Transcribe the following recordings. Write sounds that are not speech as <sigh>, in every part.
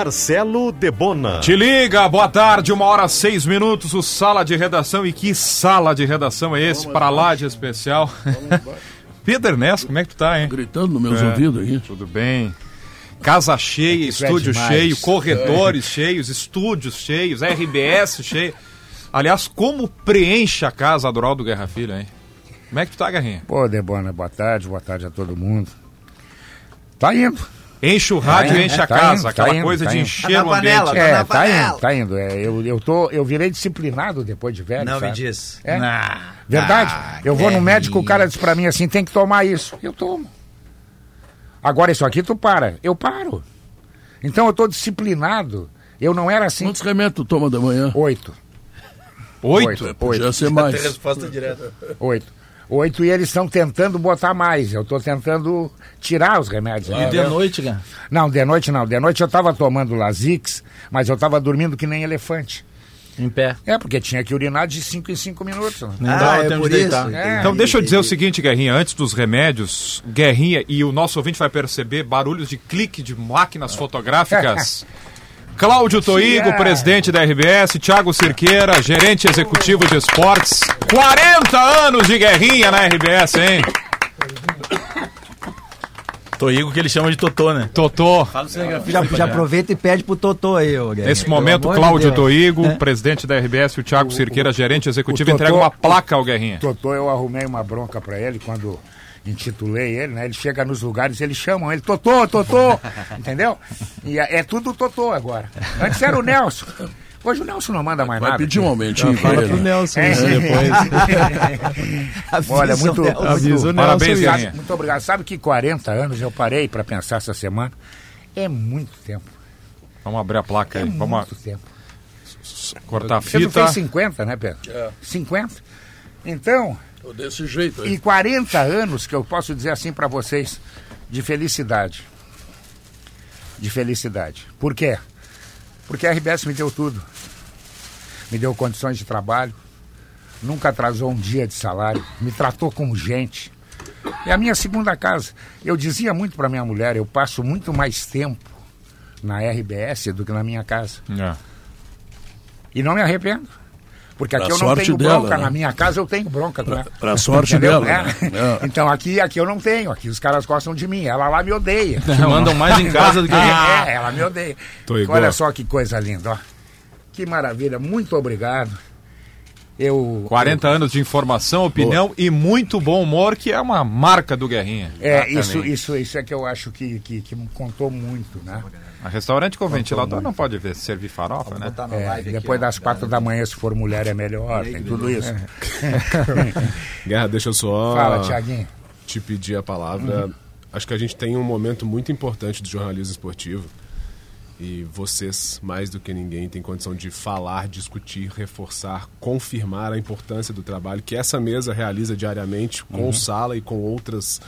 Marcelo Debona. Te liga, boa tarde, uma hora seis minutos, o Sala de Redação. E que sala de redação é esse? Para lá de especial. <laughs> Pedro Ernesto, como é que tu tá, hein? Gritando nos meus é, ouvidos aqui. Tudo bem. Casa cheia, é estúdio é cheio, corredores é. cheios, estúdios cheios, RBS <laughs> cheio. Aliás, como preenche a casa do Guerra Filho, hein? Como é que tu tá, Guerrinha? Pô, Debona, boa tarde, boa tarde a todo mundo. Tá indo. Enche o rádio, tá enche a tá casa, indo, aquela tá indo, coisa de encher tá o panela, ambiente. é, tá indo, tá indo. É, eu, eu, tô, eu virei disciplinado depois de velho. Não sabe? me diz. É. Verdade. Ah, eu vou no médico, o cara diz pra mim assim: tem que tomar isso. Eu tomo. Agora isso aqui tu para. Eu paro. Então eu tô disciplinado. Eu não era assim. Quantos remédios tu toma da manhã? Oito. Oito? Oito. Podia ser mais. Tem resposta direta. Oito oito e eles estão tentando botar mais. Eu estou tentando tirar os remédios. E de noite, cara? Não, de noite não. De noite eu estava tomando Lasix, mas eu estava dormindo que nem elefante. Em pé. É, porque tinha que urinar de 5 em 5 minutos. Né? Não ah, dá é tempo de deitar. É, então deixa eu dizer o seguinte, Guerrinha, antes dos remédios, Guerrinha, e o nosso ouvinte vai perceber barulhos de clique de máquinas fotográficas. <laughs> Cláudio Toigo, é. presidente da RBS, Thiago Cirqueira, gerente executivo de esportes. 40 anos de guerrinha na RBS, hein? Toigo que ele chama de Totô, né? Totô. Já, já aproveita e pede pro Totô aí, ô Nesse momento, Cláudio de Toigo, é. presidente da RBS, e o Thiago Cirqueira, gerente executivo, Totô, entrega uma placa ao Guerrinha. Totô, eu arrumei uma bronca pra ele quando intitulei ele, né? Ele chega nos lugares, eles chamam ele Totô, Totô, <laughs> entendeu? E é, é, tudo Totô agora. Antes era o Nelson. Hoje o Nelson não manda mais Vai nada. Vai pedir um aumentinho para o Nelson é. né, depois. <laughs> Olha, muito, muito, Nelson, parabéns, sabe, Muito obrigado. Sabe que 40 anos eu parei para pensar essa semana? É muito tempo. Vamos abrir a placa é aí. Vamos muito tempo. Cortar a fita. Você fez 50, né, Pedro? É. 50. Então, desse jeito aí. E 40 anos que eu posso dizer assim para vocês de felicidade. De felicidade. Por quê? Porque a RBS me deu tudo. Me deu condições de trabalho, nunca atrasou um dia de salário, me tratou como gente. É a minha segunda casa. Eu dizia muito para minha mulher, eu passo muito mais tempo na RBS do que na minha casa. É. E não me arrependo. Porque aqui pra eu não tenho dela, bronca, né? na minha casa eu tenho bronca. Pra, né? pra sorte dela. É. É. <laughs> Então aqui, aqui eu não tenho, aqui os caras gostam de mim, ela lá me odeia. Te mandam mais em casa do que... <laughs> É, ela me odeia. Olha só que coisa linda, ó. Que maravilha, muito obrigado. Eu, 40 eu... anos de informação, opinião Boa. e muito bom humor, que é uma marca do Guerrinha. É, isso, isso, isso é que eu acho que, que, que contou muito, né? A restaurante com ventilador não pode ver, servir farofa, né? É, depois aqui, das ó, quatro da manhã, se for mulher, é melhor, tem tudo isso. <laughs> Guerra, deixa eu só Fala, Tiaguinho. te pedir a palavra. Uhum. Acho que a gente tem um momento muito importante do jornalismo esportivo e vocês, mais do que ninguém, têm condição de falar, discutir, reforçar, confirmar a importância do trabalho que essa mesa realiza diariamente com uhum. o Sala e com outras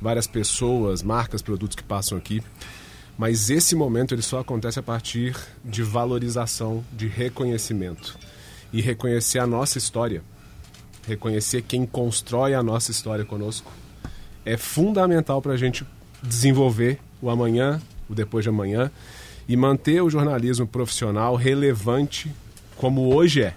várias pessoas, marcas, produtos que passam aqui. Mas esse momento ele só acontece a partir de valorização, de reconhecimento. E reconhecer a nossa história, reconhecer quem constrói a nossa história conosco, é fundamental para a gente desenvolver o amanhã, o depois de amanhã e manter o jornalismo profissional relevante como hoje é.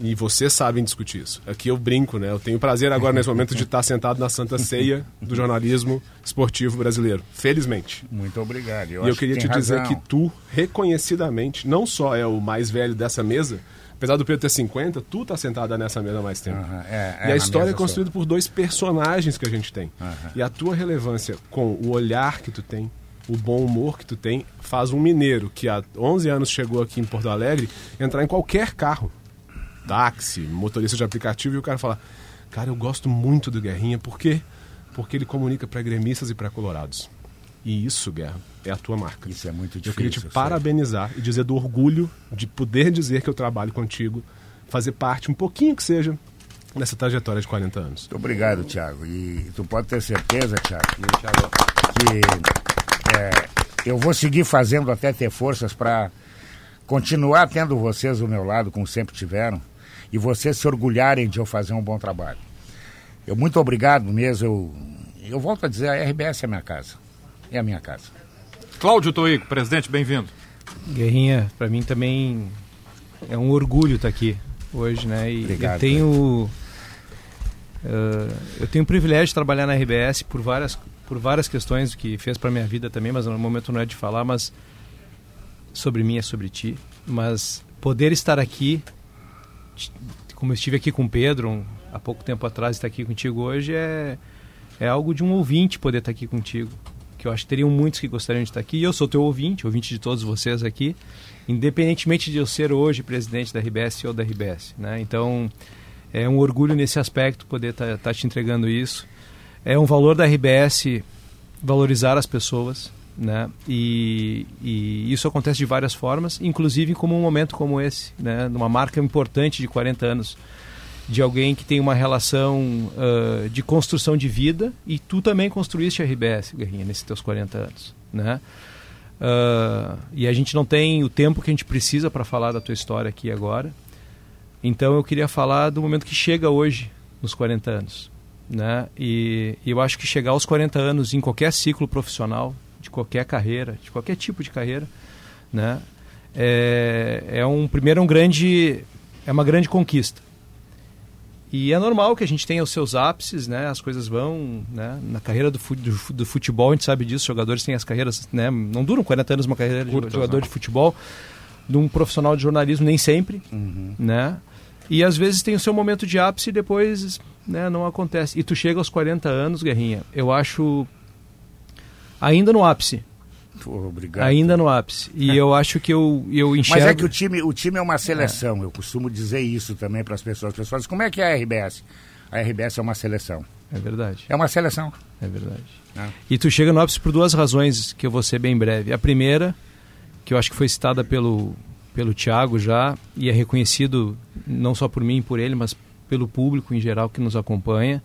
E vocês sabem discutir isso. Aqui eu brinco, né? Eu tenho prazer agora, nesse momento, de estar sentado na santa ceia do jornalismo esportivo brasileiro. Felizmente. Muito obrigado. Eu e eu queria que te dizer que tu, reconhecidamente, não só é o mais velho dessa mesa, apesar do Pedro ter 50, tu tá sentada nessa mesa há mais tempo. Uhum, é, é, e a história é construída por dois personagens que a gente tem. Uhum. E a tua relevância com o olhar que tu tem, o bom humor que tu tem, faz um mineiro que há 11 anos chegou aqui em Porto Alegre entrar em qualquer carro táxi, motorista de aplicativo, e o cara fala: Cara, eu gosto muito do Guerrinha, por quê? Porque ele comunica para gremistas e para colorados. E isso, Guerra, é a tua marca. Isso é muito Eu difícil. queria te sei. parabenizar e dizer do orgulho de poder dizer que eu trabalho contigo, fazer parte, um pouquinho que seja, nessa trajetória de 40 anos. Muito obrigado, Thiago. E tu pode ter certeza, Thiago, que é, eu vou seguir fazendo até ter forças para continuar tendo vocês do meu lado, como sempre tiveram, e vocês se orgulharem de eu fazer um bom trabalho. Eu muito obrigado mesmo. Eu, eu volto a dizer, a RBS é a minha casa. É a minha casa. Cláudio Toigo, presidente, bem-vindo. Guerrinha, para mim também é um orgulho estar aqui hoje, né? E Obrigado, eu tenho eh, eu tenho o privilégio de trabalhar na RBS por várias por várias questões que fez para minha vida também, mas no momento não é de falar, mas sobre mim é sobre ti, mas poder estar aqui como eu estive aqui com o Pedro há pouco tempo atrás, estar aqui contigo hoje é é algo de um ouvinte poder estar aqui contigo que eu acho que teriam muitos que gostariam de estar aqui. E eu sou teu ouvinte, ouvinte de todos vocês aqui, independentemente de eu ser hoje presidente da RBS ou da RBS. Né? Então, é um orgulho nesse aspecto poder estar tá, tá te entregando isso. É um valor da RBS valorizar as pessoas, né? E, e isso acontece de várias formas, inclusive como um momento como esse, né? Numa marca importante de 40 anos de alguém que tem uma relação uh, de construção de vida e tu também construíste a RBS, Guerrinha, nesses teus 40 anos, né? Uh, e a gente não tem o tempo que a gente precisa para falar da tua história aqui agora. Então eu queria falar do momento que chega hoje, nos 40 anos, né? E, e eu acho que chegar aos 40 anos em qualquer ciclo profissional, de qualquer carreira, de qualquer tipo de carreira, né? É, é um primeiro é um grande é uma grande conquista e é normal que a gente tenha os seus ápices, né? As coisas vão, né? Na carreira do, fu do, do futebol, a gente sabe disso, os jogadores têm as carreiras, né? Não duram 40 anos uma carreira de Curtas, jogador né? de futebol, de um profissional de jornalismo, nem sempre, né? E às vezes tem o seu momento de ápice e depois, né, não acontece. E tu chega aos 40 anos, Guerrinha, eu acho ainda no ápice, obrigado. ainda no ápice. E eu acho que eu, eu enxergo... Mas é que o time, o time é uma seleção. Eu costumo dizer isso também para as pessoas. As pessoas como é que é a RBS? A RBS é uma seleção. É verdade. É uma seleção. É verdade. Ah. E tu chega no ápice por duas razões que eu vou ser bem breve. A primeira, que eu acho que foi citada pelo, pelo Tiago já, e é reconhecido não só por mim e por ele, mas pelo público em geral que nos acompanha,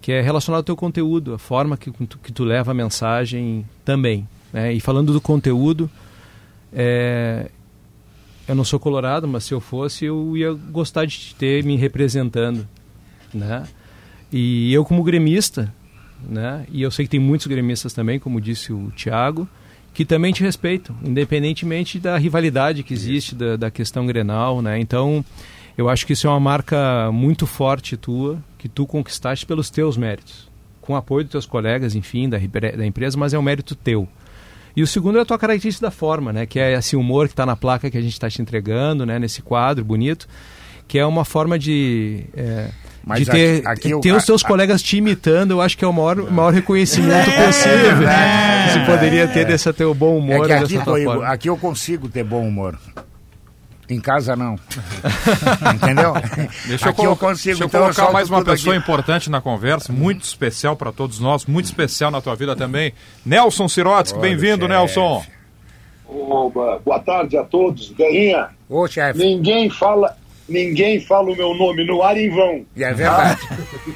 que é relacionado ao teu conteúdo, a forma que tu, que tu leva a mensagem também. Né? E falando do conteúdo, é, eu não sou colorado, mas se eu fosse, eu ia gostar de te ter me representando. Né? E eu como gremista, né? E eu sei que tem muitos gremistas também, como disse o Thiago, que também te respeitam, independentemente da rivalidade que existe da, da questão Grenal, né? Então, eu acho que isso é uma marca muito forte tua, que tu conquistaste pelos teus méritos, com o apoio dos teus colegas, enfim, da, da empresa, mas é um mérito teu. E o segundo é a tua característica da forma, né? Que é esse humor que está na placa que a gente está te entregando, né? Nesse quadro bonito, que é uma forma de é, Mas de ter, aqui- aqui eu- ter os teus a- a- colegas te imitando, eu acho que é o maior, maior reconhecimento possível. que Você poderia ter desse teu bom É humor dessa aqui, forma. aqui eu consigo ter bom humor. Em casa não. <laughs> Entendeu? Deixa eu aqui colocar, eu consigo. deixa eu então eu colocar solto mais uma pessoa aqui. importante na conversa, muito especial para todos nós, muito especial na tua vida também. Nelson Sirotsky, Olha, bem-vindo. Nelson. Oba, boa tarde a todos. Guerrinha, Ô, chefe. ninguém fala, ninguém fala o meu nome no ar em vão. E é verdade.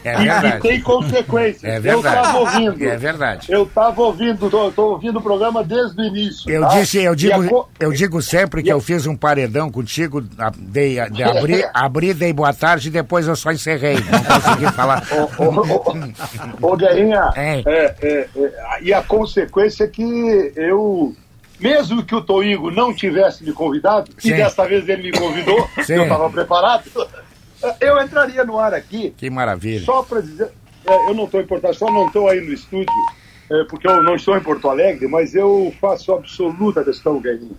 É E, e verdade. tem consequências. É Eu verdade. estava ouvindo. É verdade. Eu estava ouvindo, tô ouvindo o programa desde o início. Eu tá? disse, eu E digo, co- eu digo sempre que eu fiz um paredão contigo, dei, de abri, <laughs> abri, dei boa tarde e depois eu só encerrei. Não consegui falar. <laughs> Ô, ô, ô, ô, Guerrinha, É. é, é, é, e a consequência é que eu, mesmo que o Toigo não tivesse me convidado, Sim. e desta vez ele me convidou, <laughs> Sim. eu estava preparado, eu entraria no ar aqui Que maravilha. Só para dizer, é, eu não estou em Porto só não estou aí no estúdio, é, porque eu não estou em Porto Alegre, mas eu faço absoluta questão, Guilherme,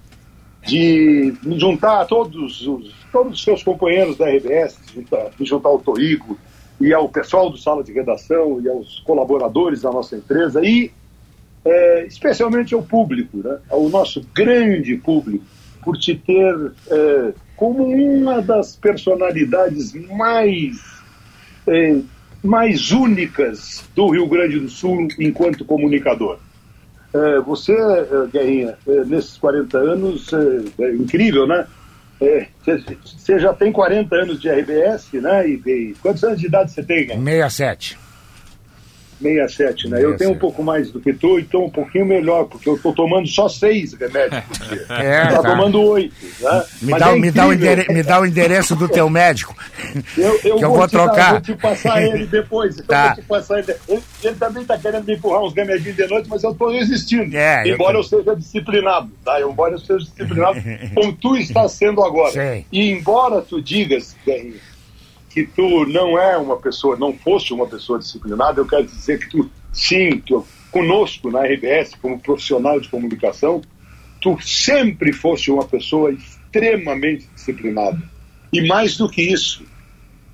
de me juntar a todos os, todos os seus companheiros da RBS, de juntar, me juntar ao Toigo e ao pessoal do Sala de Redação e aos colaboradores da nossa empresa e é, especialmente ao público, né, ao nosso grande público, por te ter é, como uma das personalidades mais é, mais únicas do Rio Grande do Sul enquanto comunicador. É, você, é, Guerrinha, é, nesses 40 anos, é, incrível, né? Você já tem 40 anos de RBS, né? E, e quantos anos de idade você tem, Guerrinha? 67. 67, né? Eu tenho um pouco mais do que tu, então um pouquinho melhor, porque eu tô tomando só seis remédios por dia. <laughs> É, tá, tá. tomando oito, né? Me Mas dá, é me, dá o incrível. endere- me dá o endereço do teu médico. Eu, eu que eu vou te dar- trocar. vou te passar ele depois. Então Tá. eu vou te passar ele. Ele, ele também está querendo me empurrar uns remedinhos de noite, mas eu estou resistindo. É, eu embora tô- eu, seja disciplinado, tá? Embora eu seja disciplinado, <laughs> como tu estás sendo agora. Sei. E embora tu digas, Guerrinha, que tu não é uma pessoa, não fosse uma pessoa disciplinada, eu quero dizer que tu, sim, tu, conosco na RBS, como profissional de comunicação, tu sempre fosse uma pessoa extremamente disciplinada. E mais do que isso,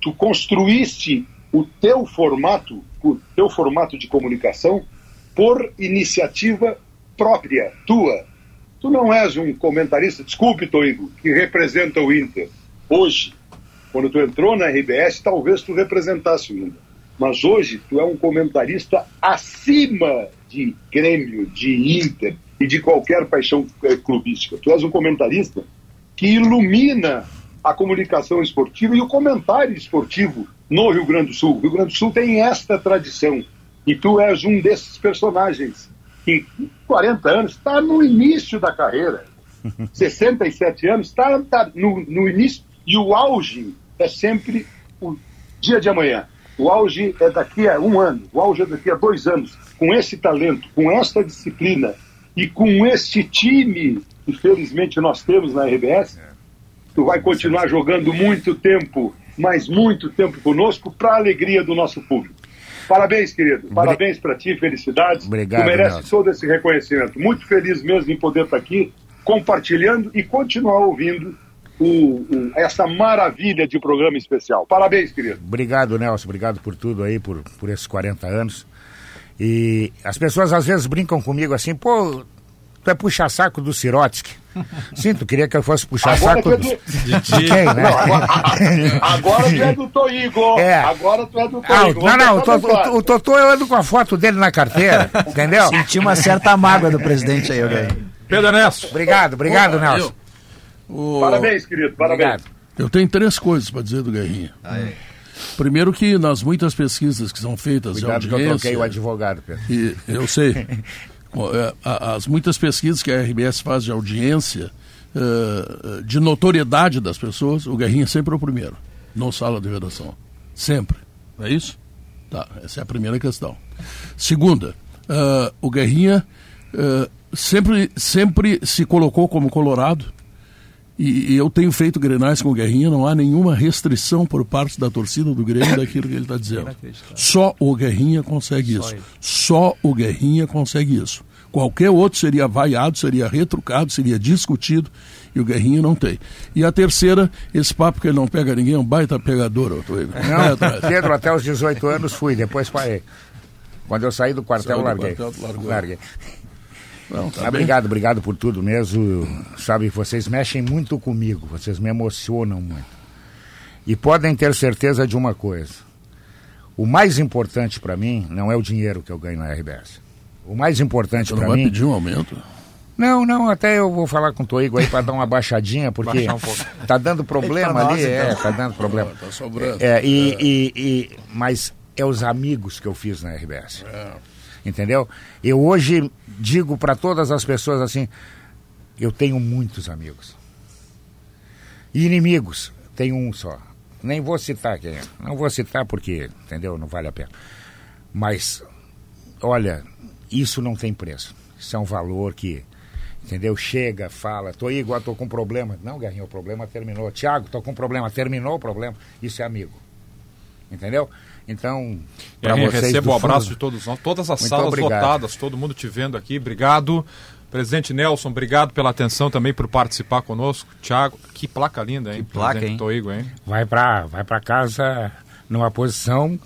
tu construíste o teu formato, o teu formato de comunicação por iniciativa própria, tua. Tu não és um comentarista, desculpe, Toigo, que representa o Inter. Hoje, quando tu entrou na RBS, talvez tu representasse o Inter. Mas hoje tu é um comentarista acima de Grêmio, de Inter e de qualquer paixão eh, clubística. Tu és um comentarista que ilumina a comunicação esportiva e o comentário esportivo no Rio Grande do Sul. O Rio Grande do Sul tem esta tradição. E tu és um desses personagens que, com 40 anos, está no início da carreira. <laughs> 67 anos, está tá no, no início. E o auge é sempre o dia de amanhã. O auge é daqui a um ano, o auge é daqui a dois anos. Com esse talento, com esta disciplina e com este time que felizmente nós temos na RBS, tu vai continuar jogando muito tempo, mas muito tempo conosco, para a alegria do nosso público. Parabéns, querido. Parabéns para ti, felicidades. Obrigado, tu merece Nelson. todo esse reconhecimento. Muito feliz mesmo em poder estar aqui compartilhando e continuar ouvindo o- o- essa maravilha de programa especial. Parabéns, querido. Obrigado, Nelson. Obrigado por tudo aí, por, por esses 40 anos. E as pessoas às vezes brincam comigo assim, pô, tu é puxa-saco do Sirotsky. <laughs> Sim, tu queria que eu fosse Agora puxa-saco tu é do... do, <laughs> de quem, né? Não, agora, agora tu é do Toigo. <laughs> É. Agora tu é do Ah, Toigo. o- não, não, o, Vamos Totô- o eu ando com a foto dele na carteira, entendeu? Senti uma certa mágoa do presidente aí, alguém. Pedro Ernesto. Obrigado, obrigado, Nelson. O-. Parabéns, querido. Parabéns. Obrigado. Eu tenho três coisas para dizer do Guerrinha. Primeiro que nas muitas pesquisas que são feitas Cuidado de que eu troquei o advogado, Pedro. E eu sei. <laughs> É, As muitas pesquisas que a RBS faz de audiência, eh, de notoriedade das pessoas, o Guerrinha sempre é o primeiro, não sala de redação. Sempre. Não é isso? Tá, essa é a primeira questão. Segunda, ah, o Guerrinha ah, sempre, sempre se colocou como colorado. E, e eu tenho feito grenais com o Guerrinha, não há nenhuma restrição por parte da torcida do Grêmio daquilo que ele está dizendo. Só o Guerrinha consegue isso. Só o Guerrinha consegue isso. Qualquer outro seria vaiado, seria retrucado, seria discutido, e o Guerrinha não tem. E a terceira, esse papo que ele não pega ninguém é um baita pegador, ô Toigo. Vai Não, atrás. Pedro, até os 18 anos fui, depois parei. Quando eu saí do quartel, Saiu do larguei. quartel, tu largou. larguei. Não, tá bem. obrigado, obrigado por tudo mesmo. Sabe, vocês mexem muito comigo, vocês me emocionam muito. E podem ter certeza de uma coisa: o mais importante para mim não é o dinheiro que eu ganho na RBS. O mais importante Você não para vai mim. pedir um aumento? Não, não, até eu vou falar com o Toigo aí para dar uma baixadinha, <laughs> porque um tá dando problema nós, ali, é, então. tá dando problema. Tá sobrando. É, e, e- e- mas é os amigos que eu fiz na RBS. Entendeu? Eu hoje digo para todas as pessoas assim: eu tenho muitos amigos. E inimigos, tenho um só. Nem vou citar quem é. Não vou citar porque, entendeu? Não vale a pena. Mas, olha, isso não tem preço. Isso é um valor que, entendeu? Chega, fala, tô igual, tô com problema. Não, Guerrinho, o problema terminou. Tiago, tô com problema, terminou o problema. Isso é amigo. Entendeu? Então, pra Guerrinha, vocês receba do o abraço fundo- de todos nós. Todas as Muito salas obrigado. lotadas, todo mundo te vendo aqui. Obrigado. Presidente Nelson, obrigado pela atenção também por participar conosco. Tiago, que placa linda, hein? Que placa, Presidente hein? Toigo, hein? vai pra, vai pra casa numa posição.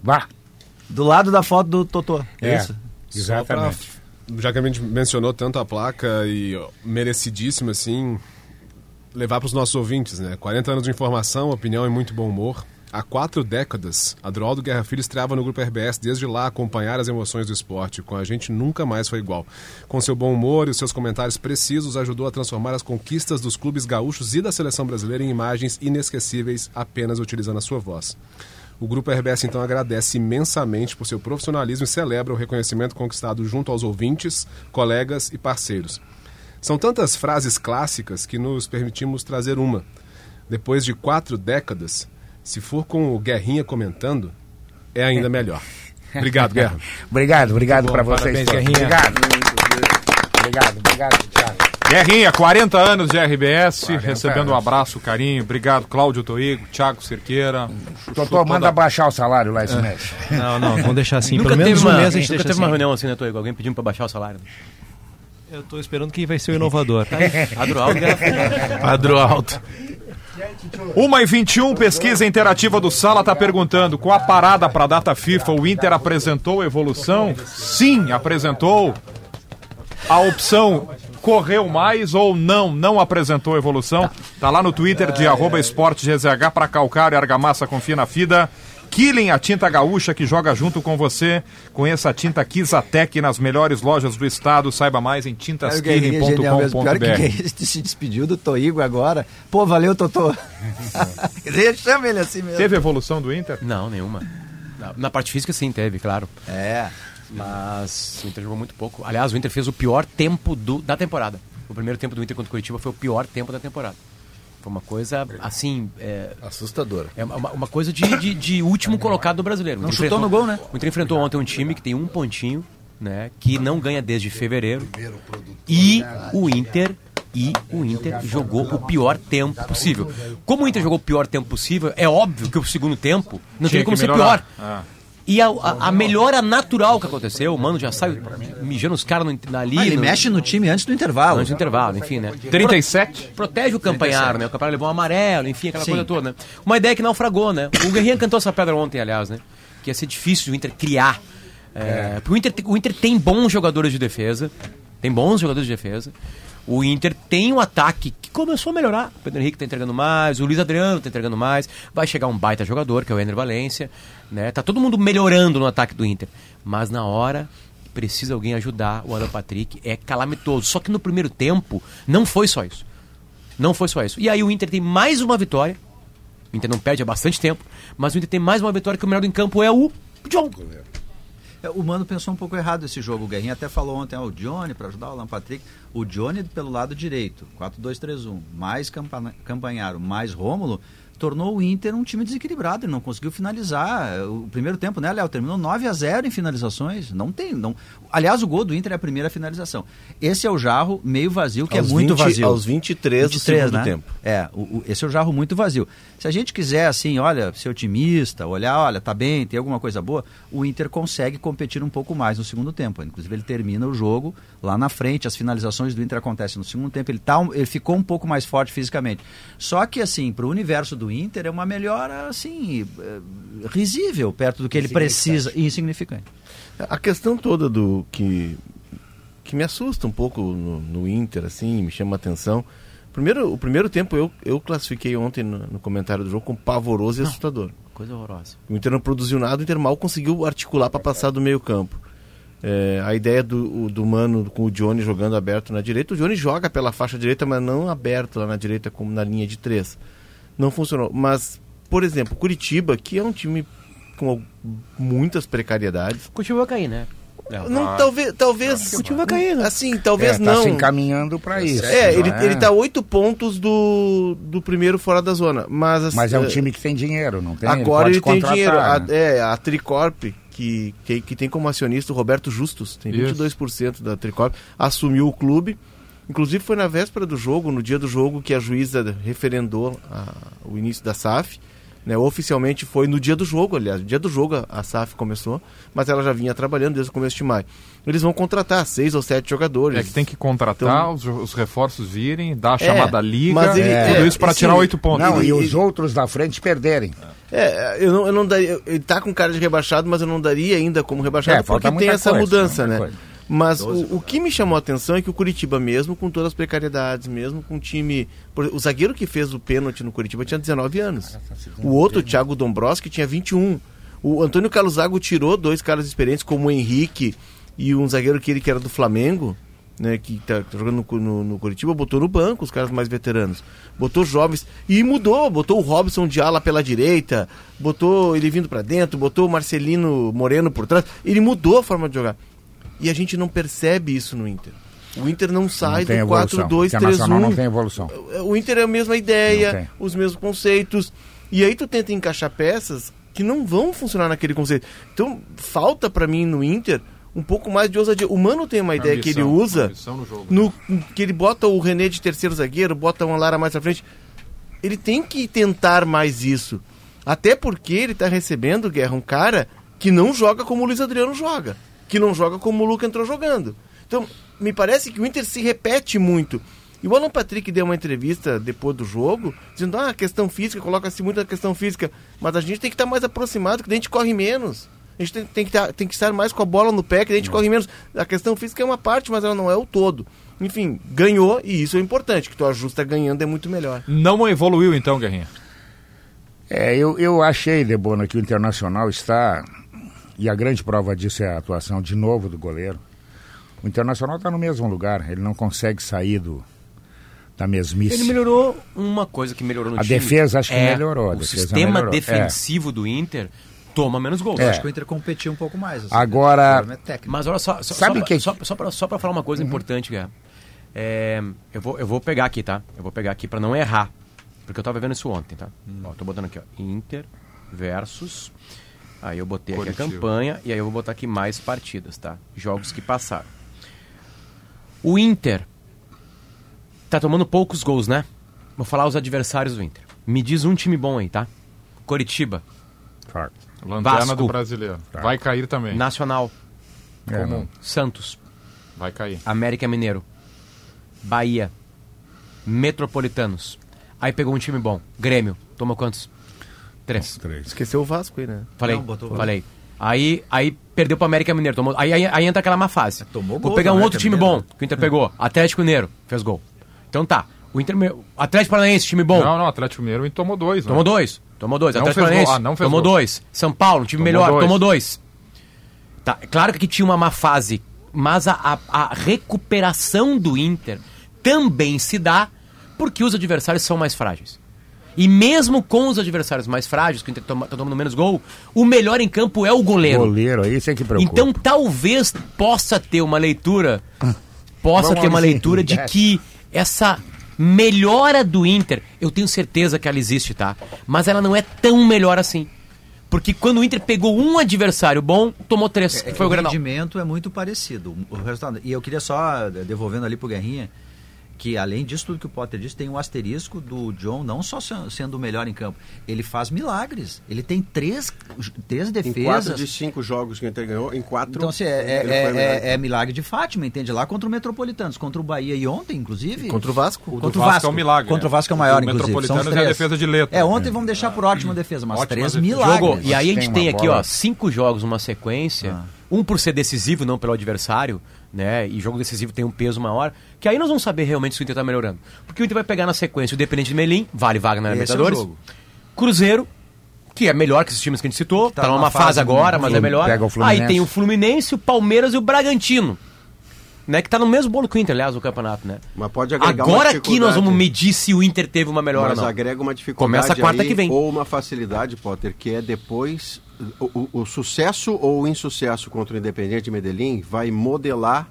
Vá. Do lado da foto do Totô. É, É. isso? Exatamente. Já que a gente mencionou tanto a placa e ó, merecidíssimo, assim, levar para os nossos ouvintes, né? 40 anos de informação, opinião e muito bom humor. Há quatro décadas, Adroaldo Guerra Filho estreava no Grupo RBS desde lá acompanhar as emoções do esporte. Com a gente nunca mais foi igual. Com seu bom humor e seus comentários precisos, ajudou a transformar as conquistas dos clubes gaúchos e da seleção brasileira em imagens inesquecíveis apenas utilizando a sua voz. O Grupo RBS então agradece imensamente por seu profissionalismo e celebra o reconhecimento conquistado junto aos ouvintes, colegas e parceiros. São tantas frases clássicas que nos permitimos trazer uma. Depois de quatro décadas, se for com o Guerrinha comentando, é ainda melhor. Obrigado, <laughs> Guerra. obrigado, obrigado para vocês. parabéns, todos. Guerrinha. Obrigado. Obrigado, obrigado, Thiago. Guerrinha, 40 anos de RBS, 40 recebendo um anos. abraço, carinho. Obrigado, Cláudio Toigo, Thiago Cerqueira. Doutor, manda baixar o salário lá esse mês. Não, não, vamos deixar assim. <laughs> Nunca Pelo menos um uma, mês a gente nunca deixa teve uma assim. reunião assim, né, Toigo? Alguém pedindo pra baixar o salário. Eu tô esperando quem vai ser o inovador. <laughs> Adroaldo Padrão alto. 1 e 21, pesquisa interativa do Sala está perguntando: com a parada para a data FIFA, o Inter apresentou evolução? Sim, apresentou. A opção correu mais ou não, não apresentou evolução. Tá lá no Twitter de arroba para calcário e argamassa confia na FIDA. Killing, a tinta gaúcha que joga junto com você. Conheça a tinta Kizatec nas melhores lojas do estado. Saiba mais em Guerrinha é. Pior que tintaskilling.com.br. <laughs> Se despediu do Toigo agora. Pô, valeu, Totô. <laughs> Chama ele assim mesmo. Teve evolução do Inter? Não, nenhuma. Na, na parte física sim teve, claro. É. Mas o Inter jogou muito pouco. Aliás, o Inter fez o pior tempo do- da temporada. O primeiro tempo do Inter contra o Curitiba foi o pior tempo da temporada. Foi uma coisa, assim, é, Assustadora. é uma, uma coisa de, de- de último colocado do brasileiro. Não chutou enfrentou- no gol, né? O Inter enfrentou ontem um time que tem um pontinho, né? Que não ganha desde fevereiro. E o Inter e o Inter jogou o pior tempo possível. Como o Inter jogou o pior tempo possível, é óbvio que o segundo tempo não Tinha teria como ser melhorar. pior. Ah. E a, a- a melhora natural que aconteceu, o mano já sai mijando os caras no- ali. Ah, ele no- mexe no time antes do intervalo. Antes do intervalo, enfim, né? 37? Protege o campanhar, né? O campanhar levou um amarelo, enfim, aquela Sim. coisa toda, né? Uma ideia que naufragou, né? O Guerrinha cantou essa pedra ontem, aliás, né? Que ia ser difícil o Inter criar. É, porque o Inter, o Inter tem bons jogadores de defesa. Tem bons jogadores de defesa. O Inter tem um ataque que começou a melhorar. O Pedro Henrique tá entregando mais, o Luiz Adriano tá entregando mais. Vai chegar um baita jogador, que é o Ender Valência. Né? Tá todo mundo melhorando no ataque do Inter. Mas na hora precisa alguém ajudar o Alan Patrick. É calamitoso. Só que no primeiro tempo não foi só isso. Não foi só isso. E aí o Inter tem mais uma vitória. O Inter não perde há bastante tempo, mas o Inter tem mais uma vitória que o melhor do campo é o John. É, O Mano pensou um pouco errado esse jogo. O Guerrinha até falou ontem, ah, o Johnny para ajudar o Alan Patrick. O Johnny pelo lado direito, 4-2-3-1, mais Campa- Campanharo, mais Rômulo, tornou o Inter um time desequilibrado. Ele não conseguiu finalizar. O primeiro tempo, né, Léo? Terminou 9 a 0 em finalizações. Não tem. Não... Aliás, o gol do Inter é a primeira finalização. Esse é o jarro meio vazio, que Aos é muito 20 vazio. aos 23 do segundo tempo. É, o- o- esse é o jarro muito vazio. Se a gente quiser, assim, olha, ser otimista, olhar, olha, tá bem, tem alguma coisa boa, o Inter consegue competir um pouco mais no segundo tempo. Inclusive, ele termina o jogo lá na frente, as finalizações do Inter acontecem no segundo tempo, ele, tá, ele ficou um pouco mais forte fisicamente. Só que, assim, para o universo do Inter é uma melhora, assim, eh, risível perto do que ele precisa, e insignificante. A questão toda do que que me assusta um pouco no, no Inter, assim, me chama a atenção. Primeiro, o primeiro tempo eu, eu classifiquei ontem no, no comentário do jogo como pavoroso e assustador. Coisa horrorosa. O Inter não produziu nada, o Inter mal conseguiu articular para passar do meio campo. É, a ideia do, do Mano com o Johnny jogando aberto na direita, o Johnny joga pela faixa direita, mas não aberto lá na direita como na linha de três. Não funcionou. Mas, por exemplo, Curitiba, que é um time com muitas precariedades, Curitiba vai cair, né? Léo? não, talvez, talvez, Curitiba vai cair, né? assim, talvez é, tá não. se encaminhando para isso. É, ele, não ele tá oito pontos do, do primeiro fora da zona. Mas, assim, Mas é um eh, time que tem dinheiro, não tem? Agora ele, pode tem dinheiro. contratar, A, né? é, a Tricorp, que, que, que tem como acionista o Roberto Justus, tem Isso. 22% da Tricorp, assumiu o clube. Inclusive foi na véspera do jogo, no dia do jogo, que a juíza referendou a- o início da SAF. Né, oficialmente foi no dia do jogo, aliás, no dia do jogo a, a SAF começou, mas ela já vinha trabalhando desde o começo de maio. Eles vão contratar seis ou sete jogadores. É que tem que contratar, Então- os, os reforços virem, dar a É, chamada liga, mas ele- tudo é, isso para tirar oito pontos. Não, e, e- os outros da frente perderem. É, eu não, eu não daria. Ele tá com cara de rebaixado, mas eu não daria ainda como rebaixado É, porque tem essa coisa, mudança, né? coisa. Mas o, o que me chamou a atenção é que o Curitiba, mesmo com todas as precariedades, mesmo com o time. O zagueiro que fez o pênalti no Curitiba tinha 19 anos. O outro, o Thiago Dombrowski, tinha 21. O Antônio Carlos Zago tirou dois caras experientes, como o Henrique e um zagueiro que ele que era do Flamengo, né, que tá, tá jogando no, no, no Curitiba, botou no banco os caras mais veteranos. Botou jovens e mudou, botou o Robson de ala pela direita, botou ele vindo pra dentro, botou o Marcelino Moreno por trás. Ele mudou a forma de jogar. E a gente não percebe isso no Inter. O Inter não sai Não do evolução. 4-2-3-1. Internacional não tem evolução. O Inter é a mesma ideia, os mesmos conceitos. E aí tu tenta encaixar peças que não vão funcionar naquele conceito. Então, falta pra mim no Inter um pouco mais de ousadia. O Mano tem uma ideia que ele Ambição, usa, ambição no jogo. no, que ele bota o René de terceiro zagueiro, bota uma Lara mais pra frente. Ele tem que tentar mais isso. Até porque ele tá recebendo, Guerra, um cara que não joga como o Luiz Adriano joga. Que não joga como o Luca entrou jogando. Então, me parece que o Inter se repete muito. E o Alan Patrick deu uma entrevista depois do jogo, dizendo, ah, questão física, coloca-se muito a questão física. Mas a gente tem que estar mais aproximado, que a gente corre menos. A gente tem, tem que tá- tem que estar mais com a bola no pé, que a gente corre menos. A questão física é uma parte, mas ela não é o todo. Enfim, ganhou, e isso é importante, que tu ajusta ganhando é muito melhor. Não evoluiu então, Guerrinha. É, eu, eu achei, Debona, que o Internacional está. E a grande prova disso é a atuação de novo do goleiro. O Internacional está no mesmo lugar, ele não consegue sair do, da mesmice. Ele melhorou uma coisa que melhorou no A time. defesa acho que é melhorou, a O sistema melhorou. defensivo do Inter toma menos gols. É. Acho que o Inter competiu um pouco mais. assim, Agora- o problema é. Mas olha só, só, Sabe só, que- só, só, pra, só pra falar uma coisa importante, Guerra. É, eu, vou, eu vou pegar aqui, tá? Eu vou pegar aqui pra não errar. Porque eu tava vendo isso ontem, tá? Ó, tô botando aqui, ó. Inter versus. Aí eu botei aqui a campanha e aí eu vou botar aqui mais partidas, tá? Jogos que passaram. O Inter tá tomando poucos gols, né? Vou falar os adversários do Inter. Me diz um time bom aí, tá? Coritiba, Fato. Lanterna Vasco. do brasileiro. Vai cair também. Nacional, É, Comum. não. Santos, Vai cair. América Mineiro, Bahia, Metropolitanos. Aí pegou um time bom. Grêmio. Tomou quantos? Três. Três. Esqueceu o Vasco aí, né? Falei. Não, botou- falei. Aí, aí perdeu pro América Mineiro. Tomou, aí, aí, aí entra aquela má fase. tomou Vou gol pegar do um outro time Mineiro. bom que o Inter pegou. <laughs> Atlético Mineiro. Fez gol. Então tá. O Inter, Atlético Paranaense, time bom. Não, não, Atlético Mineiro tomou dois. né? Tomou dois. Tomou dois. Não Atlético Paranaense. Ah, não fez tomou gol. dois. São Paulo, um time Tomou melhor. dois. Tomou dois. Tá, é claro que tinha uma má fase, mas a, a- a recuperação do Inter também se dá porque os adversários são mais frágeis. E mesmo com os adversários mais frágeis, que o Inter toma, tá tomando menos gol, o melhor em campo é o goleiro. Goleiro, aí isso é que preocupa. Então talvez possa ter uma leitura, possa Vamos ter uma assim, leitura de desce. que essa melhora do Inter, eu tenho certeza que ela existe, tá? Mas ela não é tão melhor assim. Porque quando o Inter pegou um adversário bom, tomou três, que foi o o Granal. rendimento é muito parecido. O resultado, e eu queria só, eh, devolvendo ali pro Guerrinha, que além disso tudo que o Potter disse, tem um asterisco do John não só se- sendo o melhor em campo, ele faz milagres. Ele tem três, três Em defesas. quatro de cinco jogos que o Inter ganhou, em quatro. Então, assim, é, ele é, é- é milagre de Fátima, entende? Lá contra o Metropolitanos, contra o Bahia e ontem, inclusive. Contra o Vasco. O Contra o Vasco Vasco é um milagre, Contra o né? Vasco é o O maior, do inclusive. Metropolitanos é a defesa de letra. É, ontem vamos deixar por ótima defesa, mas Ótima três defesa. milagres. Jogou. E aí a gente Tem tem uma aqui, bola. ó, cinco jogos numa sequência. Um por ser decisivo, não pelo adversário, né? E jogo decisivo tem um peso maior. Que aí nós vamos saber realmente se o Inter tá melhorando. Porque o Inter vai pegar na sequência o Dependente de Melim, vale vaga na é Libertadores. jogo. Cruzeiro, que é melhor que esses times que a gente citou. tá Tá, numa fase, fase agora, mas é melhor. Aí tem o Fluminense, o Palmeiras e o Bragantino. Né, que tá no mesmo bolo que o Inter, aliás, o campeonato, né? Mas pode agregar Agora aqui nós vamos medir se o Inter teve uma melhora Mas ou não. agrega uma dificuldade Começa quarta aí, que vem. ou uma facilidade, Potter, que é depois o, o- sucesso ou o insucesso contra o Independiente de Medellín vai modelar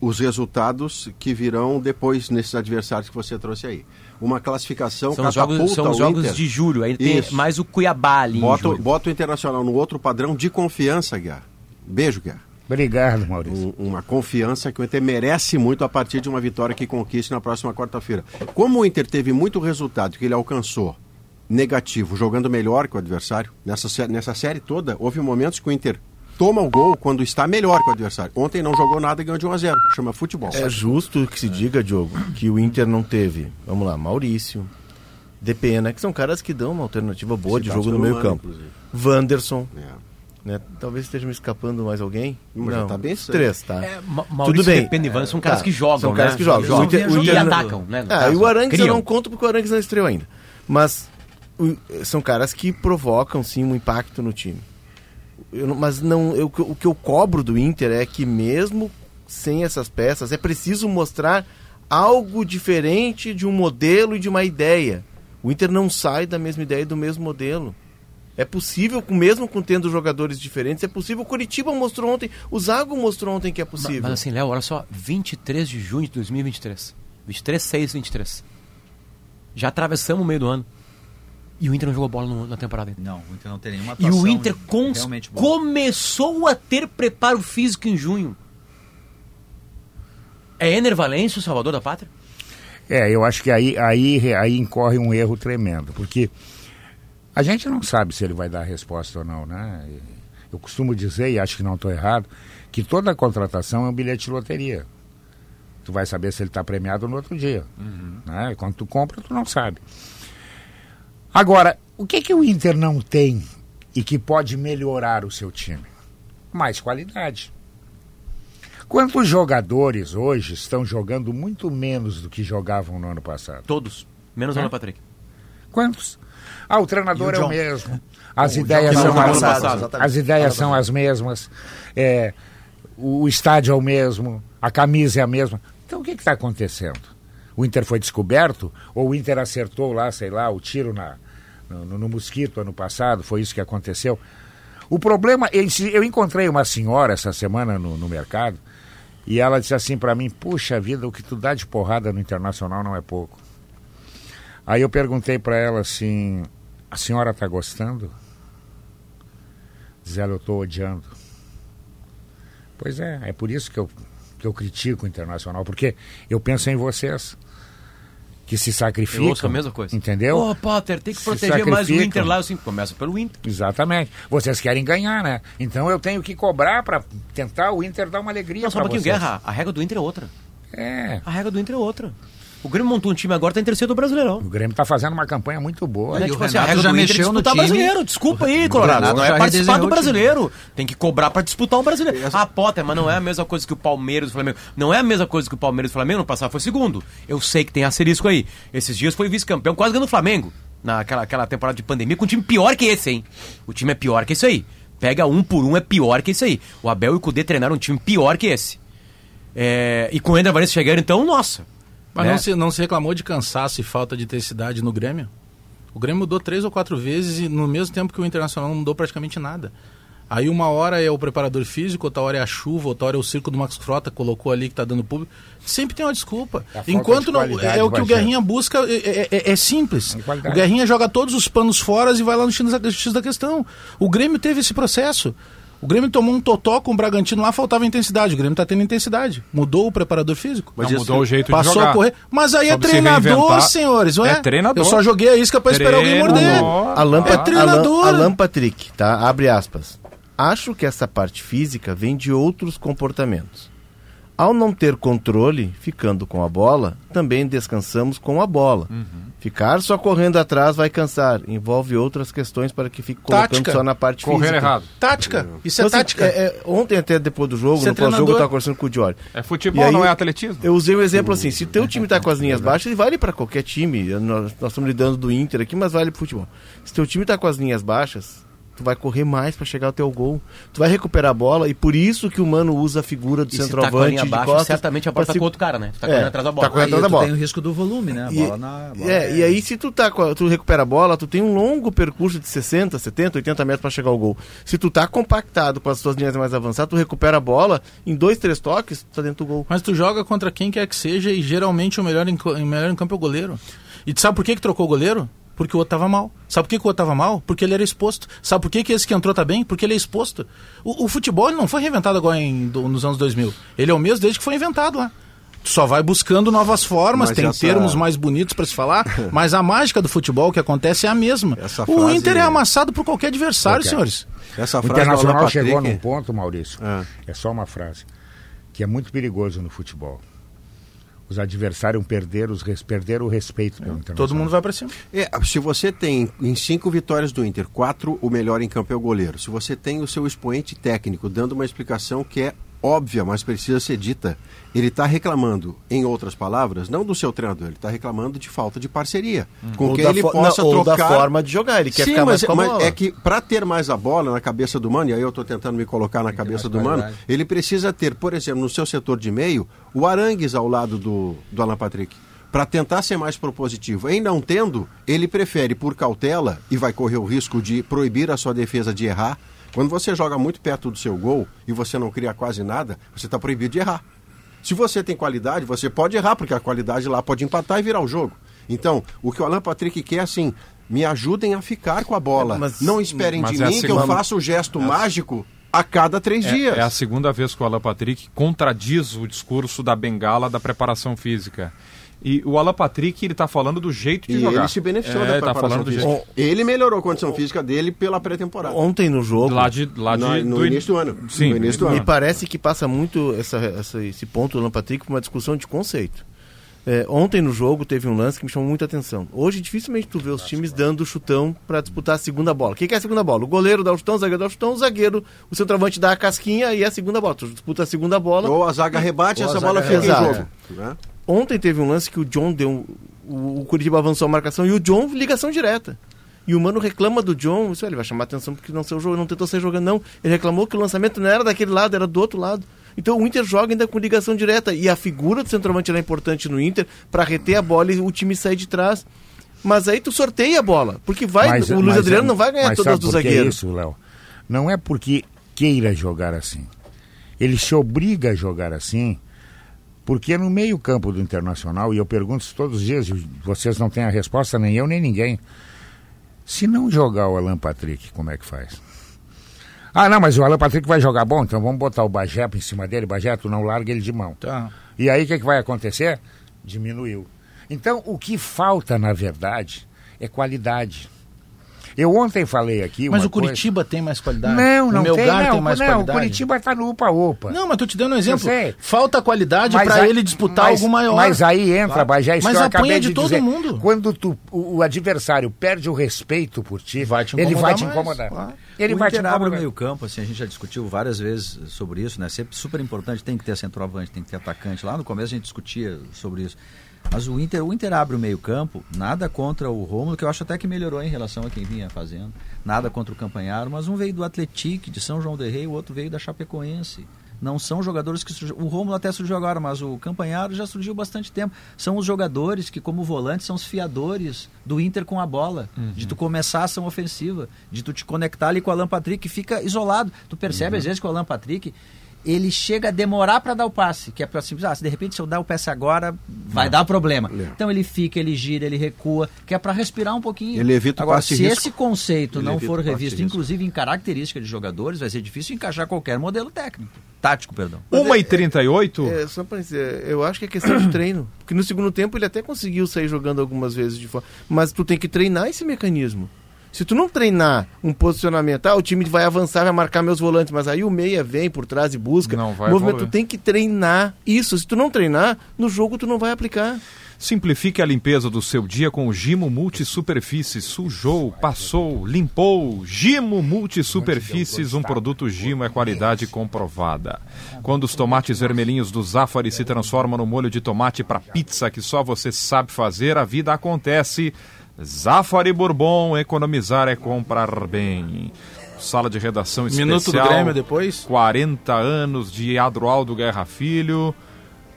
os resultados que virão depois nesses adversários que você trouxe aí. Uma classificação São os jogos, são jogos Inter. de julho. Aí tem Isso. mais o Cuiabá ali Bota, bota o Internacional no outro padrão de confiança, Guiar. Beijo, Guiar. Obrigado, Maurício. Um- uma confiança que o Inter merece muito a partir de uma vitória que conquiste na próxima quarta-feira. Como o Inter teve muito resultado que ele alcançou negativo, jogando melhor que o adversário, nessa, nessa série toda, houve momentos que o Inter toma o gol quando está melhor que o adversário. Ontem não jogou nada e ganhou de 1 a 0 Chama futebol. É justo que se diga, Diogo, que o Inter não teve, vamos lá, Maurício, Depena, que são caras que dão uma alternativa boa de Citados jogo no meio campo. inclusive. Wanderson, É. né? Talvez esteja me escapando mais alguém. Mas já não, tá bem três, tá? É, Tudo bem. Depende e Ivan são caras Tá. que jogam, São caras né? que jogam. Jogam O Inter- o e Inter- atacam, né? Ah, e o Arangues eu não conto porque o Arangues não estreou ainda. Mas são caras que provocam, sim, um impacto no time. Eu mas não, eu- o que eu cobro do Inter é que mesmo sem essas peças, é preciso mostrar algo diferente de um modelo e de uma ideia. O Inter não sai da mesma ideia e do mesmo modelo. É possível, mesmo com tendo jogadores diferentes, é possível. O Curitiba mostrou ontem, o Zago mostrou ontem que é possível. Mas assim, Léo, olha só, 23 de junho de 2023. 23, 6, 23. Já atravessamos o meio do ano. E o Inter não jogou bola no- na temporada ainda. Não, o Inter não tem nenhuma E atuação o Inter começou a ter preparo físico em junho. É Ener Valência o salvador da pátria? É, eu acho que aí, aí, aí incorre um erro tremendo, porque a gente não sabe se ele vai dar a resposta ou não, né? Eu costumo dizer, e acho que não estou errado, que toda contratação é um bilhete de loteria. Tu vai saber se ele está premiado no outro dia. Né? E Quando tu compra, tu não sabe. Agora, o que, que o Inter não tem e que pode melhorar o seu time? Mais qualidade. Quantos jogadores hoje estão jogando muito menos do que jogavam no ano passado? Todos. Menos o É? Alan Patrick. Quantos? Ah, o E o é o mesmo. <laughs> As O ideias John são as, passado, as ideias são as mesmas. É, o estádio é o mesmo, a camisa é a mesma. Então o que está acontecendo? O Inter foi descoberto ou o Inter acertou lá, sei lá, o tiro na, no, no- mosquito ano passado? Foi isso que aconteceu? O problema, eu, encontrei uma senhora essa semana no, no mercado e ela disse assim para mim: Puxa vida, o que tu dá de porrada no internacional não é pouco. Aí eu perguntei para ela assim: A senhora está gostando? Diz ela: Eu estou odiando. Pois é, é por isso que eu, que eu critico o internacional, porque eu penso em vocês que se sacrificam. Eu ouço a mesma coisa. Entendeu? Ô, Potter, tem que Se proteger mais o. Inter lá. Assim, começa pelo Inter. Exatamente. Vocês querem ganhar, né? Então eu tenho que cobrar para tentar o Inter dar uma alegria Não, só um para pouquinho, vocês. Guerra. A regra do Inter é outra. É. A regra do Inter é outra. O Grêmio montou um time agora, tá em terceiro do Brasileirão. O Grêmio está fazendo uma campanha muito boa. Né? e o Tipo assim, a regra já do Inter é mexeu no disputar time. brasileiro. Desculpa aí, Colorado. Não já é participar do o brasileiro. Tem que cobrar pra disputar um brasileiro. Ah, Potter, mas não é a mesma coisa que o Palmeiras e o Flamengo. Não é a mesma coisa que o Palmeiras e o Flamengo. No passado foi segundo. Eu sei que tem asterisco aí. Esses dias foi vice-campeão, quase ganhando o Flamengo. Naquela aquela temporada de pandemia, com um time pior que esse, hein? O time é pior que esse aí. Pega um por um, é pior que esse aí. O Abel e o Cudê treinaram um time pior que esse. É, e com o Ender Valencia chegando, então, nossa. Mas né? não, se, não se reclamou de cansaço e falta de intensidade no Grêmio? O Grêmio mudou três ou quatro vezes e no mesmo tempo que o Internacional não mudou praticamente nada. Aí uma hora é o preparador físico, outra hora é a chuva, outra hora é o circo do Max Frota, colocou ali que tá dando público. Sempre tem uma desculpa. É Enquanto não, é o que o. Guerrinha busca, é, é- é- é simples. De O. Guerrinha joga todos os panos fora e vai lá no X da questão. O Grêmio teve esse processo. O Grêmio tomou um totó com o Bragantino lá, faltava intensidade. O Grêmio tá tendo intensidade. Mudou o preparador físico. Não mudou o jeito de Passou jogar. a correr. Mas aí é se treinador, reinventar. senhores, ué? É treinador. Eu só joguei a isca pra esperar alguém morder. Alan, É treinador. Alan, Alan Patrick, tá? Abre aspas. Acho que essa parte física vem de outros comportamentos. Ao não ter controle, ficando com a bola, também descansamos com a bola. Uhum. Ficar só correndo atrás vai cansar. Envolve outras questões para que fique colocando Tática. só na parte Correr física. errado. Tática. Isso é Então, assim, tática. é- é, ontem, até depois do jogo, Você é no pós-jogo, eu estava conversando com o Diori. É futebol, aí, não é atletismo. Eu usei um exemplo assim: se o teu <laughs> time tá com as linhas baixas, ele vale para qualquer time. Nós, nós estamos lidando do Inter aqui, mas vale pro futebol. Se teu time tá com as linhas baixas, tu vai correr mais para chegar ao teu gol. Tu vai recuperar a bola e por isso que o Mano usa a figura do E se tá centroavante linha de baixa, costas. certamente a bola tá se- com outro cara, né? Tu tá É, correndo atrás da bola. tá correndo atrás da tu bola. tem o risco do volume, né? A E- bola na. bola É, e aí se tu tá com a- tu recupera a bola, tu tem um longo percurso de 60, 70, 80 metros para chegar ao gol. Se tu tá compactado com as tuas linhas mais avançadas, tu recupera a bola em dois, três toques, tu tá dentro do gol. Mas tu joga contra quem quer que seja e geralmente o melhor em, o melhor em campo é o goleiro. E tu sabe por que, que trocou o goleiro? Porque o outro tava mal. Sabe por que, que o outro tava mal? Porque ele era exposto. Sabe por que, que esse que entrou tá bem? Porque ele é exposto. O, o futebol não foi reinventado agora em, do- nos anos 2000. Ele é o mesmo desde que foi inventado lá. Tu só vai buscando novas formas, Mas tem essa- termos mais bonitos para se falar, <laughs> mas a mágica do futebol que acontece é a mesma. Essa O frase- Inter é amassado por qualquer adversário, Qualquer. senhores. Essa O frase Alan Internacional Patrick- chegou num ponto, Maurício, Ah. é só uma frase, que é muito perigoso no futebol. Os adversários perderam, os, res- perderam o respeito pelo Internacional. Todo mundo vai pra cima. É, se você tem em cinco vitórias do Inter, quatro o melhor em campo é o goleiro. Se você tem o seu expoente técnico dando uma explicação que é óbvia, mas precisa ser dita, ele está reclamando, em outras palavras, não do seu treinador, ele está reclamando de falta de parceria. Com Ou quem da ele possa não, ou da trocar. forma de jogar, ele quer Sim, ficar mais mas, com a mas bola. é que para ter mais a bola na cabeça do Mano, e aí eu estou tentando me colocar na cabeça do Mano, ele precisa ter, por exemplo, no seu setor de meio, o Arangues ao lado do, do Alan Patrick. Para tentar ser mais propositivo. Em não tendo, ele prefere, por cautela, e vai correr o risco de proibir a sua defesa de errar. Quando você joga muito perto do seu gol e você não cria quase nada, você está proibido de errar. Se você tem qualidade, você pode errar, porque a qualidade lá pode empatar e virar o jogo. Então, o que o Alan Patrick quer é assim: me ajudem a ficar com a bola. Mas- não esperem de é mim que eu faça o gesto mágico a cada três É, dias. é a segunda vez que o Alan Patrick contradiz o discurso da bengala da preparação física. E o Alan Patrick, ele tá falando do jeito de E jogar. ele se beneficiou é, da tá preparação falando do física. jeito. Ele melhorou a condição física dele pela pré-temporada. Ontem no jogo, Lá de, lá de, No- no do in- início do ano. Sim, No início do me ano. parece que passa muito essa, essa- esse ponto do Alan Patrick por uma discussão de conceito. É, ontem no jogo teve um lance que me chamou muita atenção. Hoje dificilmente tu vê os times dando chutão para disputar a segunda bola. O que, que é a segunda bola? O goleiro dá o chutão, o zagueiro dá o chutão, o zagueiro, o centroavante dá a casquinha e é a segunda bola. Tu disputa a segunda bola. Ou a zaga rebate e essa bola fica em jogo. né? Ontem teve um lance que o John deu. O, o Curitiba avançou a marcação e o John ligação direta. E o mano reclama do John, isso ele vai chamar atenção porque não seu jogo, não tentou sair jogando, não. Ele reclamou que o lançamento não era daquele lado, era do outro lado. Então o Inter joga ainda com ligação direta. E a figura do centroavante era importante no Inter para reter a bola e o time sair de trás. Mas aí tu sorteia a bola. Porque vai, Mas- o Luiz mas Adriano é- não vai ganhar todas sabe do por que zagueiro. isso, Léo? Não é porque queira jogar assim. Ele se obriga a jogar assim, porque no meio-campo do Internacional, e eu pergunto isso todos os dias, e vocês não têm a resposta, nem eu, nem ninguém. Se não jogar o Alan Patrick, como é que faz? Ah, não, mas o Alan Patrick vai jogar bom, então vamos botar o Bagé em cima dele. Bagé, tu não larga ele de mão. Tá. E aí o que, que vai acontecer? Diminuiu. Então, o que falta, na verdade, é qualidade. Eu ontem falei aqui. Mas uma o Curitiba tem mais qualidade. Coisa... Não, não o tem. Melgar Não, tem mais não qualidade. o Curitiba tá no upa-upa. Não, mas tô te dando um exemplo. Falta qualidade Mas para ele disputar mas- algo maior. Mas aí entra, Bajé, isso Mas que eu apanha de de todo dizer. mundo. Quando tu, o, o adversário perde o respeito por ti, Vai te ele vai te incomodar claro. Ele o vai te Inter abre o incomodar. meio campo, assim, a gente já discutiu várias vezes sobre isso, né? Sempre super importante, tem que ter centroavante, tem que ter atacante. Lá no começo a gente discutia sobre isso. Mas o Inter, o Inter abre o meio campo, nada contra o Rômulo, que eu acho até que melhorou em relação a quem vinha fazendo. Nada contra o Campanharo, mas um veio do Atlético, de São João del Rei, o outro veio da Chapecoense. Não são jogadores que surgiu. O Rômulo até surgiu agora, mas o Campanharo já surgiu bastante tempo. São os jogadores que, como volantes, são os fiadores do Inter com a bola. De tu começar a ação ofensiva, de tu te conectar ali com o Alan Patrick, que fica isolado. Tu percebe às vezes que o Alan Patrick ele chega a demorar para dar o passe, que é para assim, ah, se de repente se eu dar o passe agora, vai dar problema. Então ele fica, ele gira, ele recua, que é para respirar um pouquinho. Ele evita o Agora, passe se risco. esse conceito Ele não for o revisto, risco. inclusive em característica de jogadores, vai ser difícil encaixar qualquer modelo técnico. Tático, perdão. 1h38. É, só pra dizer, eu acho que é questão de <clears throat> treino. Porque no segundo tempo ele até conseguiu sair jogando algumas vezes de fora. Mas tu tem que treinar esse mecanismo. Se tu não treinar um posicionamento, ah, o time vai avançar, vai marcar meus volantes, mas aí o meia vem por trás e busca. Não vai movimento, tu tem que treinar isso. Se tu não treinar, no jogo tu não vai aplicar. Simplifique a limpeza do seu dia com o Gimo Multisuperfícies. Sujou, passou, limpou. Gimo Multisuperfícies, um produto Gimo é qualidade comprovada. Quando os tomates vermelhinhos do Zafari se transformam no molho de tomate para pizza que só você sabe fazer, a vida acontece. Zafari Bourbon, economizar é comprar bem. Sala de redação especial. Minuto do Grêmio depois. 40 anos de Adroaldo Guerra Filho.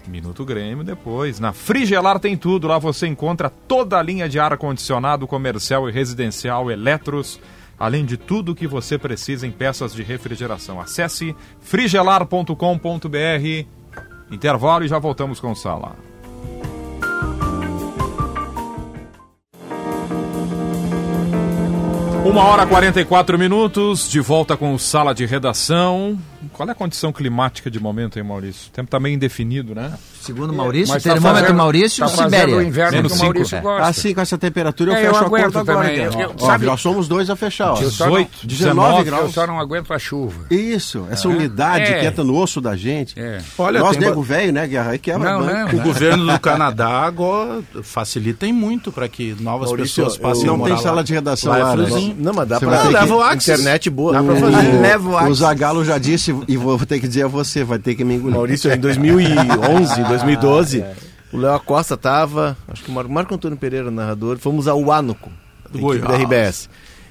Minuto Grêmio depois. Na Frigelar tem tudo. Lá você encontra toda a linha de ar-condicionado comercial e residencial Eletros. Além de tudo que você precisa em peças de refrigeração. Acesse frigelar.com.br. Intervalo e já voltamos com o Sala. Uma hora e 44 minutos, de volta com o Sala de Redação. Qual é a condição climática de momento, hein, Maurício? O tempo está meio indefinido, né? Segundo Maurício, Mas tá termômetro fazendo- Maurício, tá Sibéria. o inverno Menos que o cinco. Maurício É. gosta. Assim, com essa temperatura, eu É, eu fecho o aguento acordo agora. também. Eu- sabe- já somos dois a fechar. Ó. Eu só não- 18, 19 19 graus. Eu só não aguento a chuva. Isso, essa umidade É. que entra no osso da gente. É. Olha, Nós, tem nego velho, né, Guerra? Aí quebra Não, banco. não. O governo do Canadá agora facilita em muito para que novas Maurício, pessoas passem eu- a Não tem sala de redação Lá é lá, né? Não, mas dá ter leva o Axis. internet boa. Dá pra O- fazer. Leva o O. Zagalo já disse, e vou ter que dizer a você, vai ter que me engolir. Maurício, em 2011, 2012, o Léo Acosta tava, acho que o Mar- Marco Antônio Pereira, narrador, fomos ao Huánuco, Do da Goiás. RBS.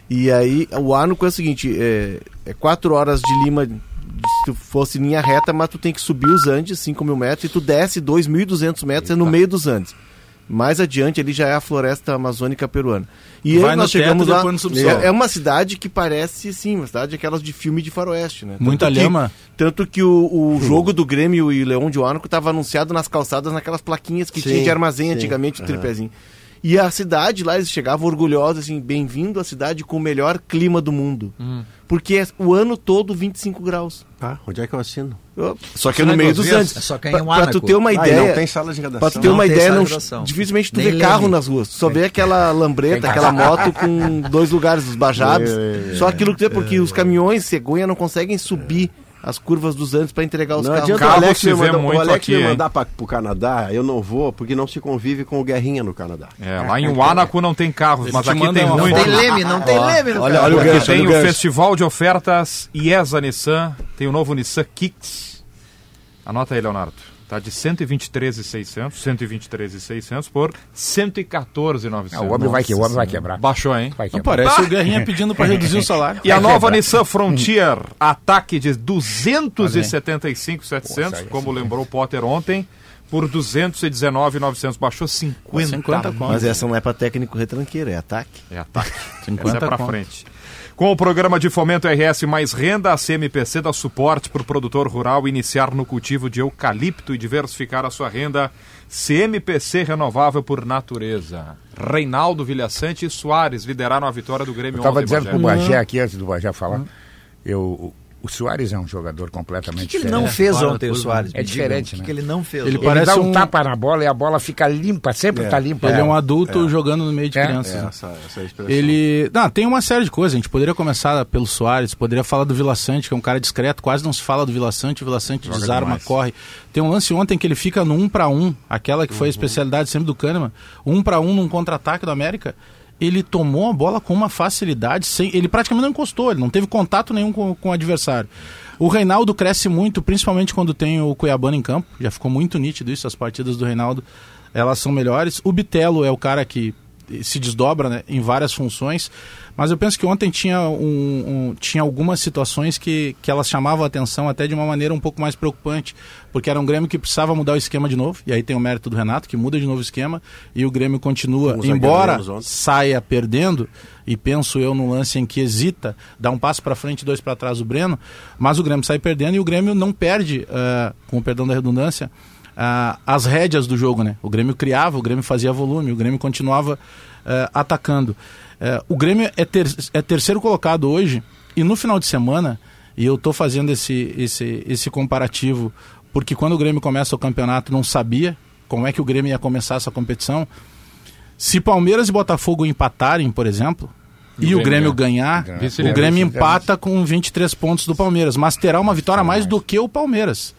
E aí, o Huánuco é o seguinte, é, é quatro horas de Lima, se tu fosse linha reta, mas tu tem que subir os Andes, 5 mil metros, e tu desce 2.200 metros, é no meio dos Andes. Mais adiante ali já é a floresta amazônica peruana. E Vai aí nós chegamos teto, lá. É, é uma cidade que parece, sim, uma cidade aquelas de filme de faroeste, né? Muita Tanto que- lama. tanto que o, o jogo do Grêmio e Leão de Huánuco estava anunciado nas calçadas, naquelas plaquinhas que Sim, tinha de armazém sim, antigamente, o aham. tripézinho. E a cidade lá, eles chegavam orgulhosos, assim, bem-vindo à cidade com o melhor clima do mundo. Porque é o ano todo 25 graus. Tá, onde é que eu assino? Ó, Só que é no meio dos Andes. Só que é em Pra, pra tu ter uma Ah, ideia... não tem sala de redação. Pra tu ter Não uma ideia, não, dificilmente tu Nem vê carro leme. nas ruas. Tu só vê aquela lambreta, aquela moto com dois lugares, os bajabes. <laughs> É, Só aquilo que tu vê, porque os caminhões cegonha não conseguem subir as curvas dos Andes para entregar os Não carros. adianta o Alex, se me vê mandar, o muito Alex aqui, me hein? mandar para o Canadá, eu não vou, porque não se convive com o Guerrinha no Canadá. É, lá em Huánuco não tem carros, mas te aqui mandam tem muito. Não tem leme, não tem leme no olha, carro. olha o gancho, tem o o gancho. Festival de Ofertas IESA Nissan, tem o novo Nissan Kicks. Anota aí, Leonardo. Tá de 123,600, 123,600 por 114,900. Ah, o homem vai que o homem vai quebrar. Baixou, hein? Vai Não quebrar. parece o Guerrinha pedindo para reduzir o salário. E a nova quebrar. Nissan Frontier, <laughs> ataque de 275,700, Nossa, como lembrou o Potter ontem, por 219,900. Baixou 50. 50 conto. Mas essa não é para técnico retranqueiro, é ataque. É ataque. 50 Essa é pra conto. frente. Com o programa de fomento RS Mais Renda, a CMPC dá suporte para o produtor rural iniciar no cultivo de eucalipto e diversificar a sua renda. CMPC renovável por natureza. Reinaldo Vilhaçante e Soares lideraram a vitória do Grêmio Eu estava ontem, dizendo Bagé. pro Bagé aqui, antes do Bagé falar, eu, o, Soares é um jogador completamente O que ele diferente. não fez fora da ontem, o Soares? É diferente, O que né? que ele não fez? Ele ontem? Ele Parece dá um, um- tapa na bola e a bola fica limpa, sempre tá limpa. Ele é um adulto jogando no meio de É. crianças. né? Essa, essa expressão. Ele. Não, tem uma série de coisas. A gente poderia começar pelo Soares, poderia falar do Vila Sante, que é um cara discreto, quase não se fala do Vila Sante. O Vila Sante Joga desarma, demais. corre. Tem um lance ontem que ele fica no um para um, aquela que foi a especialidade sempre do Kahneman, um para um num contra-ataque do América. Ele tomou a bola com uma facilidade, sem, ele praticamente não encostou, ele não teve contato nenhum com, com o adversário. O Reinaldo cresce muito, principalmente quando tem o Cuiabano em campo. Já ficou muito nítido isso, as partidas do Reinaldo, elas são melhores. O Bitelo é o cara que se desdobra né, em várias funções, mas eu penso que ontem tinha, um, um- tinha algumas situações que, que elas chamavam a atenção até de uma maneira um pouco mais preocupante, porque era um Grêmio que precisava mudar o esquema de novo, e aí tem o mérito do Renato, que muda de novo o esquema, e o Grêmio continua, embora saia perdendo, e penso eu num lance em que hesita, dá um passo para frente e dois para trás o Breno, mas o Grêmio sai perdendo e o Grêmio não perde, ah, com o perdão da redundância, ah, as rédeas do jogo, né? O Grêmio criava, o Grêmio fazia volume, o Grêmio continuava ah, atacando. Eh, o Grêmio é, ter- é terceiro colocado hoje e no final de semana, e eu estou fazendo esse, esse, esse comparativo, porque quando o Grêmio começa o campeonato não sabia como é que o Grêmio ia começar essa competição. Se Palmeiras e Botafogo empatarem, por exemplo, e, o Grêmio ganhar, Vice o. Grêmio empata com 23 pontos do Palmeiras, mas terá uma vitória a mais do que o Palmeiras.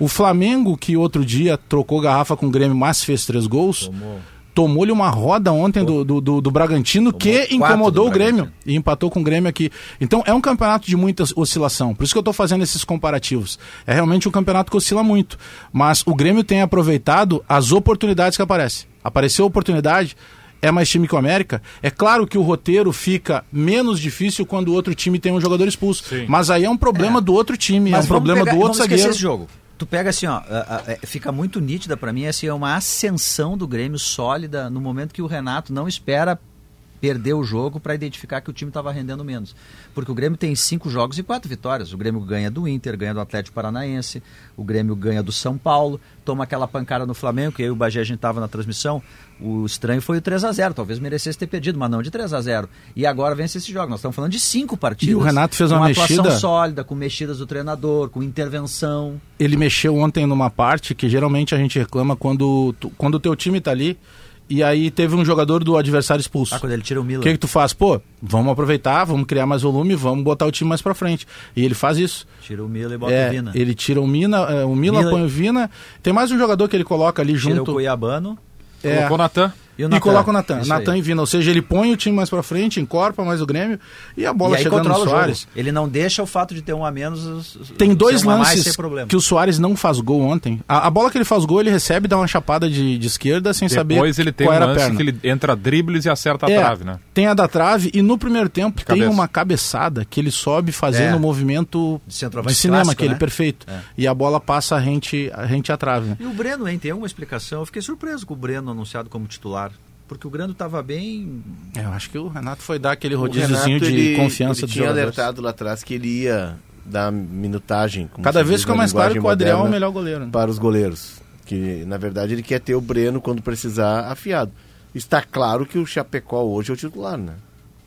O Flamengo, que outro dia trocou garrafa com o Grêmio, mas fez três gols, tomou-lhe uma roda ontem do, do, do- do Bragantino que quatro incomodou do o Grêmio Bragantino. e empatou com o Grêmio aqui. Então é um campeonato de muita oscilação. Por isso que eu estou fazendo esses comparativos. É realmente um campeonato que oscila muito. Mas o Grêmio tem aproveitado as oportunidades que aparecem. Apareceu a oportunidade, é mais time que o América. É claro que o roteiro fica menos difícil quando o outro time tem um jogador expulso. Sim. Mas aí é um problema do outro time, é um vamos problema pegar- do outro vamos zagueiro. esse jogo. Tu pega assim, ó, é, fica muito nítida pra mim, assim, é uma ascensão do Grêmio sólida no momento que o Renato não espera perder o jogo para identificar que o time estava rendendo menos. Porque o Grêmio tem cinco jogos e quatro vitórias. O Grêmio ganha do Inter, ganha do Atlético Paranaense, o Grêmio ganha do São Paulo, toma aquela pancada no Flamengo, que eu e o Bagé a gente estava na transmissão. O estranho foi o 3 a 0 talvez merecesse ter perdido, mas não de 3 a 0 E agora vence esse jogo. Nós estamos falando de cinco partidas. E o Renato fez uma atuação mexida- sólida, com mexidas do treinador, com intervenção. ele mexeu ontem numa parte que geralmente a gente reclama quando, quando o teu time tá ali e aí teve um jogador do adversário expulso. Ah, quando ele tira o Miller. O que, que tu faz? Pô, vamos aproveitar, vamos criar mais volume, vamos botar o time mais pra frente. E ele faz isso. Tira o Miller e bota É, o Vina. ele tira o Mina, é, o Mila, Mila- põe o Vina. Tem mais um jogador que ele coloca ali Tira o junto. Cuiabano. É, Colocou o Natan. E o e coloca o Natan. Natan e Vina. Ou seja, ele põe o time mais pra frente, encorpa mais o Grêmio e a bola e aí chegando no o. Soares. Ele não deixa o fato de ter um a menos. Tem dois um a lances que o Soares não faz gol ontem. A, a bola que ele faz gol, ele recebe, dá uma chapada de, de esquerda sem Depois saber ele tem qual um era a lance perna. que ele entra dribles e acerta a É, trave, né? Tem a da trave e no primeiro tempo De tem cabeça. uma cabeçada que ele sobe fazendo É. um movimento De de cinema, clássico, aquele né? perfeito. É. E a bola passa rente, rente à trave. né? E o Breno, hein? Tem alguma explicação? Eu fiquei surpreso com o Breno anunciado como titular. Porque o Breno estava bem. É, eu acho que o Renato foi dar aquele rodíziozinho Renato, de ele- confiança ele dos tinha jogadores. alertado lá atrás que ele ia dar minutagem. Cada vez fica mais claro que o Adriel é o melhor goleiro. né? Para os goleiros. Que, na verdade, ele quer ter o Breno quando precisar afiado. Está claro que o Chapecó hoje é o titular, né?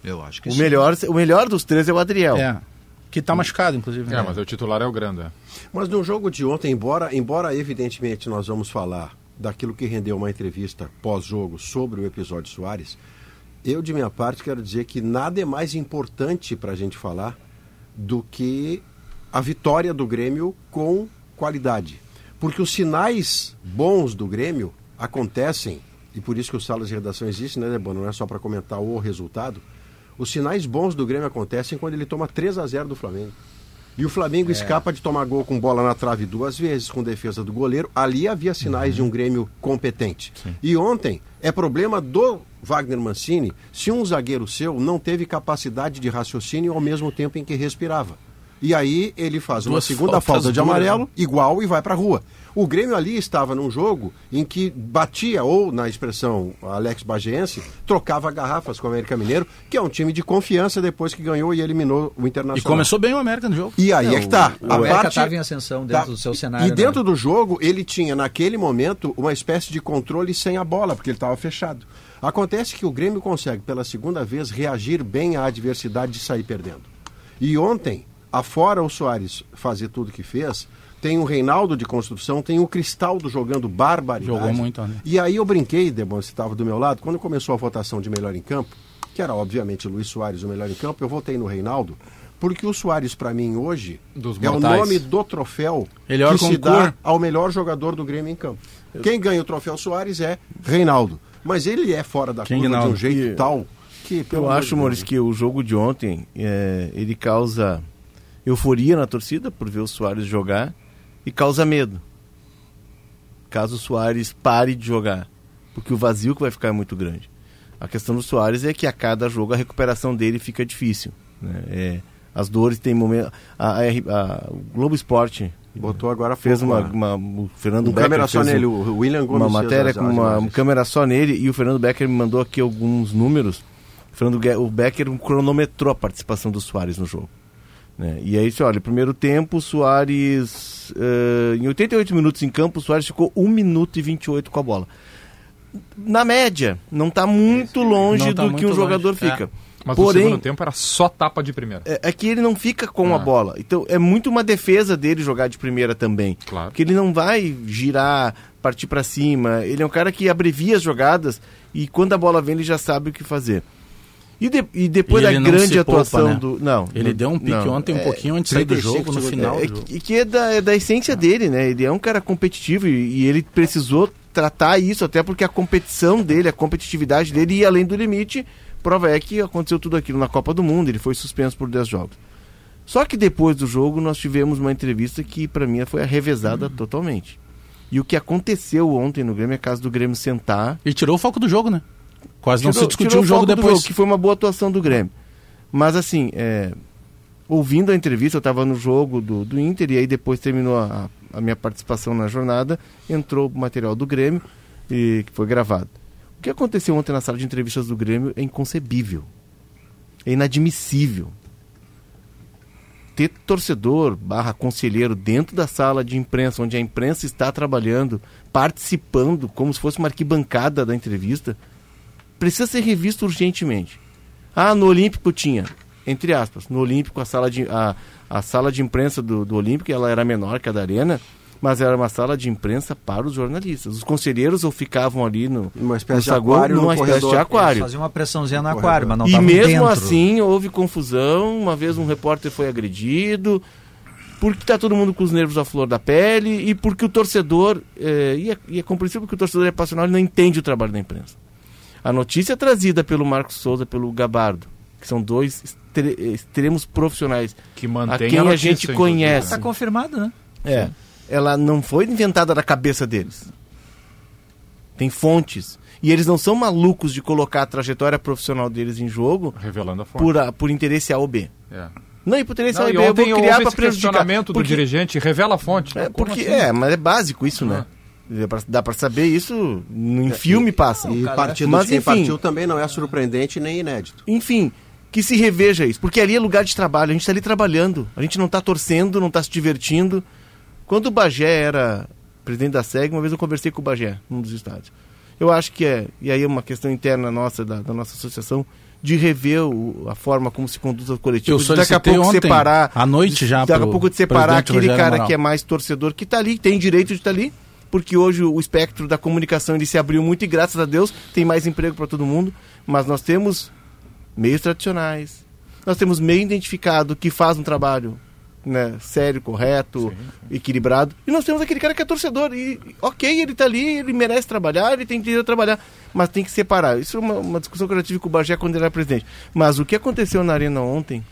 Eu acho que O melhor, o melhor dos três é o Adriel. É. Que tá machucado, inclusive. É, né? mas o titular é o grande. é. Mas no jogo de ontem, embora, embora evidentemente nós vamos falar daquilo que rendeu uma entrevista pós-jogo sobre o episódio Soares, eu de minha parte quero dizer que nada é mais importante para a gente falar do que a vitória do Grêmio com qualidade. Porque os sinais bons do Grêmio acontecem, e por isso que o Salas de Redação existe, né, Debona? Não é só para comentar o resultado. Os sinais bons do Grêmio acontecem quando ele toma 3 a 0 do Flamengo. E o Flamengo escapa de tomar gol com bola na trave duas vezes, com defesa do goleiro. Ali havia sinais de um Grêmio competente. E ontem é problema do Wagner Mancini se um zagueiro seu não teve capacidade de raciocínio ao mesmo tempo em que respirava. E aí ele faz uma Duas segunda faltas falta de amarelo, igual e vai para a rua. O Grêmio ali estava num jogo em que batia, ou na expressão Alex Bageense, trocava garrafas com o América Mineiro, que é um time de confiança depois que ganhou e eliminou o Internacional. E começou bem o América no jogo. E aí é que tá. O América estava em ascensão dentro Tá. do seu cenário. E né? dentro do jogo, ele tinha, naquele momento, uma espécie de controle sem a bola, porque ele estava fechado. Acontece que o Grêmio consegue, pela segunda vez, reagir bem à adversidade de sair perdendo. E ontem, afora o Soares fazer tudo que fez, tem o Reinaldo de construção, tem o Cristaldo jogando barbaridade. Jogou muito, né? E aí eu brinquei, Debon, você estava do meu lado, quando começou a votação de melhor em campo, que era obviamente o Luiz Soares o melhor em campo, eu votei no Reinaldo, porque o Soares, para mim, hoje, Dos é o nome do troféu Melhor que se concurso. dá ao melhor jogador do Grêmio em campo. Quem ganha o troféu Soares é Reinaldo. Mas ele é fora da Quem, curva de um jeito E- tal que... pelo Eu acho, Maurício, que o jogo de ontem é, ele causa euforia na torcida por ver o Soares jogar e causa medo. Caso o Soares pare de jogar, porque o vazio que vai ficar é muito grande. A questão do Soares é que a cada jogo a recuperação dele fica difícil. né? É, as dores tem momento. A, a a- o Globo Esporte Botou agora fez pouco uma, uma- O Fernando Um Becker câmera só nele, um- o William Gomes uma matéria com uma, imagens. câmera só nele e o Fernando Becker me mandou aqui alguns números. O Fernando o Becker cronometrou a participação do Soares no jogo. Né? E aí, olha, primeiro tempo, o Soares. eh, em 88 minutos em campo, o Soares ficou 1 minuto e 28 com a bola. Na média, não está muito longe tá do muito que um longe. jogador É. fica. Mas no Porém, segundo tempo era só tapa de primeira. é, é que ele não fica com Ah. a bola. Então é muito uma defesa dele jogar de primeira também. Claro. Porque ele não vai girar, partir pra cima. Ele é um cara que abrevia as jogadas e quando a bola vem ele já sabe o que fazer. E, de- e depois E da ele grande se poupa, atuação né? do. Não. Ele não- deu um pique não. ontem um É, pouquinho antes de sair do 35 jogo, no final. é, jogo. que- e que é da, é da essência dele, né? Ele é um cara competitivo e, e ele precisou tratar isso, até porque a competição dele, a competitividade dele ia além do limite. Prova é que aconteceu tudo aquilo na Copa do Mundo, ele foi suspenso por 10 jogos. Só que depois do jogo nós tivemos uma entrevista que para mim foi arrevesada totalmente. E o que aconteceu ontem no Grêmio é caso do Grêmio sentar E tirou o foco do jogo, né? Quase não se Tirou- discutiu tirou o jogo depois. que foi uma boa atuação do Grêmio. Mas assim, é, ouvindo a entrevista, eu estava no jogo do, do Inter e aí depois terminou a, a minha participação na jornada, entrou o material do Grêmio, e, que foi gravado. O que aconteceu ontem na sala de entrevistas do Grêmio é inconcebível. É inadmissível. Ter torcedor barra conselheiro dentro da sala de imprensa, onde a imprensa está trabalhando, participando, como se fosse uma arquibancada da entrevista, precisa ser revisto urgentemente. Ah, no Olímpico tinha, entre aspas, no Olímpico a sala de, a, a sala de imprensa do, do Olímpico ela era menor que a da Arena, mas era uma sala de imprensa para os jornalistas. Os conselheiros ou ficavam ali no, Uma espécie no de saguão, aquário no numa espécie de corredor. aquário. Fazia uma pressãozinha no Corredor. aquário, mas não E mesmo dentro. assim houve confusão. Uma vez um repórter foi agredido, porque está todo mundo com os nervos à flor da pele e porque o torcedor, é, e, é, e é compreensível que o torcedor é passional, ele não entende o trabalho da imprensa. A notícia trazida pelo Marcos Souza, pelo Gabardo, que são dois extre- extremos profissionais, Que a mantém quem a, notícia, gente inclusive. conhece. Está confirmado, né? É. Ela não foi inventada da cabeça deles. Tem fontes. E eles não são malucos de colocar a trajetória profissional deles em jogo Revelando a fonte. por, a- por interesse A ou B. É. Não, e por interesse Não, A ou B, eu vou criar para prejudicar. questionamento do Porque- dirigente, revela a fonte. É, Como porque, assim? é, mas é básico isso, né? Dá pra saber isso, em filme passa. E partido Mas de quem enfim, partiu também não é surpreendente nem inédito. enfim, que se reveja isso. Porque ali é lugar de trabalho, a gente está ali trabalhando. A gente não está torcendo, não está se divertindo. Quando o Bagé era presidente da SEG, uma vez eu conversei com o Bagé, num dos estádios. Eu acho que é, e aí é uma questão interna nossa, da, da nossa associação, de rever o- a forma como se conduz o coletivo. Eu de daqui a pouco ontem, separar. à noite já, Daqui a pouco de separar aquele cara Amaral. que é mais torcedor, que está ali, tem direito de estar ali, porque hoje o espectro da comunicação ele se abriu muito e graças a Deus tem mais emprego para todo mundo, mas nós temos meios tradicionais, nós temos meio identificado que faz um trabalho né, sério, correto, equilibrado, e nós temos aquele cara que é torcedor, e ok, ele está ali, ele merece trabalhar, ele tem direito a trabalhar, mas tem que separar. Isso é uma, uma discussão que eu já tive com o Bagé quando ele era presidente. Mas o que aconteceu na Arena ontem,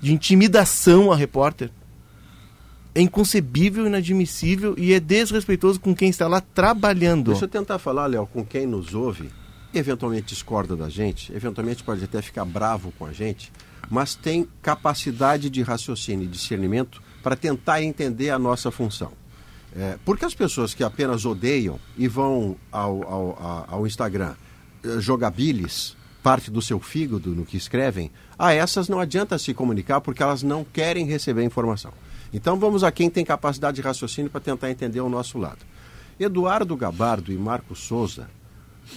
de intimidação a repórter, é inconcebível, inadmissível e é desrespeitoso com quem está lá trabalhando. Deixa eu tentar falar, Léo, com quem nos ouve, eventualmente discorda da gente, eventualmente pode até ficar bravo com a gente, mas tem capacidade de raciocínio e discernimento para tentar entender a nossa função. É, porque as pessoas que apenas odeiam e vão ao, ao, ao Instagram eh, jogar bilis, parte do seu fígado no que escrevem, a essas não adianta se comunicar porque elas não querem receber informação. Então vamos a quem tem capacidade de raciocínio para tentar entender o nosso lado. Eduardo Gabardo e Marco Souza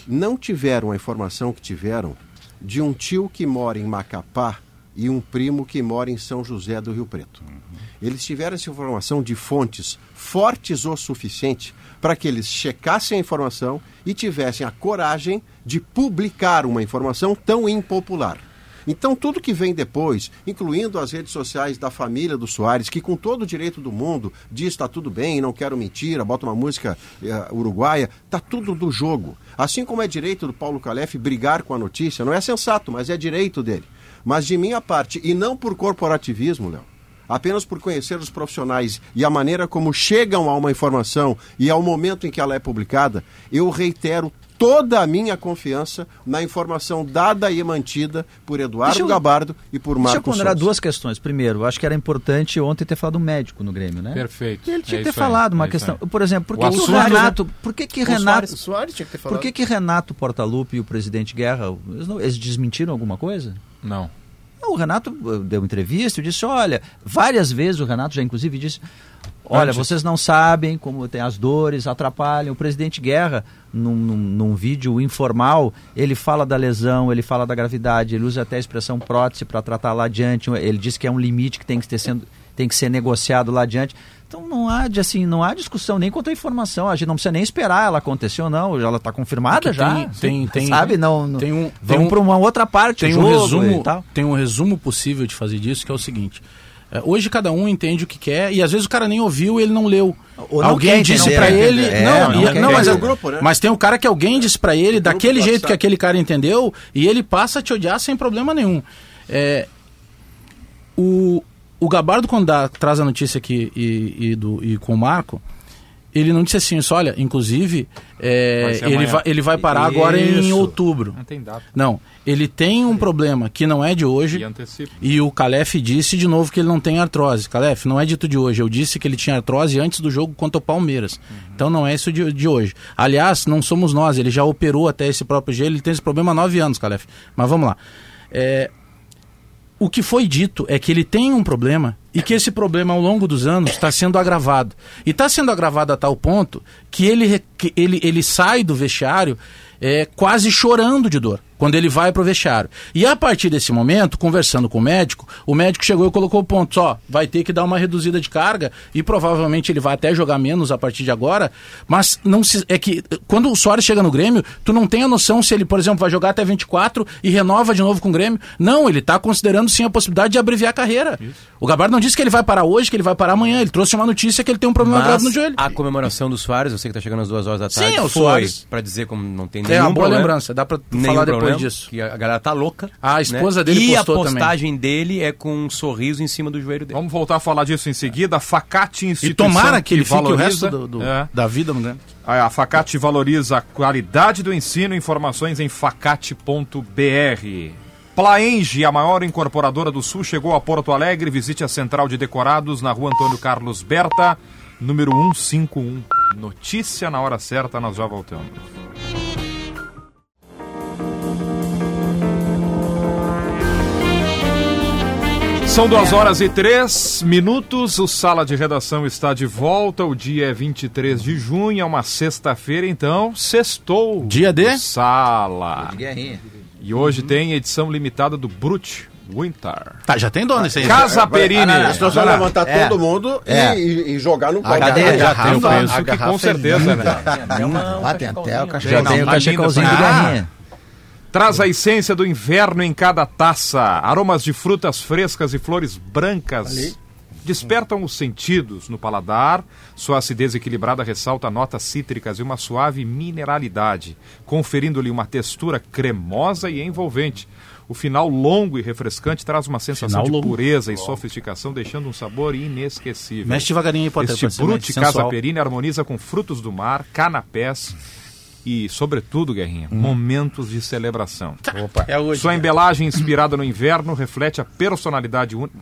não tiveram a informação que tiveram de um tio que mora em Macapá e um primo que mora em São José do Rio Preto. Eles tiveram essa informação de fontes fortes o suficiente para que eles checassem a informação e tivessem a coragem de publicar uma informação tão impopular. Então, tudo que vem depois, incluindo as redes sociais da família do Soares, que com todo o direito do mundo diz está tudo bem, não quero mentira, bota uma música eh, uruguaia, tá tudo do jogo. Assim como é direito do Paulo Calef brigar com a notícia, não é sensato, mas é direito dele. Mas de minha parte, e não por corporativismo, Léo, apenas por conhecer os profissionais e a maneira como chegam a uma informação e ao momento em que ela é publicada, eu reitero toda a minha confiança na informação dada e mantida por Eduardo eu- Gabardo e por Deixa eu Marcos ponderar Souza. duas questões. Primeiro, eu acho que era importante ontem ter falado um médico no Grêmio, né? Perfeito. E ele tinha É que ter isso aí, falado uma é questão. Por exemplo, por O que, que o assunto- Renato. Por que, que O Renato. Soares, o Soares tinha que ter Por falado. que, que Renato Portaluppi e o presidente Guerra, eles, não- eles desmentiram alguma coisa? Não. Não, O Renato eh, deu entrevista e disse: olha, várias vezes o Renato já inclusive disse: olha, Antes. vocês não sabem como tem as dores, atrapalham. O presidente Guerra, num, num, num vídeo informal, ele fala da lesão, ele fala da gravidade, ele usa até a expressão prótese para tratar lá adiante. Ele diz que é um limite que tem que, ter sendo, tem que ser negociado lá adiante. Então não há, de, assim, não há discussão nem quanto à informação. A gente não precisa nem esperar ela acontecer ou não. Ela está confirmada É já. tem- tem- tem- sabe? Não, não, tem um- vamos um- para uma outra parte. tem um resumo e tal. tem um resumo possível de fazer disso que é o seguinte hoje cada um entende o que quer e às vezes o cara nem ouviu e ele não leu Ou não alguém quer disse pra né? ele É, não, não não, mas, entender. grupo, né? mas tem um cara que alguém disse pra ele daquele jeito que aquele cara entendeu e ele passa a te odiar sem problema nenhum É, o, o Gabardo quando dá- traz a notícia aqui e, e do, e com o Marco ele não disse assim, isso, olha, inclusive, é, Vai ele, vai, ele vai parar agora em Isso. outubro. Não tem data. Não, ele tem um problema que não é de hoje. E antecipa. E o Calef disse de novo que ele não tem artrose. Calef, não é dito de hoje. Eu disse que ele tinha artrose antes do jogo contra o Palmeiras. Então não é isso de, de hoje. Aliás, não somos nós. Ele já operou até esse próprio gelo. Ele tem esse problema há nove anos, Calef. Mas vamos lá. É, o que foi dito é que ele tem um problema e que esse problema ao longo dos anos está sendo agravado. E está sendo agravado a tal ponto que ele, que ele, ele sai do vestiário é, quase chorando de dor quando ele vai para o vestiário. E a partir desse momento, conversando com o médico, o médico chegou e colocou pontos, ó, vai ter que dar uma reduzida de carga e provavelmente ele vai até jogar menos a partir de agora, mas não se, é que quando o Soares chega no Grêmio, tu não tem a noção se ele, por exemplo, vai jogar até 24 e renova de novo com o Grêmio. Não, ele está considerando sim a possibilidade de abreviar a carreira. O Gabardo não disse que ele vai parar hoje, que ele vai parar amanhã, ele trouxe uma notícia que ele tem um problema grave no joelho. a comemoração do Soares, eu sei que tá chegando às duas horas da Sim, tarde, é o foi Soares. pra dizer como não tem É nenhum uma boa problema, lembrança, dá pra nenhum falar depois problema, disso. Que a galera tá louca. A esposa dele E a postou também. postagem dele é com um sorriso em cima do joelho dele. Vamos voltar a falar disso em seguida. Facate E Instituição tomara que ele fique o valoriza- resto do, do- É. da vida no Grêmio. A Facate valoriza a qualidade do ensino. Informações em facate.br. Plaenge, a maior incorporadora do Sul, chegou a Porto Alegre. Visite a central de decorados na rua Antônio Carlos Berta, número 151. Notícia na hora certa, nós já voltamos. São duas horas e três minutos. O Sala de Redação está de volta. O dia é 23 de junho, é uma sexta-feira, então sextou. Dia de? Sala. Guerrinha. E hoje tem edição limitada do Brut Winter. Tá, já tem dono esse aí. Casa Perini. Nós vamos levantar É. todo mundo e, É. e- e jogar no copo. Cadê? Eu garrafa- penso que com é certeza, né? Lá tem até o Já tem cachecolzinho do. Traz a essência do inverno em cada taça. Aromas de frutas frescas e flores brancas. Despertam os sentidos no paladar. Sua acidez equilibrada ressalta notas cítricas e uma suave mineralidade, conferindo-lhe uma textura cremosa e envolvente. O final longo e refrescante traz uma sensação Final de longo. pureza e sofisticação, deixando um sabor inesquecível. Mexe devagarinho aí, Potter, Este Brute sensual. Casa Perini harmoniza com frutos do mar, canapés e, sobretudo, Guerrinha, momentos de celebração. Opa. É hoje. Sua embelagem inspirada no inverno reflete a personalidade única.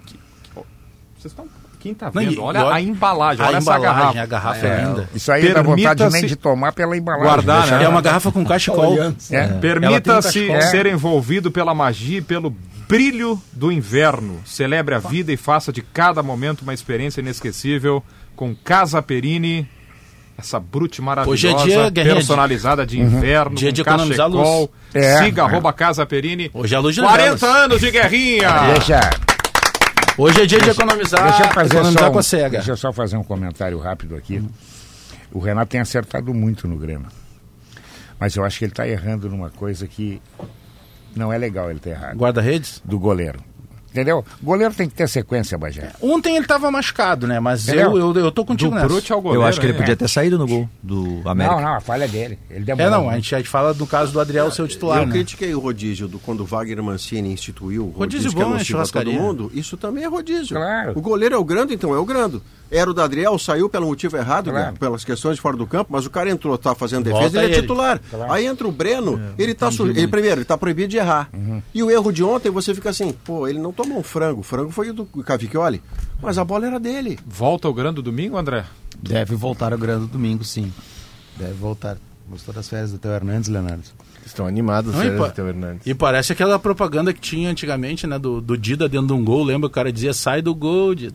Vocês estão. Quem tá vendo? olha olha- a embalagem, A olha essa embalagem, garrafa. a garrafa é, linda. Isso aí dá vontade nem de tomar pela embalagem. guardar, né? É uma garrafa com cachecol. É. Um Permita-se cachecol. ser envolvido pela magia e pelo brilho do inverno. Celebre a vida e faça de cada momento uma experiência inesquecível com Casa Perini. Essa brute maravilhosa, Hoje é dia, personalizada de inverno, Dia com de economizar cachecol. luz. É. Siga arroba Casa Perini. Hoje é a luz de 40 velas. anos de guerrinha! Deixa, Hoje é dia de economizar, deixa eu fazer economizar só com um, a SEGA. Deixa eu só fazer um comentário rápido aqui. O Renato tem acertado muito no Grêmio. Mas eu acho que ele está errando numa coisa que não é legal ele ter errado. Guarda-redes? Do goleiro. Entendeu? Goleiro tem que ter sequência, Bagé. Ontem ele tava machucado, né? Mas eu, eu, eu tô contigo Do nessa. Goleiro. Eu acho que ele hein? podia ter saído no gol do América. Não, não, a falha é dele. Ele É, demorou. não, a gente, a gente fala do caso do Adriel ser o titular, Eu né? critiquei o rodízio do, quando o Wagner Mancini instituiu o Rodízio rodízio, que é bom, é nocivo a todo mundo. Isso também é rodízio. Claro. O goleiro é o grande, então é o grande. Era o da Adriel, saiu pelo motivo errado, Claro. né, pelas questões de fora do campo, mas o cara entrou, tá fazendo defesa, Volta ele é ele. titular. Aí entra o Breno, ele tá su... ele, primeiro, ele tá proibido de errar. E o erro de ontem, você fica assim, pô, ele não tomou um frango, o frango foi o do Cavicchioli, mas a bola era dele. Volta o grande domingo, André? Deve voltar o grande domingo, sim. Deve voltar. Gostou das férias do Teu Hernandes, Leonardo? Estão animados os Não, e, pa- e parece aquela propaganda que tinha antigamente, né? Do, do Dida dentro de um gol. Lembra? O cara dizia, sai do gol, Dida.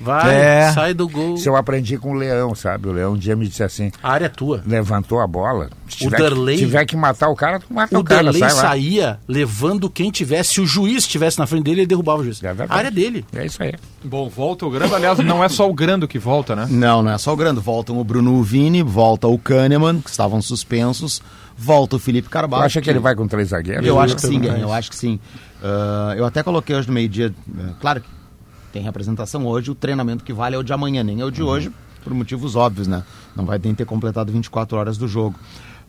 Vai, É. sai do gol. Isso eu aprendi com o Leão, sabe? O Leão um dia me disse assim, A área é tua. levantou a bola. Se tiver, Darley- que, tiver que matar o cara, tu mata o, O cara, Darley sai lá. saía levando quem tivesse. Se o juiz estivesse na frente dele, ele derrubava o juiz. É verdade. a área dele. É isso aí. Bom, volta o grande. Aliás, não é só o grande que volta, né? Não, não é só o grande. Voltam o Bruno Vini, volta o Kahneman, que estavam suspensos, volta o Felipe Tu Carvalho. acha que ele vai com três zagueiros? Eu acho que sim, eu acho que sim. Ah, eu até coloquei hoje no meio-dia, eh, claro que tem representação hoje, o treinamento que vale é o de amanhã, nem é o de hoje, por motivos óbvios, né? Não vai nem ter completado 24 horas do jogo.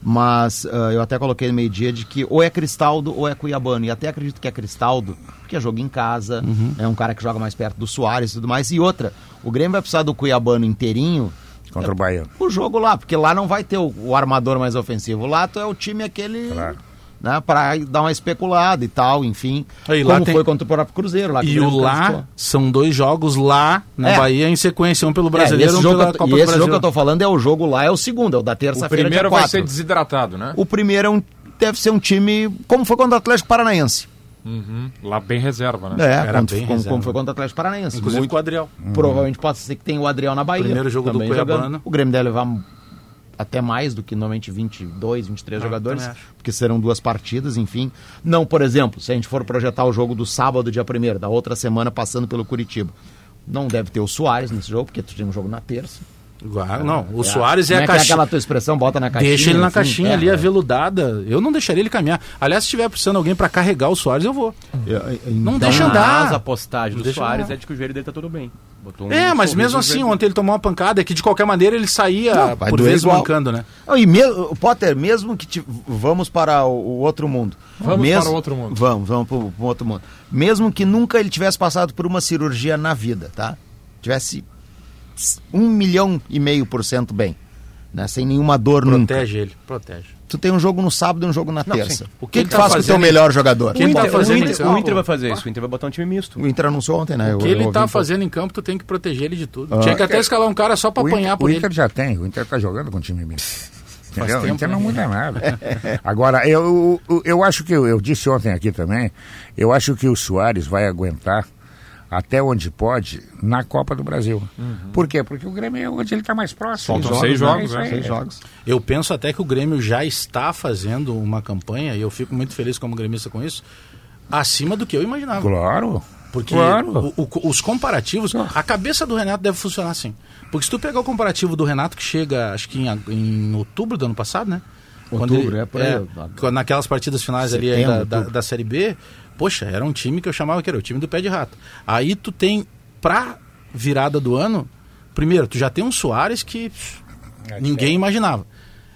Mas ah, eu até coloquei no meio-dia de que ou é Cristaldo ou é Cuiabano. E até acredito que é Cristaldo, porque é jogo em casa, é um cara que joga mais perto do Soares e tudo mais. E outra, o Grêmio vai precisar do Cuiabano inteirinho contra o Bahia. o jogo lá, porque lá não vai ter o, o armador mais ofensivo. Lá tu é o time aquele. Claro. Né, para dar uma especulada e tal, enfim. Lá como tem- foi contra o próprio Cruzeiro. Lá que E o o lá são dois jogos lá na É. Bahia em sequência, um pelo É, brasileiro esse um jogo pela eu- Copa e do esse Brasil. jogo que eu tô falando é o jogo lá, é o segundo, é o da O terça-feira, dia primeiro vai 4. ser desidratado, né? O primeiro é um, deve ser um time, como foi contra o Atlético Paranaense. Uhum. Lá bem reserva, né? É, Era como, bem como- reserva. como foi contra o Atlético Paranaense. Inclusive Muito- com o Adriel. Provavelmente pode ser que tenha o Adriel na Bahia. Primeiro jogo do Cuiabano. jogando. O Grêmio deve levar até mais do que normalmente 22, 23 jogadores, também acho. porque serão duas partidas, enfim. Não, por exemplo, se a gente for projetar o jogo do sábado, dia 1 da outra semana, passando pelo Curitiba. Não deve ter o Soares nesse jogo, porque tu tem um jogo na terça. Ah, não, o Soares é Como a é caixinha. aquela tua expressão, bota na caixinha. Deixa ele na enfim, caixinha é, ali, é. aveludada. Eu não deixaria ele caminhar. Aliás, se tiver precisando de alguém pra carregar o Soares, eu vou. Não deixa Mas a andar. postagem do Soares andar. é de que o joelho dele tá tudo bem. Botou um É, mas mesmo assim, vermelho. ontem ele tomou uma pancada, é que de qualquer maneira ele saía Não, por vezes mancando, né? Não, e mesmo, Potter, mesmo que ti- vamos para o, o outro mundo. Vamos Mesmo- para o outro mundo. Vamos, vamos para o outro mundo. Mesmo que nunca ele tivesse passado por uma cirurgia na vida, tá? Tivesse um milhão e meio por cento bem, né? Sem nenhuma dor nunca. Protege ele, protege. Tu tem um jogo no sábado e um jogo na Não, terça. sim. O que, que tu tá faz com o teu melhor jogador? que tá O Inter- fazendo o, em Inter, o Inter vai fazer isso, o Inter vai botar um time misto. O Inter anunciou ontem, né? O Eu- que ele eu tá fazendo em campo, tu tem que proteger ele de tudo. Ah. Tinha que até escalar um cara só pra O apanhar por o ele. Inter já tem, o Inter tá jogando com o time misto. Entendeu? tempo, o Inter né? não muda nada. Agora, eu, eu, eu acho que, eu, eu disse ontem aqui também, eu acho que o Soares vai aguentar até onde pode na Copa do Brasil. Por quê? Porque o Grêmio é onde ele está mais próximo. Faltam seis jogos, né? Seis jogos. Eu penso até que o Grêmio já está fazendo uma campanha, e eu fico muito feliz como gremista com isso, acima do que eu imaginava. Claro. Porque Claro. o- o- os comparativos, a cabeça do Renato deve funcionar assim. Porque se tu pegar o comparativo do Renato que chega, acho que em, em outubro do ano passado, né? Outubro, é por aí. quando- naquelas partidas finais ali da, da Série B, poxa, era um time que eu chamava que era o time do pé de rato. Aí tu tem, pra virada do ano, primeiro, tu já tem um Soares que pff, ninguém imaginava.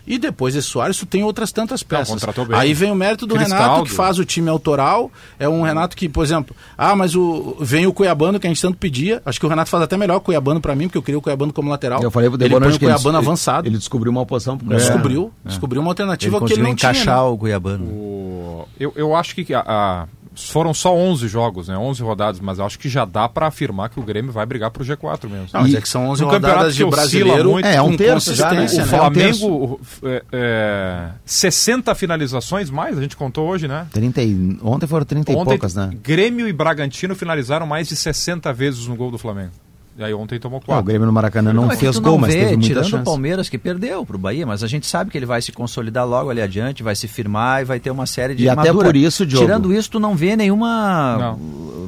E depois desse Soares, tu tem outras tantas peças. contratou bem. Aí vem o mérito do Renato, Cristaldo. que faz o time autoral. É um Renato que, por exemplo, ah, mas o, vem o Cuiabano que a gente tanto pedia. Acho que o Renato faz até melhor o Cuiabano pra mim, porque eu queria o Cuiabano como lateral. Eu falei pro ele Debona põe hoje o ele- Cuiabano ele- avançado. Ele descobriu uma oposição pro descobriu, descobriu uma alternativa Ele que ele não encaixar tinha. né? o Cuiabano. O- Eu, eu acho que a- a- foram só 11 jogos, né? 11 rodadas, mas eu acho que já dá pra afirmar que o Grêmio vai brigar pro G4 mesmo. Não, mas E- é que são 11 no campeonato rodadas de brasileiro muito, É, é um terço já, né? O? Flamengo, é, é, 60 finalizações mais, a gente contou hoje, né? 30 e... Ontem foram 30 e Ontem, poucas, né? Grêmio e Bragantino finalizaram mais de 60 vezes no gol do Flamengo. Aí ontem tomou Ah, o 4. Grêmio no Maracanã não, é que fez gol, não mas vê, teve muita tirando chance. o Palmeiras que perdeu pro Bahia, mas a gente sabe que ele vai se consolidar logo ali adiante, vai se firmar e vai ter uma série de E até por isso, Diogo- Tirando isso, tu não vê nenhuma Não.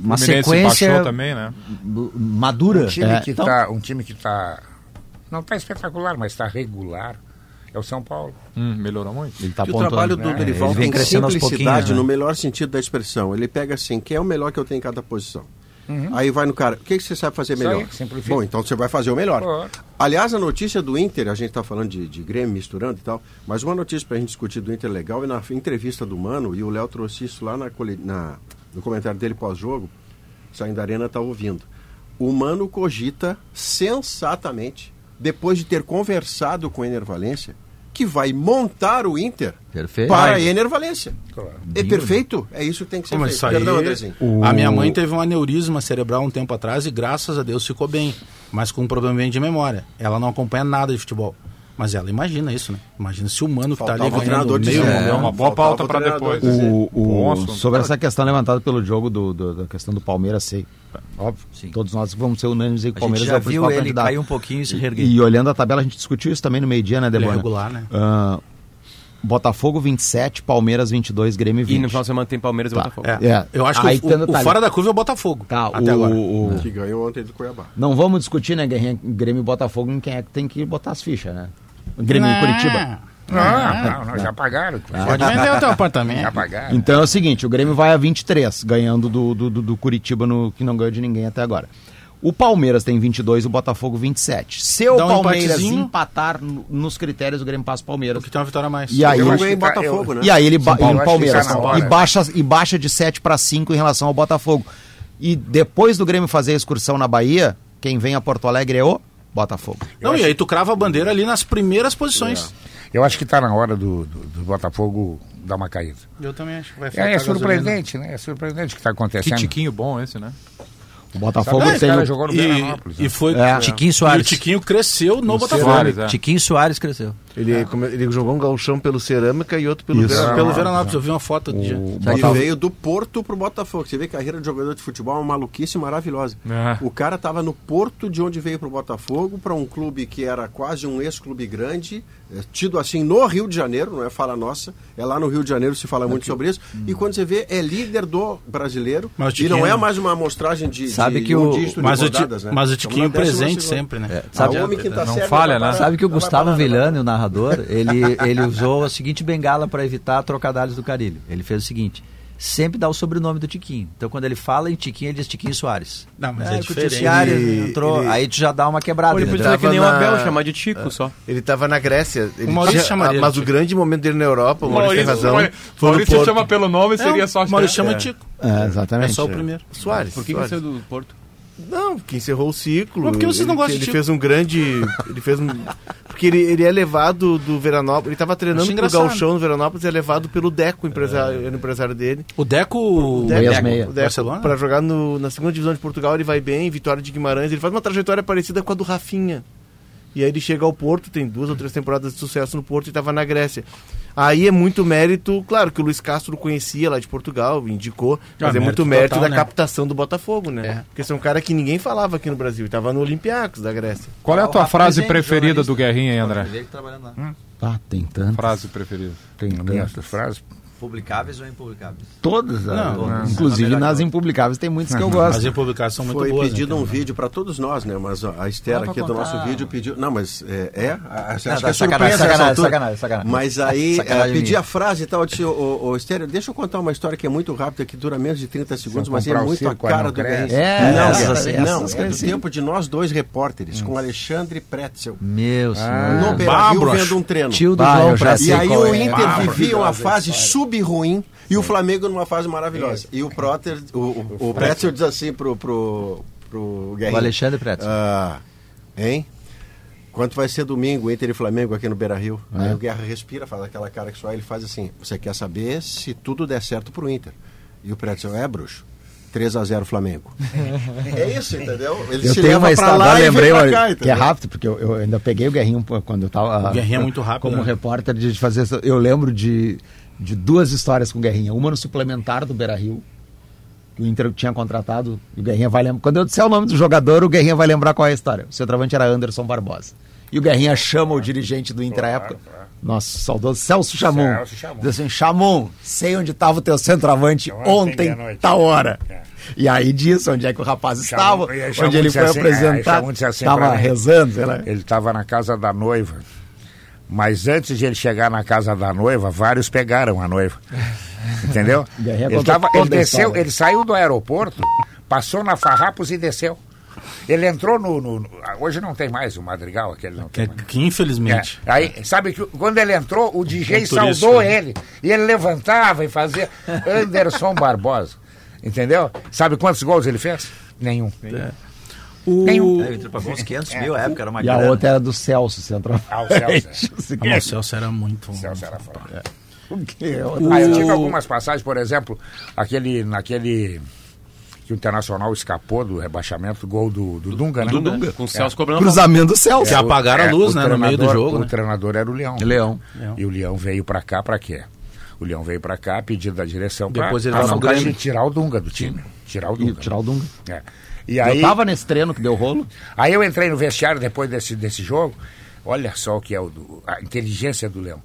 uma sequência também, né? madura. Um time, É, que então- tá, um time que tá. Não está espetacular, mas está regular. É o São Paulo. Hum, melhorou muito. Ele tá o trabalho do né? Dorival Ele vem tem crescendo aos simplicidade né? no melhor sentido da expressão. Ele pega assim, quem é o melhor que eu tenho em cada posição? Aí vai no cara, o que, que você sabe fazer melhor? aí. Bom, então você vai fazer o melhor. Aliás, a notícia do Inter, a gente está falando de, de Grêmio misturando e tal, mas uma notícia para a gente discutir do Inter legal, e na entrevista do Mano, e o Léo trouxe isso lá na, na- no comentário dele pós-jogo, saindo da arena, tá ouvindo. O Mano cogita sensatamente, depois de ter conversado com o Ener Valência, que vai montar o Inter Perfeito. para Vai. Ener Valência. É perfeito? É isso que tem que ser mas feito. isso aí- Perdão, Andrezinho. A minha mãe teve um aneurisma cerebral um tempo atrás e graças a Deus ficou bem, mas com um problema de memória. Ela não acompanha nada de futebol. Mas ela imagina isso, né? Imagina se o mano que tá ali o ganhando treinador meio milhão. É uma boa pauta o para depois. O, o- Bom sobre essa questão levantada pelo jogo do, do- da questão do Palmeiras, sei. Óbvio, Sim. todos nós vamos ser unânimes que o Palmeiras já é o viu principal ele candidato. cair um pouquinho e se reerguer. E, e olhando a tabela, a gente discutiu isso também no meio-dia, né, Ele é Debona? regular, né? Ah, Botafogo 27, Palmeiras 22, Grêmio 20. E no final de semana tem Palmeiras e Tá. Botafogo. É. É. Eu acho Aí que o, o, o tá- fora da curva é o Botafogo. Tá, até o, agora. o- Que ganhou ontem do Cuiabá. Não vamos discutir, né, Guerrinha, Grêmio e Botafogo, em quem é que tem que botar as fichas, né? Grêmio e Curitiba. Não, não, não, já pagaram. Pode vender o teu apartamento. Já pagaram. Então é o seguinte, o Grêmio vai a 23, ganhando do, do, do- do Curitiba, no, que não ganhou de ninguém até agora. O Palmeiras tem 22 e o Botafogo 27. Se o um Palmeiras empatezinho. empatar no- nos critérios, o Grêmio passa o Palmeiras. Porque tem uma vitória a mais. E aí, Eu ganhei Botafogo, eu- né? e aí ele ba- Paulo, e Palmeiras tá e baixa e baixa de 7 para 5 em relação ao Botafogo. E depois do Grêmio fazer a excursão na Bahia, quem vem a Porto Alegre é o Botafogo. Não, e aí tu crava a bandeira ali nas primeiras posições. Eu acho que está na hora do, do, do Botafogo dar uma caída. Eu também acho que vai É, faltar é gasolina. surpreendente, né? É surpreendente o que está Que acontecendo. tiquinho bom esse, né? O Botafogo Sabe, tem. jogou no E, Veranópolis. né? e foi. É. Tiquinho E Soares. o Tiquinho cresceu no Botafogo. Soares, é. Tiquinho Soares cresceu. Ele, come- ele jogou um galchão pelo Cerâmica e outro pelo Isso. Veranópolis. Pelo Veranópolis, eu vi uma foto de. Botafogo- Ele veio do Porto pro Botafogo. Você vê que a carreira de jogador de futebol é uma maluquice maravilhosa. É. O cara estava no Porto, de onde veio pro Botafogo, para um clube que era quase um ex-clube grande, é, tido assim no Rio de Janeiro, não é fala nossa, é lá no Rio de Janeiro se fala muito sobre isso. E quando você vê, é líder do brasileiro. Mas e não Tiquinho- é mais uma amostragem de, Sabe que o- Mas o, né? mas o Estamos Tiquinho presente sempre, né? Sabe- Ah, o homem que tá Não certo, falha, né? Sabe que o Gustavo? Villani, o narrador, ele, ele usou a seguinte bengala para evitar trocadilhos do Carilho. Ele fez o seguinte: sempre dá o sobrenome do Tiquinho. Então quando ele fala em Tiquinho, ele diz Tiquinho Soares. Não, mas é o diferente. Tiquinho Ele- entrou, ele- aí tu já dá uma quebrada. Ele podia fazer que nem o Abel, chamar de Tico só. Ele estava na Grécia. Ele O Maurício tinha- chamaria ah, mas o grande momento dele na Europa, o Maurício, tem razão. Maurício, foi Maurício chama pelo nome, seria só... O Maurício chama É. Tico. É, É exatamente. só o primeiro. Soares. Por que, Soares. saiu do Porto? Não, porque encerrou o ciclo. Mas por que vocês não ele, gostam Ele de fez um grande. Ele fez um. Porque ele, ele é levado do Veranópolis. Ele estava treinando Acho pro engraçado. Galchão no Veranópolis, é levado pelo Deco, empresário, era o empresário dele. O Deco. O Deco, Deco, meia. o Deco Barcelona? pra jogar no- na segunda divisão de Portugal, ele vai bem, Vitória de Guimarães. Ele faz uma trajetória parecida com a do Rafinha. E aí ele chega ao Porto, tem duas ou três temporadas de sucesso no Porto e estava na Grécia. Aí é muito mérito, claro que o Luiz Castro conhecia lá de Portugal, indicou, mas Ah, é mérito muito mérito total, da né? captação do Botafogo, né? É. Porque esse é um cara que ninguém falava aqui no Brasil, estava no Olympiacos da Grécia. Qual é a tua Rafa frase preferida do. Guerrinha, aí, André? Ele trabalhando lá. Ah, tem tanto. Frase preferida. Tem Minhas tanto. frases. Publicáveis ou impublicáveis? Todas. Não, ah, não. Inclusive Melhor nas impublicáveis tem muitas que eu As gosto. republicações são muito Foi boas. pedido né, um cara? vídeo para todos nós, né? Mas a Esther Ah, aqui do nosso vídeo pediu. Não, mas é. é acho Não, que tá é sacanagem, essa sacanagem, altura. sacanagem, sacanagem. Mas aí Sacanagem é, pedi minha. a frase e tal. Eu disse, ô, Esther, deixa eu contar uma história que é muito rápida, que dura menos de 30 segundos, mas é o muito a cara do. Guerrinha. É, não, essas- é, não, essas é do tempo de nós dois repórteres, com Alexandre Pretzel. Meu senhor. no Bárbaro. vendo um treino. Tio do João E aí o é. Inter Ah, fase sub-ruim e o Flamengo numa fase maravilhosa. E o Proter, o, o, o Pretzel diz assim pro, pro, pro. O Alexandre Pretzel. Ah, hein? Quanto vai ser domingo, Inter e Flamengo aqui no Beira Rio? Aí o Guerra respira, faz aquela cara que só ele faz assim. Você quer saber se tudo der certo pro Inter? E o Pretzel é, bruxo. 3 a 0 Flamengo. <laughs> é isso, entendeu? Ele Eu se tenho leva uma pra história, lá agora e lembrei cá, que é rápido, porque eu, eu ainda peguei o Guerrinho quando eu tava. O Guerrinha é muito rápido, Como né? repórter de fazer. Eu lembro de, de duas histórias com o Guerrinha. Uma no suplementar do Beira Rio. que O Inter tinha contratado, e o Guerrinha vai lembrar. Quando eu disser o nome do jogador, o Guerrinha vai lembrar qual é a história. O centroavante era Anderson Barbosa. E o Guerrinha chama o dirigente do Inter à época, nosso saudoso Celso Chamon. Celso Chamon. Diz assim: Chamon, sei onde estava o teu centroavante Ontem, ontem, meia-noite." tal hora. É. E aí disse onde é que o rapaz estava, onde ele foi assim, é, disse assim Estava mim, rezando. Ele estava na casa da noiva. Mas antes de ele chegar na casa da noiva, vários pegaram a noiva. <laughs> Entendeu? Guerrinha Ele, tava, ele desceu, ele saiu do aeroporto, passou na Farrapos e desceu. Ele entrou no, no- no- Hoje não tem mais o Madrigal, aquele não Que, tem mais. que infelizmente. É, aí, sabe que quando ele entrou, o DJ Um saudou né? ele. E ele levantava e fazia <laughs> Anderson Barbosa. Entendeu? Sabe quantos gols ele fez? Nenhum. O... Nenhum. É, Inter pagou uns 500 mil, a época era uma E a grana. outra era do Celso, centroavante. Ah, o Celso. Ah, mas o Celso era muito. O Celso era foda. O- Ah, eu tive algumas passagens, por exemplo, aquele, naquele que o Internacional escapou do rebaixamento, gol do, do Dunga, né? Do Dunga, com o Celso cobrando a Cruzamento do Celso. Que apagaram a luz, né, no meio do jogo, O né? treinador era o Leão. Leão. E o Leão veio pra cá pra quê? O Leão veio pra cá, pedido da direção pra, Depois ele pra não tirar o Dunga do time. Tirar o E Dunga. tirar o Dunga. É. E aí, Eu tava nesse treino que deu rolo. aí eu entrei no vestiário depois desse, desse jogo. Olha só o que é o do- a inteligência do Leão.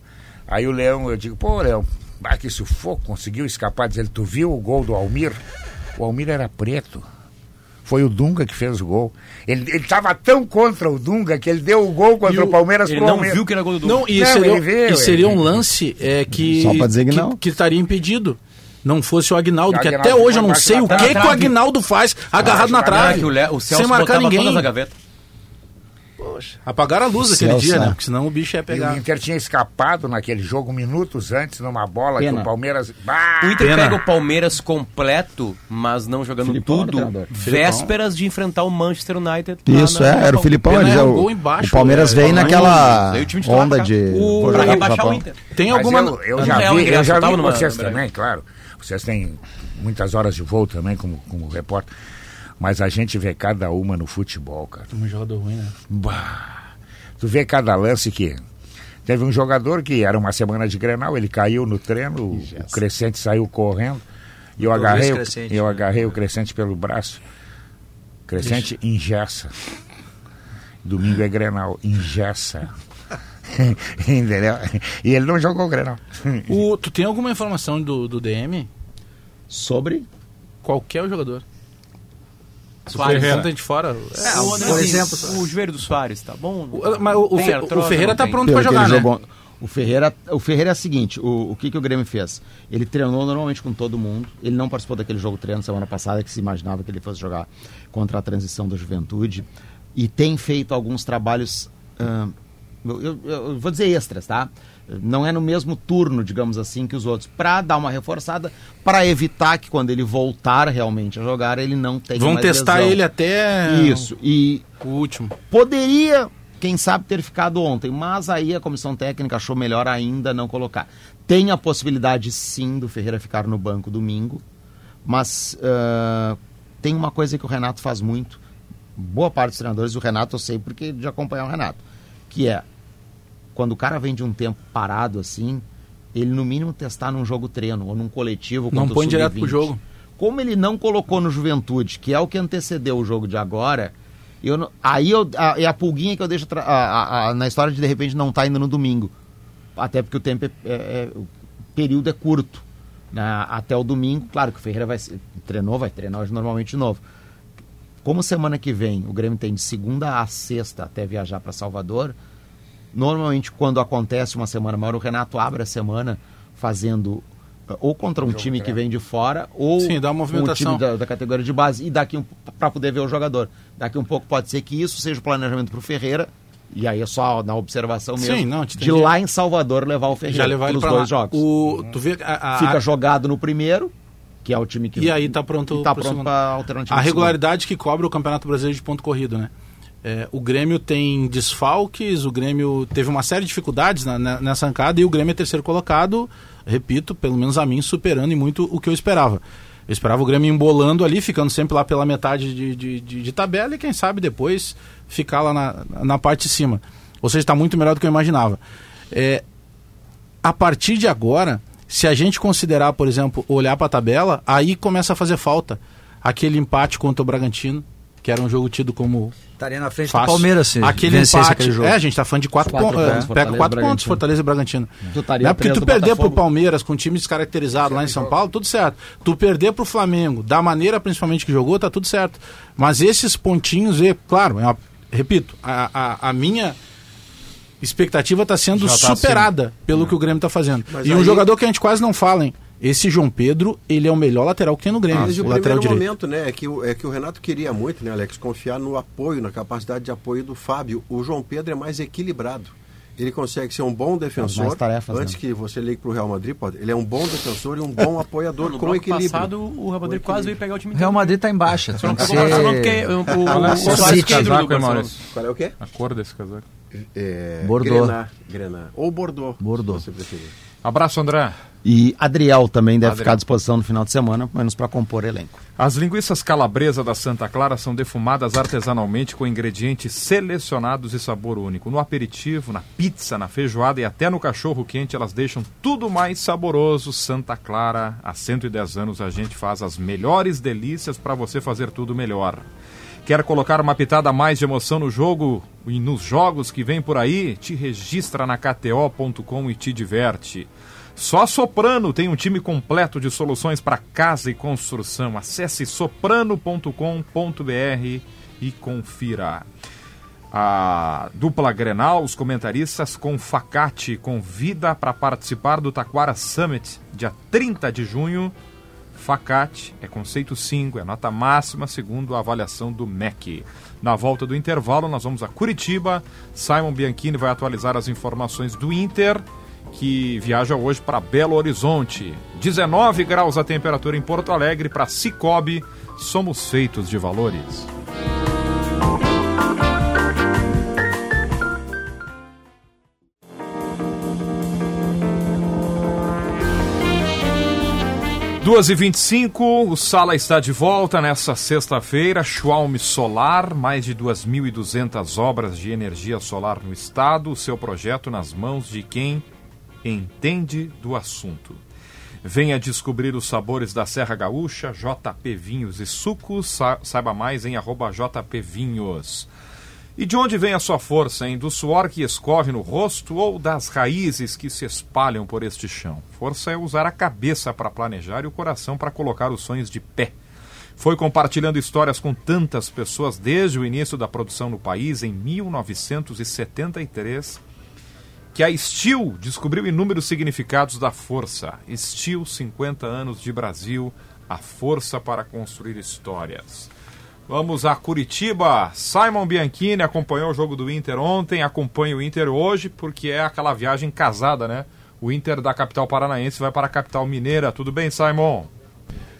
Aí o Leão, eu digo, pô, Leão, ah, que sufoco, conseguiu escapar. Diz ele, tu viu o gol do Almir? O Almir era preto. Foi o Dunga que fez o gol. Ele estava tão contra o Dunga que ele deu o gol contra o, o- Palmeiras Ele pro não Almir. viu que era gol do Dunga. Não, e Não, seria, ele viu, e seria ele- um lance é, que, Só pra dizer que não. que estaria impedido. Não fosse o Agnaldo, que Aguinaldo até hoje eu não sei o que, que o Agnaldo faz agarrado na Ah, trave. que o, Celso sem marcar ninguém. todas na gaveta. Poxa, apagaram a luz aquele dia, né? né? Porque senão o bicho ia E pegar. o Inter tinha escapado naquele jogo minutos antes numa bola que Pena. o Palmeiras. Bah! O Inter Pena. pega o Palmeiras completo, mas não jogando Filipão tudo, vésperas de enfrentar o Manchester United. Isso, na- é, era o Filipão. Pena Ele é já, o, embaixo, o Palmeiras é, veio tamanho- naquela onda de. O- pra rebaixar o Inter. Tem alguma. eu, eu já vi, eu já vi numa- vocês numa- também, claro. Vocês têm muitas horas de voo também como, como repórter. Mas a gente vê cada uma no futebol, cara. Um jogador ruim, né? Bah, tu vê cada lance que. Teve um jogador que era uma semana de Grenal, ele caiu no treino, o, o Crescente saiu correndo. E eu, agarrei, o- Crescente, eu né? agarrei o Crescente pelo braço. Crescente ingessa. Domingo é Grenal, ingessa. <laughs> Entendeu? E ele não jogou o Grenal. O, tu tem alguma informação do, do DM? Sobre? Qualquer jogador. Soares. Ferreira. Gente fora. É, o, Por exemplo, o joelho do Soares, tá bom? O- mas o- o Ferreira tá pronto que jogar, né? jogou- O Ferreira, o Ferreira é o seguinte, o, o que, que o Grêmio fez? Ele treinou normalmente com todo mundo, ele não participou daquele jogo treino semana passada, que se imaginava que ele fosse jogar contra a transição da juventude, e tem feito alguns trabalhos, eu, eu- eu vou dizer extras, tá? Não é no mesmo turno, digamos assim, que os outros, para dar uma reforçada, para evitar que quando ele voltar realmente a jogar, ele não tenha Vão testar lesão. ele até Isso, e o último. Poderia, quem sabe, ter ficado ontem, mas aí a comissão técnica achou melhor ainda não colocar. Tem a possibilidade, sim, do Ferreira ficar no banco domingo, mas ah, tem uma coisa que o Renato faz muito. Boa parte dos treinadores, o Renato eu sei porque de acompanhar o Renato, que é quando o cara vem de um tempo parado assim, ele no mínimo testar num jogo treino ou num coletivo. Não põe direto pro sub-20. jogo. Como ele não colocou no Juventude, que é o que antecedeu o jogo de agora, eu não- aí eu, a, é a pulguinha que eu deixo a- a- a- na história de de repente não estar indo no domingo. Até porque o tempo é, é- é- o período é curto. né? Até o domingo, claro que o Ferreira vai treinou, vai treinar hoje normalmente de novo. Como semana que vem o Grêmio tem de segunda a sexta até viajar para Salvador, normalmente quando acontece uma semana maior, o Renato abre a semana fazendo eh, ou contra um time que vem de fora ou Sim, dá uma movimentação. time da, da categoria de base e daqui um, para poder ver o jogador. Daqui um pouco pode ser que isso seja o planejamento para o Ferreira e aí é só na observação Sim, mesmo não, te de lá em Salvador levar o Ferreira Já levar dois lá. jogos. O, tu vê a, a- Fica jogado no primeiro, que é o time que E aí tá pronto tá pro pronto segundo. para alternativa A regularidade que cobra o Campeonato Brasileiro de ponto corrido, né? É, o Grêmio tem desfalques, o Grêmio teve uma série de dificuldades na- na- nessa ancada e o Grêmio é terceiro colocado, repito, pelo menos a mim, superando em muito o que eu esperava. Eu esperava o Grêmio embolando ali, ficando sempre lá pela metade de, de, de- de tabela e quem sabe depois ficar lá na, na parte de cima. Ou seja, está muito melhor do que eu imaginava. É, a partir de agora, se a gente considerar, por exemplo, olhar para a tabela, aí começa a fazer falta aquele empate contra o Bragantino, que era um jogo tido como Estaria na frente fácil. do Palmeiras se aquele empate. aquele jogo. É, a gente tá falando de quatro, Quatro pontos. pontos, pega Fortaleza quatro pontos. Fortaleza e Bragantino. Tu é porque tu perder pro Botafogo. Palmeiras com um time descaracterizado lá em São Paulo, tudo certo. Tu perder pro Flamengo, da maneira principalmente que jogou, tá tudo certo. Mas esses pontinhos, e, claro, é uma- repito, a, a, a minha expectativa está sendo tá superada pelo que o Grêmio está fazendo. Mas e um aí- jogador que a gente quase não fala, hein? Esse João Pedro, ele é o melhor lateral que tem no Grêmio, Desde o o lateral primeiro direito. momento, né? É que, o, é que o Renato queria muito, né, Alex, confiar no apoio, na capacidade de apoio do Fábio. O João Pedro é mais equilibrado. Ele consegue ser um bom defensor. mais tarefas, antes né? que você ligue para o Real Madrid, pode, ele é um bom defensor e um bom <laughs> apoiador No com bloco equilíbrio. passado, o Real Madrid quase veio equilíbrio. pegar o time O Real inteiro. Madrid tá em baixa. Só não ser- porque o, o, o, Qual é o Soares é do casaco. Maurício? Qual é o quê? A cor desse casaco. É, Bordeaux. Grená, Grená. Ou Bordeaux. Bordeaux. Se você preferir. Abraço, André. E Adriel também deve Adriel. ficar à disposição no final de semana, menos para compor elenco. As linguiças calabresa da Santa Clara são defumadas artesanalmente com ingredientes selecionados e sabor único. No aperitivo, na pizza, na feijoada e até no cachorro quente, elas deixam tudo mais saboroso. Santa Clara, há 110 anos a gente faz as melhores delícias para você fazer tudo melhor. Quer colocar uma pitada a mais de emoção no jogo e nos jogos que vem por aí? Te registra na KTO.com e te diverte. Só a Soprano tem um time completo de soluções para casa e construção. Acesse soprano.com.br e confira. A dupla Grenal, os comentaristas com Facate convida para participar do Taquara Summit, dia 30 de junho. Facate é conceito 5, é nota máxima segundo a avaliação do MEC. Na volta do intervalo, nós vamos a Curitiba. Simon Bianchini vai atualizar as informações do Inter, que viaja hoje para Belo Horizonte. 19 graus a temperatura em Porto Alegre para Cicobi. Somos feitos de valores. Duas e 25 o Sala está de volta nessa sexta-feira. Schwalm Solar, mais de 2.200 obras de energia solar no estado. O seu projeto nas mãos de quem entende do assunto. Venha descobrir os sabores da Serra Gaúcha, JP Vinhos e Sucos. Sa saiba mais em arroba JP Vinhos. E de onde vem a sua força, hein? Do suor que escorre no rosto ou das raízes que se espalham por este chão? Força é usar a cabeça para planejar e o coração para colocar os sonhos de pé. Foi compartilhando histórias com tantas pessoas desde o início da produção no país, em 1973, que a Steel descobriu inúmeros significados da força. Steel, 50 anos de Brasil, a força para construir histórias. Vamos a Curitiba. Simon Bianchini acompanhou o jogo do Inter ontem, acompanha o Inter hoje, porque é aquela viagem casada, né? O Inter da capital paranaense vai para a capital mineira. Tudo bem, Simon?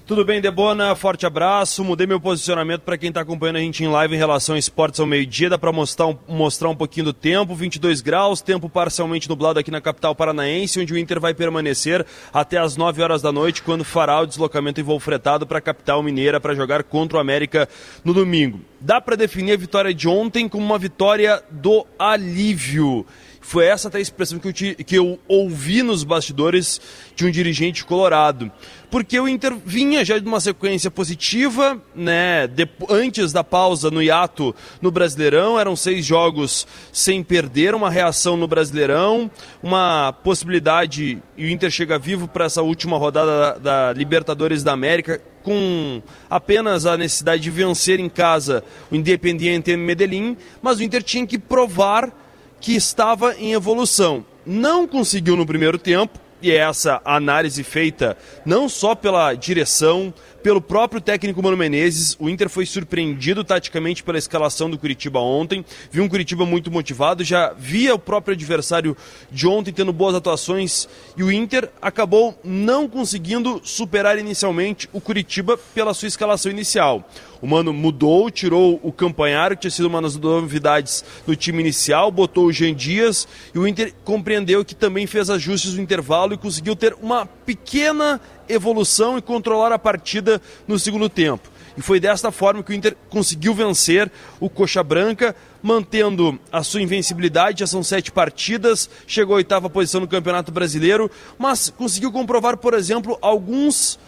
Tudo bem, Debona? Forte abraço. Mudei meu posicionamento para quem está acompanhando a gente em live em relação a esportes ao meio-dia. Dá para mostrar um, mostrar um pouquinho do tempo: 22 graus, tempo parcialmente nublado aqui na capital paranaense, onde o Inter vai permanecer até as 9 horas da noite, quando fará o deslocamento em voo fretado para a capital mineira para jogar contra o América no domingo. Dá para definir a vitória de ontem como uma vitória do alívio. Foi essa até a expressão que eu, te, que eu ouvi nos bastidores de um dirigente colorado. Porque o Inter vinha já de uma sequência positiva, né? De, antes da pausa no hiato no Brasileirão, eram seis jogos sem perder, uma reação no Brasileirão, uma possibilidade, e o Inter chega vivo para essa última rodada da, da Libertadores da América, com apenas a necessidade de vencer em casa o Independiente Medellín, mas o Inter tinha que provar que estava em evolução. Não conseguiu no primeiro tempo, e é essa análise feita não só pela direção, pelo próprio técnico Mano Menezes. O Inter foi surpreendido taticamente pela escalação do Curitiba ontem. Viu um Curitiba muito motivado, já via o próprio adversário de ontem tendo boas atuações e o Inter acabou não conseguindo superar inicialmente o Curitiba pela sua escalação inicial. O Mano mudou, tirou o Campanharo, que tinha sido uma das novidades do time inicial, botou o Jean Dias e o Inter compreendeu que também fez ajustes no intervalo e conseguiu ter uma pequena evolução e controlar a partida no segundo tempo. E foi desta forma que o Inter conseguiu vencer o Coxa Branca, mantendo a sua invencibilidade. Já são sete partidas, chegou à oitava posição no Campeonato Brasileiro, mas conseguiu comprovar, por exemplo, alguns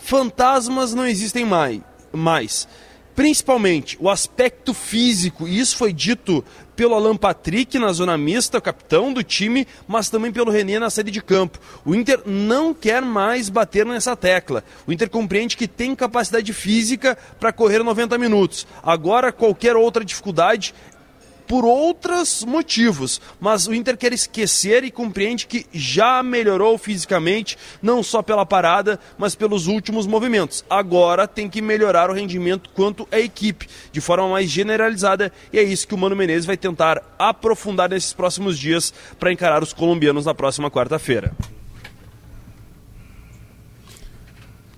fantasmas não existem mais. Principalmente o aspecto físico, e isso foi dito pelo Alan Patrick na zona mista, capitão do time, mas também pelo René na saída de campo. O Inter não quer mais bater nessa tecla. O Inter compreende que tem capacidade física para correr 90 minutos. Agora, qualquer outra dificuldade por outros motivos, mas o Inter quer esquecer e compreende que já melhorou fisicamente, não só pela parada, mas pelos últimos movimentos. Agora tem que melhorar o rendimento quanto à equipe, de forma mais generalizada, e é isso que o Mano Menezes vai tentar aprofundar nesses próximos dias para encarar os colombianos na próxima quarta-feira.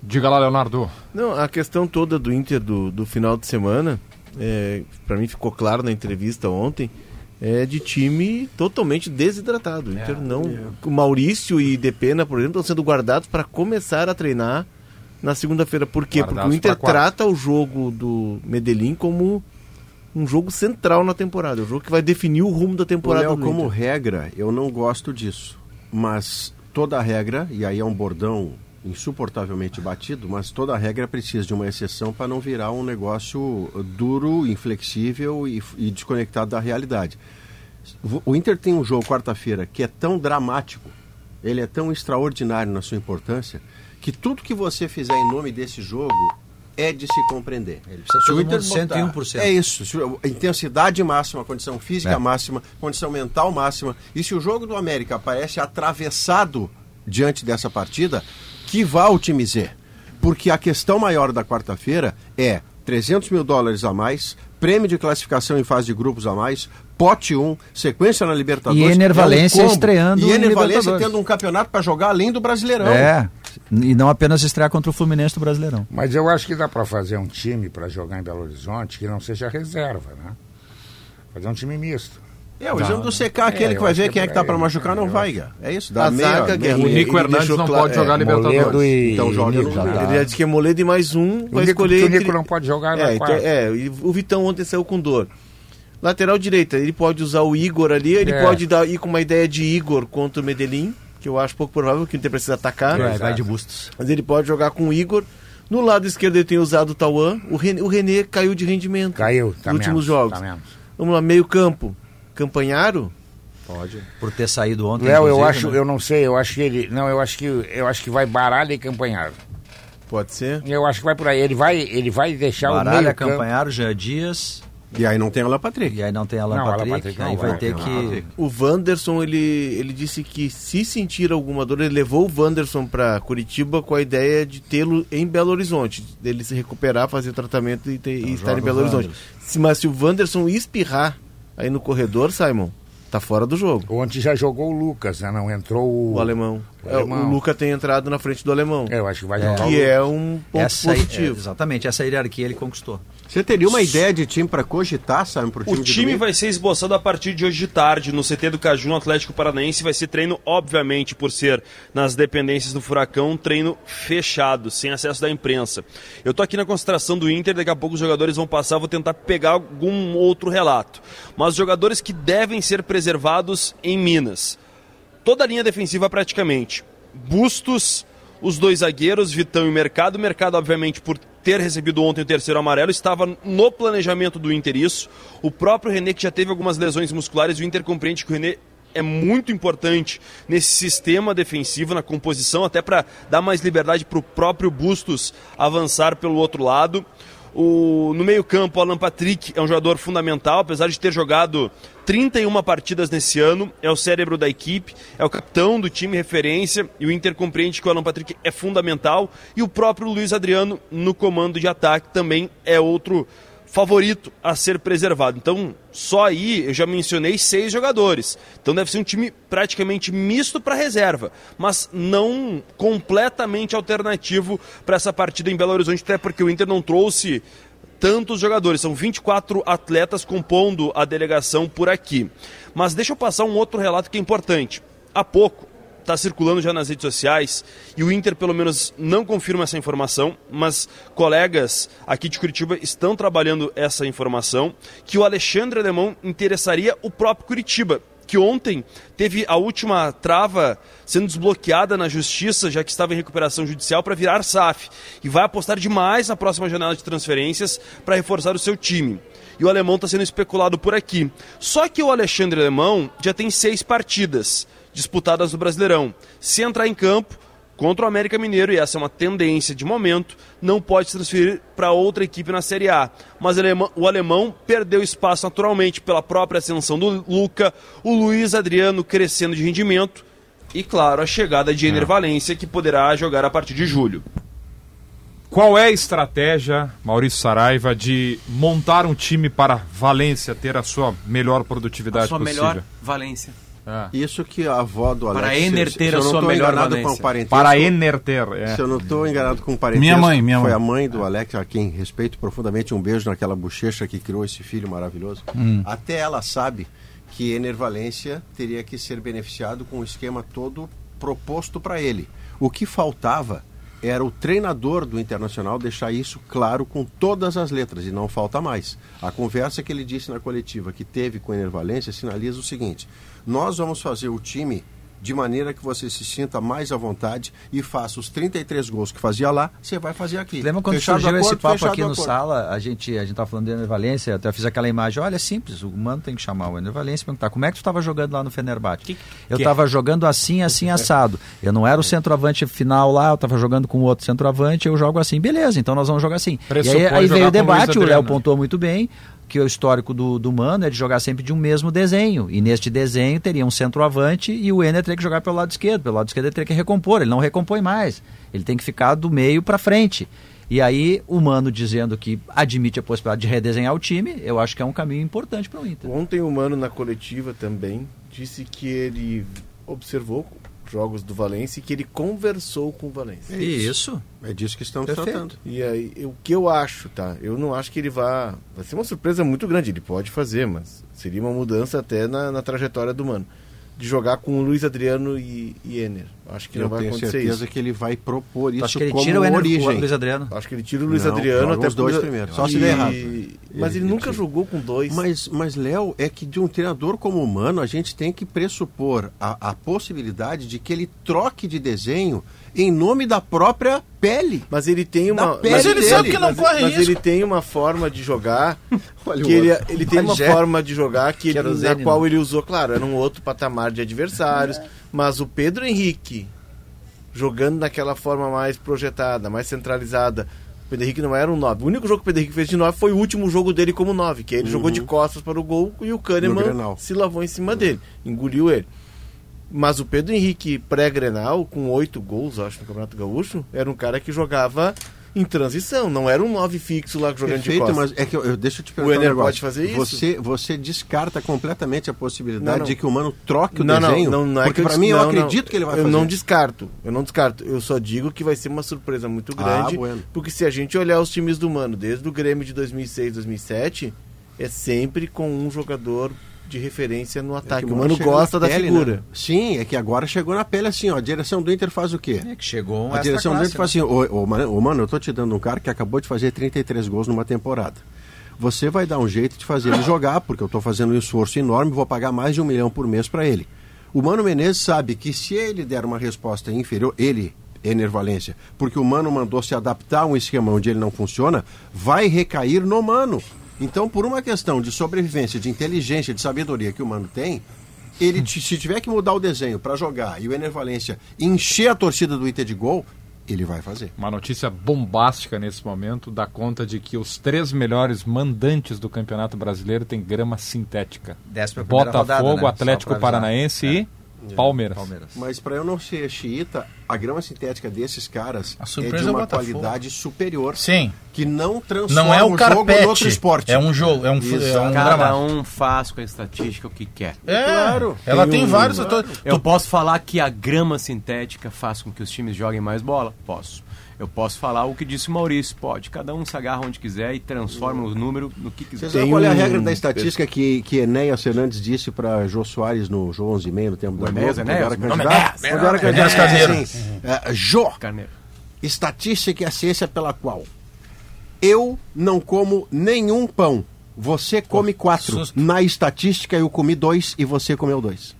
Diga lá, Leonardo. Não, a questão toda do Inter do, do final de semana, é, para mim ficou claro na entrevista ontem, é de time totalmente desidratado. O Inter não, o Maurício e Depena, por exemplo, estão sendo guardados para começar a treinar na segunda-feira. Por quê? Guardados Porque o Inter trata o jogo do Medellín como um jogo central na temporada, o jogo que vai definir o rumo da temporada. Léo, como regra, eu não gosto disso. Mas toda regra, e aí é um bordão insuportavelmente batido, mas toda regra precisa de uma exceção para não virar um negócio duro, inflexível e, e desconectado da realidade. O Inter tem um jogo quarta-feira que é tão dramático, ele é tão extraordinário na sua importância, que tudo que você fizer em nome desse jogo é de se compreender. Ele precisa Se o Inter mundo botar- 101%. É isso. Intensidade máxima, condição física É. máxima, condição mental máxima. E se o jogo do América aparece atravessado diante dessa partida, que vá o time Z. Porque a questão maior da quarta-feira é 300 mil dólares a mais, prêmio de classificação em fase de grupos a mais, pote 1, sequência na Libertadores. E Ener Valencia é um estreando E Ener em Valencia Libertadores. tendo um campeonato para jogar além do Brasileirão. É. E não apenas estrear contra o Fluminense do Brasileirão. Mas eu acho que dá para fazer um time para jogar em Belo Horizonte que não seja reserva, né? Fazer um time misto. É, o exame do CK, aquele É, que vai ver que quem é que tá é, para machucar, não vai. Gá. É isso, A meia, zaga, meia O. Nico Hernandes não claro- pode jogar é, Libertadores. E Então joga tá. Ele já disse que é Moledo e mais um, O vai Nico, escolher que o Nico não pode jogar na É, então, quarta. é, e o Vitão ontem saiu com dor. Lateral direita, ele pode usar o Igor ali, ele É. pode dar, ir com uma ideia de Igor contra o Medellín, que eu acho pouco provável que o Inter precisa atacar. Vai, vai de bustos. Mas ele pode jogar com o Igor. No lado esquerdo ele tem usado o Tauan. O René, o René caiu de rendimento. Caiu, tá nos últimos menos, jogos. tá menos. Vamos lá, meio campo. Campanharo. Pode. Por ter saído ontem. Léo, eu acho, né? eu não sei, eu acho que ele. Não, eu acho que eu acho que vai baralho e campanhar. Pode ser. Eu acho que vai por aí. Ele vai, ele vai deixar o Baralha, meio campo. Campanharo, Jean Dias. E aí não tem Alan Patrick. E aí não tem Alan Não, Alan Patrick. Patrick não aí vai vai, ter que. Alan Patrick. O Wanderson, ele, ele disse que se sentir alguma dor, ele levou o Wanderson para Curitiba com a ideia de tê-lo em Belo Horizonte. Dele se recuperar, fazer tratamento e, ter- e estar em Belo o Horizonte. Se- mas se o Wanderson espirrar aí no corredor, Simon, tá fora do jogo. Ontem já jogou o Lucas, né? Não entrou o, O alemão. O É, o Luca tem entrado na frente do alemão. É, eu acho que vai É. jogar o Que Lucas. é um ponto Essa, positivo. é, exatamente, essa hierarquia ele conquistou. Você teria uma ideia de time para cogitar, sabe, pro time O time vai ser esboçado a partir de hoje de tarde no CT do Caju, no Atlético Paranaense. Vai ser treino, obviamente, por ser nas dependências do Furacão, treino fechado, sem acesso da imprensa. Eu tô aqui na concentração do Inter, daqui a pouco os jogadores vão passar, vou tentar pegar algum outro relato. Mas jogadores que devem ser preservados em Minas. Toda a linha defensiva praticamente. Bustos, os dois zagueiros, Vitão e Mercado. Mercado, obviamente, por ter recebido ontem o terceiro amarelo, estava no planejamento do Inter isso. O próprio René, que já teve algumas lesões musculares, o Inter compreende que o René é muito importante nesse sistema defensivo, na composição, até para dar mais liberdade para o próprio Bustos avançar pelo outro lado. O, no meio-campo, Alan Patrick é um jogador fundamental, apesar de ter jogado 31 partidas nesse ano, é o cérebro da equipe, é o capitão do time referência, e o Inter compreende que o Alan Patrick é fundamental, e o próprio Luiz Adriano no comando de ataque também é outro favorito a ser preservado. Então, só aí eu já mencionei seis jogadores. Então deve ser um time praticamente misto para reserva, mas não completamente alternativo para essa partida em Belo Horizonte, até porque o Inter não trouxe tantos jogadores, são 24 atletas compondo a delegação por aqui. Mas deixa eu passar um outro relato que é importante. Há pouco, está circulando já nas redes sociais e o Inter pelo menos não confirma essa informação, mas colegas aqui de Curitiba estão trabalhando essa informação que o Alexandre Alemão interessaria o próprio Curitiba, que ontem teve a última trava sendo desbloqueada na justiça, já que estava em recuperação judicial para virar SAF e vai apostar demais na próxima janela de transferências para reforçar o seu time. E o alemão está sendo especulado por aqui. Só que o Alexandre Alemão já tem seis partidas disputadas no Brasileirão. Se entrar em campo contra o América Mineiro, e essa é uma tendência de momento, não pode se transferir para outra equipe na Série A. Mas o alemão, o alemão perdeu espaço naturalmente pela própria ascensão do Luca, o Luiz Adriano crescendo de rendimento e, claro, a chegada de Ener Valência, que poderá jogar a partir de julho. Qual é a estratégia, Maurício Saraiva, de montar um time para Valência ter a sua melhor produtividade A sua possível? melhor Valência. Isso que a avó do Alex... Para Ener se- ter se a eu não sua melhor enganado Valência. com o parentesco- Para Ener ter, é. Se eu não estou enganado com o parentesco, Minha mãe, minha foi mãe. a mãe do Alex, a quem respeito profundamente, um beijo naquela bochecha que criou esse filho maravilhoso. Hum. Até ela sabe que Ener Valência teria que ser beneficiado com o esquema todo proposto para ele. O que faltava era o treinador do Internacional deixar isso claro com todas as letras, e não falta mais. A conversa que ele disse na coletiva que teve com o Ener Valência sinaliza o seguinte: nós vamos fazer o time de maneira que você se sinta mais à vontade e faça os 33 gols que fazia lá, você vai fazer aqui. Lembra quando Fechado surgiu esse acordo, papo fechado aqui no sala? A gente, a gente tava falando de Ener Valência, até fiz aquela imagem. Olha, é simples, o Mano tem que chamar o Ener Valência e perguntar como é que tu estava jogando lá no Fenerbahçe? eu que é? estava jogando assim, assim, assado. Eu não era o centroavante final lá, eu estava jogando com o outro centroavante, eu jogo assim. Beleza, então nós vamos jogar assim. E aí, aí veio o debate, o Léo pontuou muito bem, que o histórico do, do Mano é de jogar sempre de um mesmo desenho. E neste desenho teria um centroavante e o Ener teria que jogar pelo lado esquerdo. Pelo lado esquerdo ele teria que recompor. Ele não recompõe mais. Ele tem que ficar do meio para frente. E aí, o Mano dizendo que admite a possibilidade de redesenhar o time, eu acho que é um caminho importante para o Inter. Ontem o Mano na coletiva também disse que ele observou jogos do Valência e que ele conversou com o Valência. Isso. É disso que estamos Perfeito. tratando. E aí, o que eu acho, tá? Eu não acho que ele vá. Vai ser uma surpresa muito grande. Ele pode fazer, mas seria uma mudança até na, na trajetória do Mano. De jogar com o Luiz Adriano e, e Ener. Acho que Eu não vai tenho acontecer certeza isso. que ele vai propor isso acho que ele como tira o Ener origem. o Luiz Adriano. Acho que ele tira o Luiz Não, Adriano até os dois por- primeiro. Só se E- der errado. Mas ele, Ele- nunca ele- jogou com dois. Mas, mas Léo, é que de um treinador como humano, a gente tem que pressupor a, a possibilidade de que ele troque de desenho em nome da própria pele. Mas ele tem uma. pele Mas ele dele. sabe que não mas, corre mas risco. ele tem uma forma de jogar <laughs> Olha o que ele, ele tem uma Bagé. forma de jogar que ele, na Querosene, qual né? ele usou, claro, era um outro patamar de adversários, mas o Pedro Henrique jogando daquela forma mais projetada, mais centralizada. O Pedro Henrique não era um 9. O único jogo que o Pedro Henrique fez de 9 foi o último jogo dele como 9, que aí ele jogou de costas para o gol e o Kahneman se lavou em cima dele, engoliu ele. Mas o Pedro Henrique pré-Grenal, com oito gols, acho, no Campeonato Gaúcho, era um cara que jogava em transição, não era um 9 fixo lá jogando de Perfeito, costas. mas é que eu, eu deixa eu te O perguntar um Ener negócio. pode fazer isso? Você, você descarta completamente a possibilidade Não, não. de que o Mano troque o não, desenho? não, não, não é porque que eu para mim eu não, acredito não. que ele vai eu fazer. não descarto, eu não descarto. Eu só digo que vai ser uma surpresa muito Ah, grande, bueno. porque se a gente olhar os times do Mano, desde o Grêmio de 2006, 2007, é sempre com um jogador de referência no É que ataque. o Mano gosta da pele, figura. né? Sim, é que agora chegou na pele assim, ó. A direção do Inter faz o quê? É que chegou um A direção do extra-classe, Inter faz assim, ô, ô, mano, ô, mano, eu tô te dando um cara que acabou de fazer 33 gols numa temporada. Você vai dar um jeito de fazer ele jogar, porque eu tô fazendo um esforço enorme, vou pagar mais de um milhão por mês para ele. O Mano Menezes sabe que se ele der uma resposta inferior, ele, Ener Valência, porque o Mano mandou se adaptar a um esquema onde ele não funciona, vai recair no Mano. Então, por uma questão de sobrevivência, de inteligência, de sabedoria que o Mano tem, ele, se tiver que mudar o desenho para jogar e o Ener Valência encher a torcida do Inter de gol, ele vai fazer. Uma notícia bombástica nesse momento dá conta de que os três melhores mandantes do Campeonato Brasileiro têm grama sintética. Botafogo, rodada, né? Atlético. Paranaense É. e Palmeiras. Palmeiras. Mas para eu não ser xiita, a grama sintética desses caras A é de é uma Botafogo. qualidade superior. Sim. Que não transforma Não é o jogo em outro carpete. esporte. É um jogo, é um, é um. Cada um faz com a estatística o que quer. É, Claro. ela Tem tem, um- vários atores. Eu posso falar que a grama sintética faz com que os times joguem mais bola? Posso. Eu posso falar o que disse o Maurício? Pode. Cada um se agarra onde quiser e transforma o número no que quiser. Você sabe qual é a regra da estatística que, que Enéas Fernandes disse para Jô Soares no Jô 11 e meio no tempo da Enéas, Globo? Enéas, quando era é candidato? Enéas. Quando era Enéas candidato, Carneiro. assim, é, Jô, Carneiro. estatística é a ciência pela qual eu não como nenhum pão. Você come quatro. Na estatística eu comi dois e você comeu dois.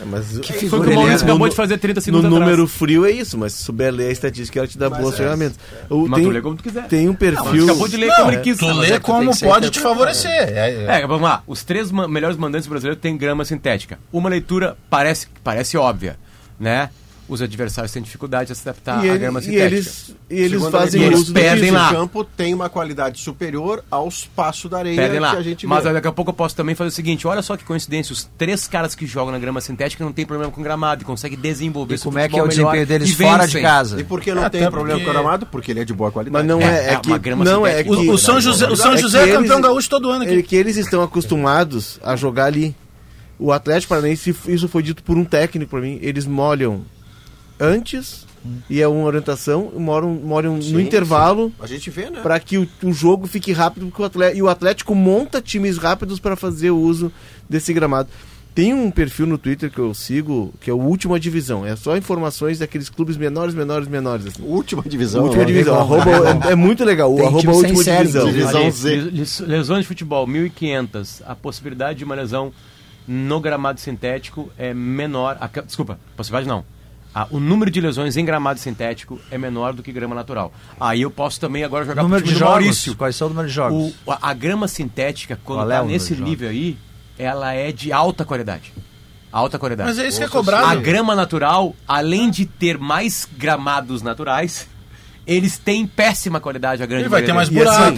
É, mas Foi o que o Maurício é. acabou de fazer 30 no segundos atrás. número frio é isso, mas se souber ler a estatística, ela te dá boas ferramentas. O- Mas tem, tu lê como tu quiser. tem um Não, perfil. mas acabou de ler Não, como ele quis. tu Mas lê é que como que pode te favorecer. É, é. É, vamos lá. Os três ma- melhores mandantes brasileiros têm grama sintética. Uma leitura parece, parece óbvia, né? Os adversários têm dificuldade de se adaptar e, à ele- grama e sintética. eles, e eles fazem eles uso do perdem lá. O campo tem uma qualidade superior ao espaço da areia Perdem lá. que a gente Mas vê. daqui a pouco eu posso também fazer o seguinte: olha só que coincidência, os três caras que jogam na grama sintética não tem problema com gramado e conseguem desenvolver E como é que é o desempenho deles e fora de casa? E por que não Até tem problema porque- com o gramado? Porque ele é de boa qualidade. Mas não é, É, é é que uma grama não é que sintética. O, o São José, o São É José que é campeão eles- gaúcho todo ano é aqui. que eles estão acostumados a jogar ali. O Atlético Paranaense, isso foi dito por um técnico para mim, eles molham antes e é uma orientação, molham, molham Sim, no intervalo A gente vê, né? para que o, o jogo fique rápido o Atlético, e o Atlético monta times rápidos para fazer o uso desse gramado. Tem um perfil no Twitter que eu sigo, que é o Última Divisão. É só informações daqueles clubes menores, menores, menores. Assim. Última divisão. Última né? Divisão. bom, arroba- é, é muito legal. O arroba Última série, Divisão. Divisão Z. les- les- lesões de futebol, 1.500. A possibilidade de uma lesão no gramado sintético é menor. a desculpa, possibilidade não. Ah, o número de lesões em gramado sintético é menor do que grama natural. Aí eu posso também agora jogar número pro time de do jogos. Maurício. Quais são o número de jogos? O- a, a grama sintética, quando Qual é tá nesse nível aí, ela é de alta qualidade. Alta qualidade. Mas é isso que é A cobrado. grama natural, além de ter mais gramados naturais, eles têm péssima qualidade, a grande E vai ter mais maioria. buraco.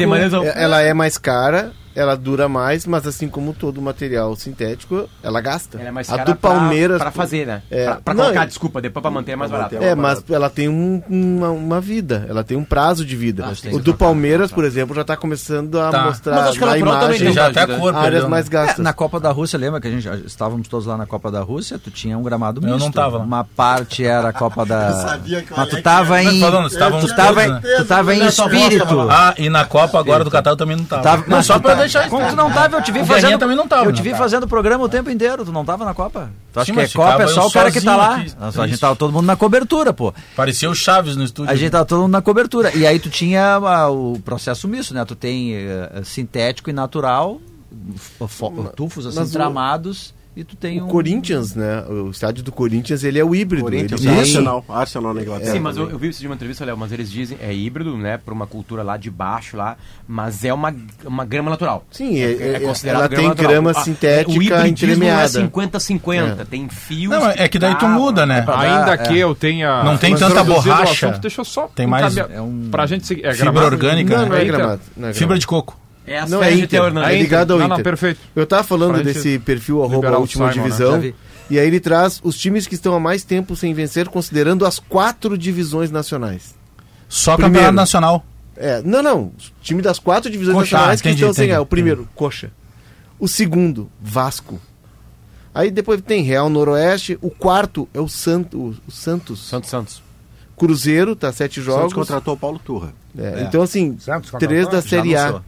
assim, Ela é mais cara, ela dura mais, mas assim como todo material sintético, ela gasta. Ela é mais a cara do Palmeiras. pra fazer, né? É, pra pra não, colocar, é- desculpa, depois pra manter é mais barato. É, mas ela tem um- uma, uma vida, ela tem um prazo de vida. Ah, o do trocar, Palmeiras, por exemplo, já está começando a Tá. mostrar Mas acho que na imagem Já até a cor áreas mais gastas. É, na Copa da Rússia, lembra que a gente já estávamos todos lá na Copa da Rússia? Tu tinha um gramado Eu misto. não tava. Uma parte era a Copa da. <laughs> sabia que Mas tu tava em. Falando, tu tava, tu tava em espírito. Ah, e na Copa agora do Catar eu também não tava. Mas só pra tá- deixar isso. Como tu não tava, eu te vi fazendo. Também não tava. Eu te vi Não, fazendo o programa o tempo inteiro. Tu não tava na Copa? Tu acha Sim, que é Copa? É só o cara que tá lá. aqui. Nossa, a gente tava todo mundo na cobertura, pô. Parecia o Chaves no estúdio. A gente tava todo mundo na cobertura. E aí tu tinha ah, o processo misto, né? Tu tem eh, sintético e natural, fo- fo- tufos assim tramados, e tu tem O um. Corinthians, né? O estádio do Corinthians, ele é o híbrido. Corinthians, ele Arsenal, Arsenal na Inglaterra. Sim, mas eu, eu vi isso de uma entrevista, Léo, mas eles dizem, é híbrido, né, pra uma cultura lá de baixo lá, mas é uma, uma grama natural. Sim, é- é- considerado ela tem natural. grama Ah, sintética não é entremeada. 50-50, É. tem fios... Não, é que daí tu muda, né? pra- Ainda é. que eu tenha. Não tem tanta borracha. assunto, deixa eu só. Tem mais- encaminhar- é um- Pra gente seguir. É Fibra orgânica, Não, né? não é gramado. é Fibra de coco. É a Não, é Inter. Teor, É Inter. ligado ao Não, Inter. não, perfeito. Eu tava falando desse perfil arroba última Simon, né? divisão. Vi. E aí ele traz os times que estão há mais tempo sem vencer, considerando as quatro divisões nacionais. Só Primeiro. campeonato nacional. É, não, não. Time das quatro divisões Coxa, nacionais que entendi, estão sem ganhar. O primeiro, Coxa. O segundo, Vasco. Aí depois tem Real Noroeste. O quarto é o, Santo, o Santos. Santos Santos. Cruzeiro, tá sete O jogos. Santos contratou o Paulo Turra. É, Então, assim, Santos três da Série A.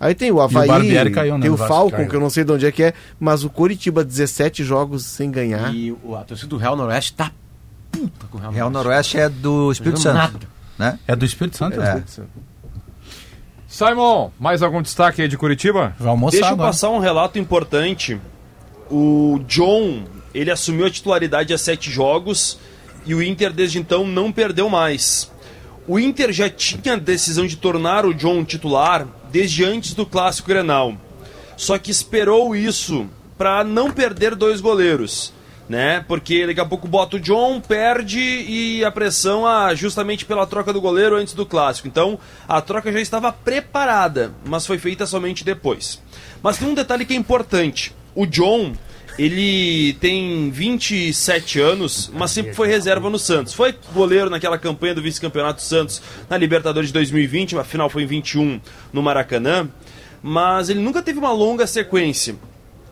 Aí tem o Havaí, Barbieri caiu, né, tem o Falcon, caiu. que eu não sei de onde é que é, mas o Coritiba, 17 jogos sem ganhar. E o, a torcida do Real Noroeste tá puta com o Real, Real Noroeste é do Espírito Santo. nada. Né? É do Espírito Santo? É. Simon, mais algum destaque aí de Curitiba? Vai almoçar Deixa eu agora. passar um relato importante. O John, ele assumiu a titularidade a sete jogos e o Inter desde então não perdeu mais. O Inter já tinha decisão de tornar o John titular desde antes do clássico Grenal. Só que esperou isso para não perder dois goleiros, né? Porque daqui a pouco bota o John, perde e a pressão ah, justamente pela troca do goleiro antes do clássico. Então a troca já estava preparada, mas foi feita somente depois. Mas tem um detalhe que é importante. O John, ele tem 27 anos, mas sempre foi reserva no Santos. Foi goleiro naquela campanha do vice-campeonato Santos na Libertadores de 2020, afinal foi em 21 no Maracanã. Mas ele nunca teve uma longa sequência.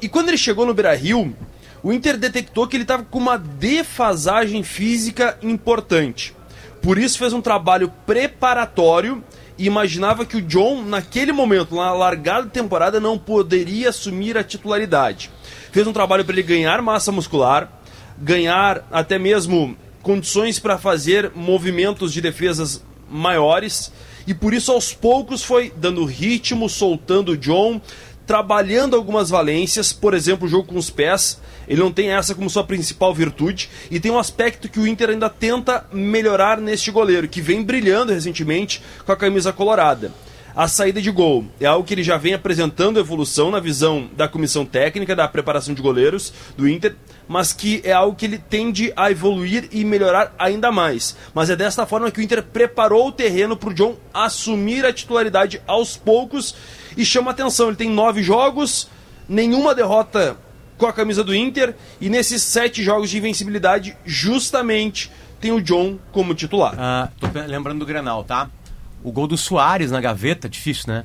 E quando ele chegou no Beira-Rio, o Inter detectou que ele estava com uma defasagem física importante. Por isso fez um trabalho preparatório e imaginava que o John, naquele momento, na largada da temporada, não poderia assumir a titularidade. Fez um trabalho para ele ganhar massa muscular, ganhar até mesmo condições para fazer movimentos de defesas maiores e por isso aos poucos foi dando ritmo, soltando o John, trabalhando algumas valências, por exemplo, o jogo com os pés. Ele não tem essa como sua principal virtude e tem um aspecto que o Inter ainda tenta melhorar neste goleiro, que vem brilhando recentemente com a camisa colorada. A saída de gol é algo que ele já vem apresentando evolução na visão da comissão técnica da preparação de goleiros do Inter, mas que é algo que ele tende a evoluir e melhorar ainda mais. Mas é desta forma que o Inter preparou o terreno para o John assumir a titularidade aos poucos e chama atenção. Ele tem nove jogos, nenhuma derrota com a camisa do Inter e nesses sete jogos de invencibilidade, justamente tem o John como titular. Ah, tô lembrando do Grenal, tá? O gol do Soares na gaveta, difícil, né?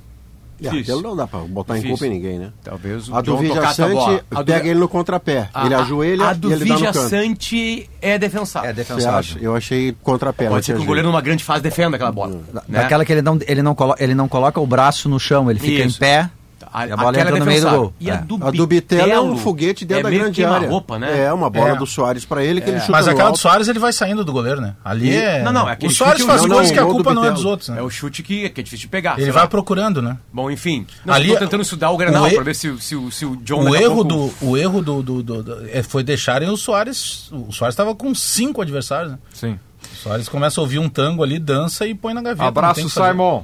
É, aquilo não dá pra botar em Difícil. culpa em ninguém, né? Talvez o A do John Vigia tocasse a bola. Sante A do- pega ele no contrapé. A- ele ajoelha A do e ele dá no Vigia canto. Sante é defensável. É defensável. Eu achei contrapé. Pode ser que o goleiro numa grande fase defenda aquela bola. né? Daquela que ele não, ele, não colo, ele não coloca o braço no chão, ele fica Isso. em pé A, e a bola aquela entra é no meio do gol. E a É. do A do Bitelo é um foguete dentro é da grande área. queima-roupa, né? É, uma bola É. do Soares pra ele que ele chuta Mas no aquela do. Soares ele vai saindo do goleiro, né? Ali é. Não, não, é o Soares faz não, coisas não, que a culpa não é dos outros, né? É o chute que, que é difícil de pegar. Ele vai lá. procurando, né? Bom, enfim. Não, Ali- tô tentando estudar o e- pra ver se, se, o- se o John O a erro, pouco- do, o erro do, do, do- do- é, foi deixarem o Soares. O Soares estava com cinco adversários, né? Sim. O Soares começa a ouvir um tango ali, dança e põe na gaveta. Abraço. Simon.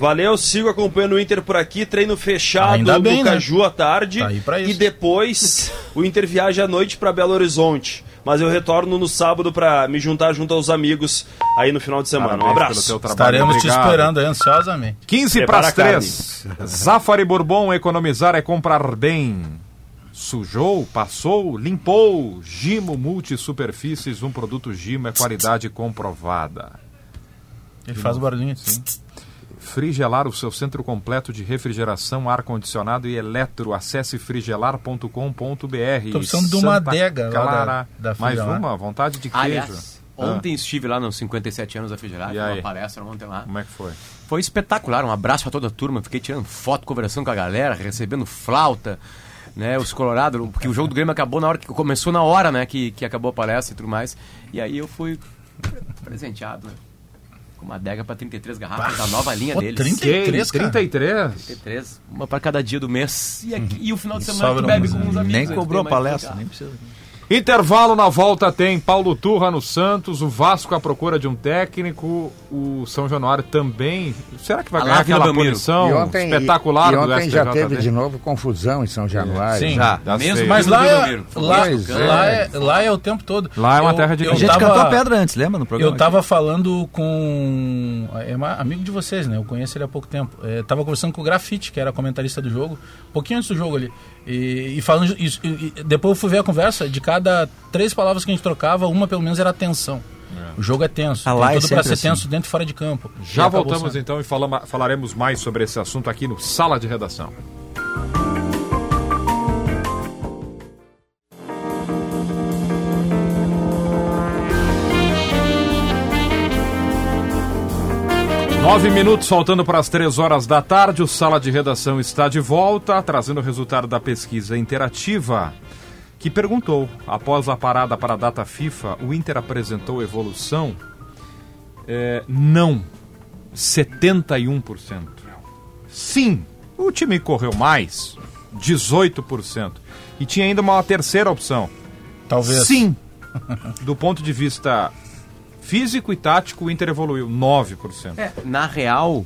Valeu, sigo acompanhando o Inter por aqui, treino fechado Ainda bem, do né? Caju à tarde Tá e depois <laughs> o Inter viaja à noite para Belo Horizonte. mas eu retorno no sábado para me juntar junto aos amigos aí no final de semana. Um Parabéns pelo abraço. Estaremos te Obrigado. esperando aí ansiosamente. 15 Prepara para as a carne. 3. Zafari Bourbon, economizar é comprar bem. Sujou, passou, limpou. Gimo Multisuperfícies, um produto Gimo é qualidade comprovada. Ele faz barulhinho assim. Frigelar, o seu centro completo de refrigeração, ar-condicionado e eletro. Acesse frigelar.com.br. Tô precisando de uma Santa adega lá Clara. da- da Mais Frigelar. uma, vontade de queijo. Aliás, ontem estive lá nos 57 anos da Frigelar, uma palestra ontem lá. Como é que foi? Foi espetacular, um abraço pra toda a turma. Fiquei tirando foto, conversando com a galera, recebendo flauta, né? Os Colorado, porque o jogo do Grêmio acabou na hora que começou na hora, né? Que, que acabou a palestra e tudo mais. E aí eu fui presenteado, né? Com uma adega pra 33 garrafas da nova linha Pô, deles. 33, cara. 33? 33, uma pra cada dia do mês. E, aqui, e o final de semana Sobra tu bebe uns, com uns Nem amigos. né? cobrou mais palestra, nem precisa. Intervalo na volta tem Paulo Turra no Santos, o Vasco à procura de um técnico, o São Januário também. Será que vai A ganhar lá, Vila aquela punição E ontem, espetacular e, e do ontem já STJD? teve de novo confusão em São Januário. Sim. Já. Mesmo. Mas lá é, lá, é. lá, é, lá é o tempo todo. Lá é uma terra de eu A gente tava- cantou pedra antes, lembra no programa? Eu tava falando com. É amigo de vocês, né? Eu conheço ele há pouco tempo. É, tava conversando com o Grafite, que era comentarista do jogo, um pouquinho antes do jogo ali. E, e falando isso. e- e depois eu fui ver a conversa, de cada três palavras que a gente trocava, uma pelo menos era tensão. O jogo é tenso. Ah, tem lá é tudo pra sempre ser assim. tenso dentro e fora de campo. Já voltamos sendo. então e falama- falaremos mais sobre esse assunto aqui no Sala de Redação. Nove minutos faltando para as três horas da tarde, o Sala de Redação está de volta, trazendo o resultado da pesquisa interativa, que perguntou, após a parada para a data FIFA, o Inter apresentou evolução? É, não. 71%. Sim, o time correu mais, 18%. E tinha ainda uma terceira opção. Talvez. Sim. <laughs> Do ponto de vista físico e tático, o Inter evoluiu 9%. É, na real,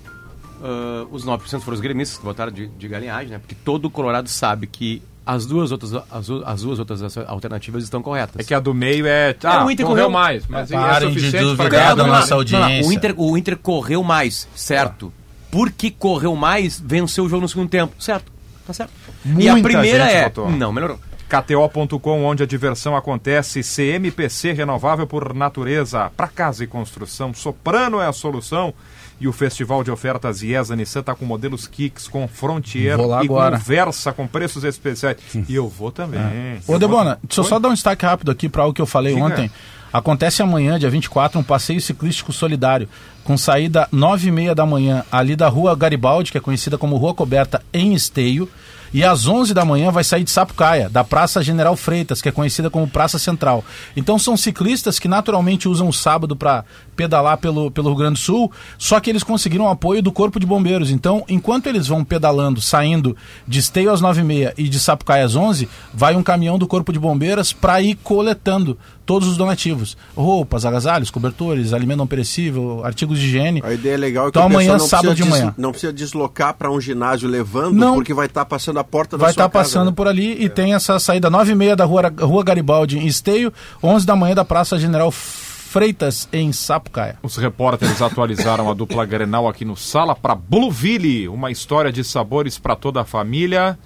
ah, os 9% foram os gremistas que votaram de, de galinhagem, né? Porque todo o Colorado sabe que as duas outras, as, as duas outras alternativas estão corretas. É que a do meio é. Ah, o Inter correu correu- mais, mas é Parem de suficiente duvidar da do nossa Inter. Não, não, audiência. o, Inter, o Inter correu mais, certo. Porque correu mais, venceu o jogo no segundo tempo, certo. Tá certo. e Muita a primeira gente é. votou. Não, melhorou. KTO.com, onde a diversão acontece. CMPC renovável por natureza. Para casa e construção. Soprano é a solução. E o Festival de Ofertas IESA Nissan está com modelos Kicks, com Frontier e agora. conversa com preços especiais. E eu vou também. Ô, Eu Debona, deixa eu só dar um destaque rápido aqui para algo que eu falei ontem. Acontece amanhã, dia 24, um passeio ciclístico solidário, com saída 9 e meia da manhã, ali da Rua Garibaldi, que é conhecida como Rua Coberta, em Esteio. E às 11 da manhã vai sair de Sapucaia, da Praça General Freitas, que é conhecida como Praça Central. Então são ciclistas que naturalmente usam o sábado para pedalar pelo, pelo Rio Grande do Sul, só que eles conseguiram apoio do Corpo de Bombeiros. Então, enquanto eles vão pedalando, saindo de Esteio às 9h30 e de Sapucaia às 11 vai um caminhão do Corpo de Bombeiras para ir coletando todos os donativos. Roupas, agasalhos, cobertores, alimento não perecível, artigos de higiene. A ideia é legal é que Então amanhã, não sábado precisa de des- manhã. não precisa deslocar para um ginásio levando, Não. porque vai estar passando a porta da vai sua estar casa, passando né? por ali e tem essa saída 9h30 da rua, rua Garibaldi em Esteio, 11 da manhã da Praça General Freitas em Sapucaia. Os repórteres atualizaram a dupla Grenal aqui no Sala para Blueville, uma história de sabores para toda a família.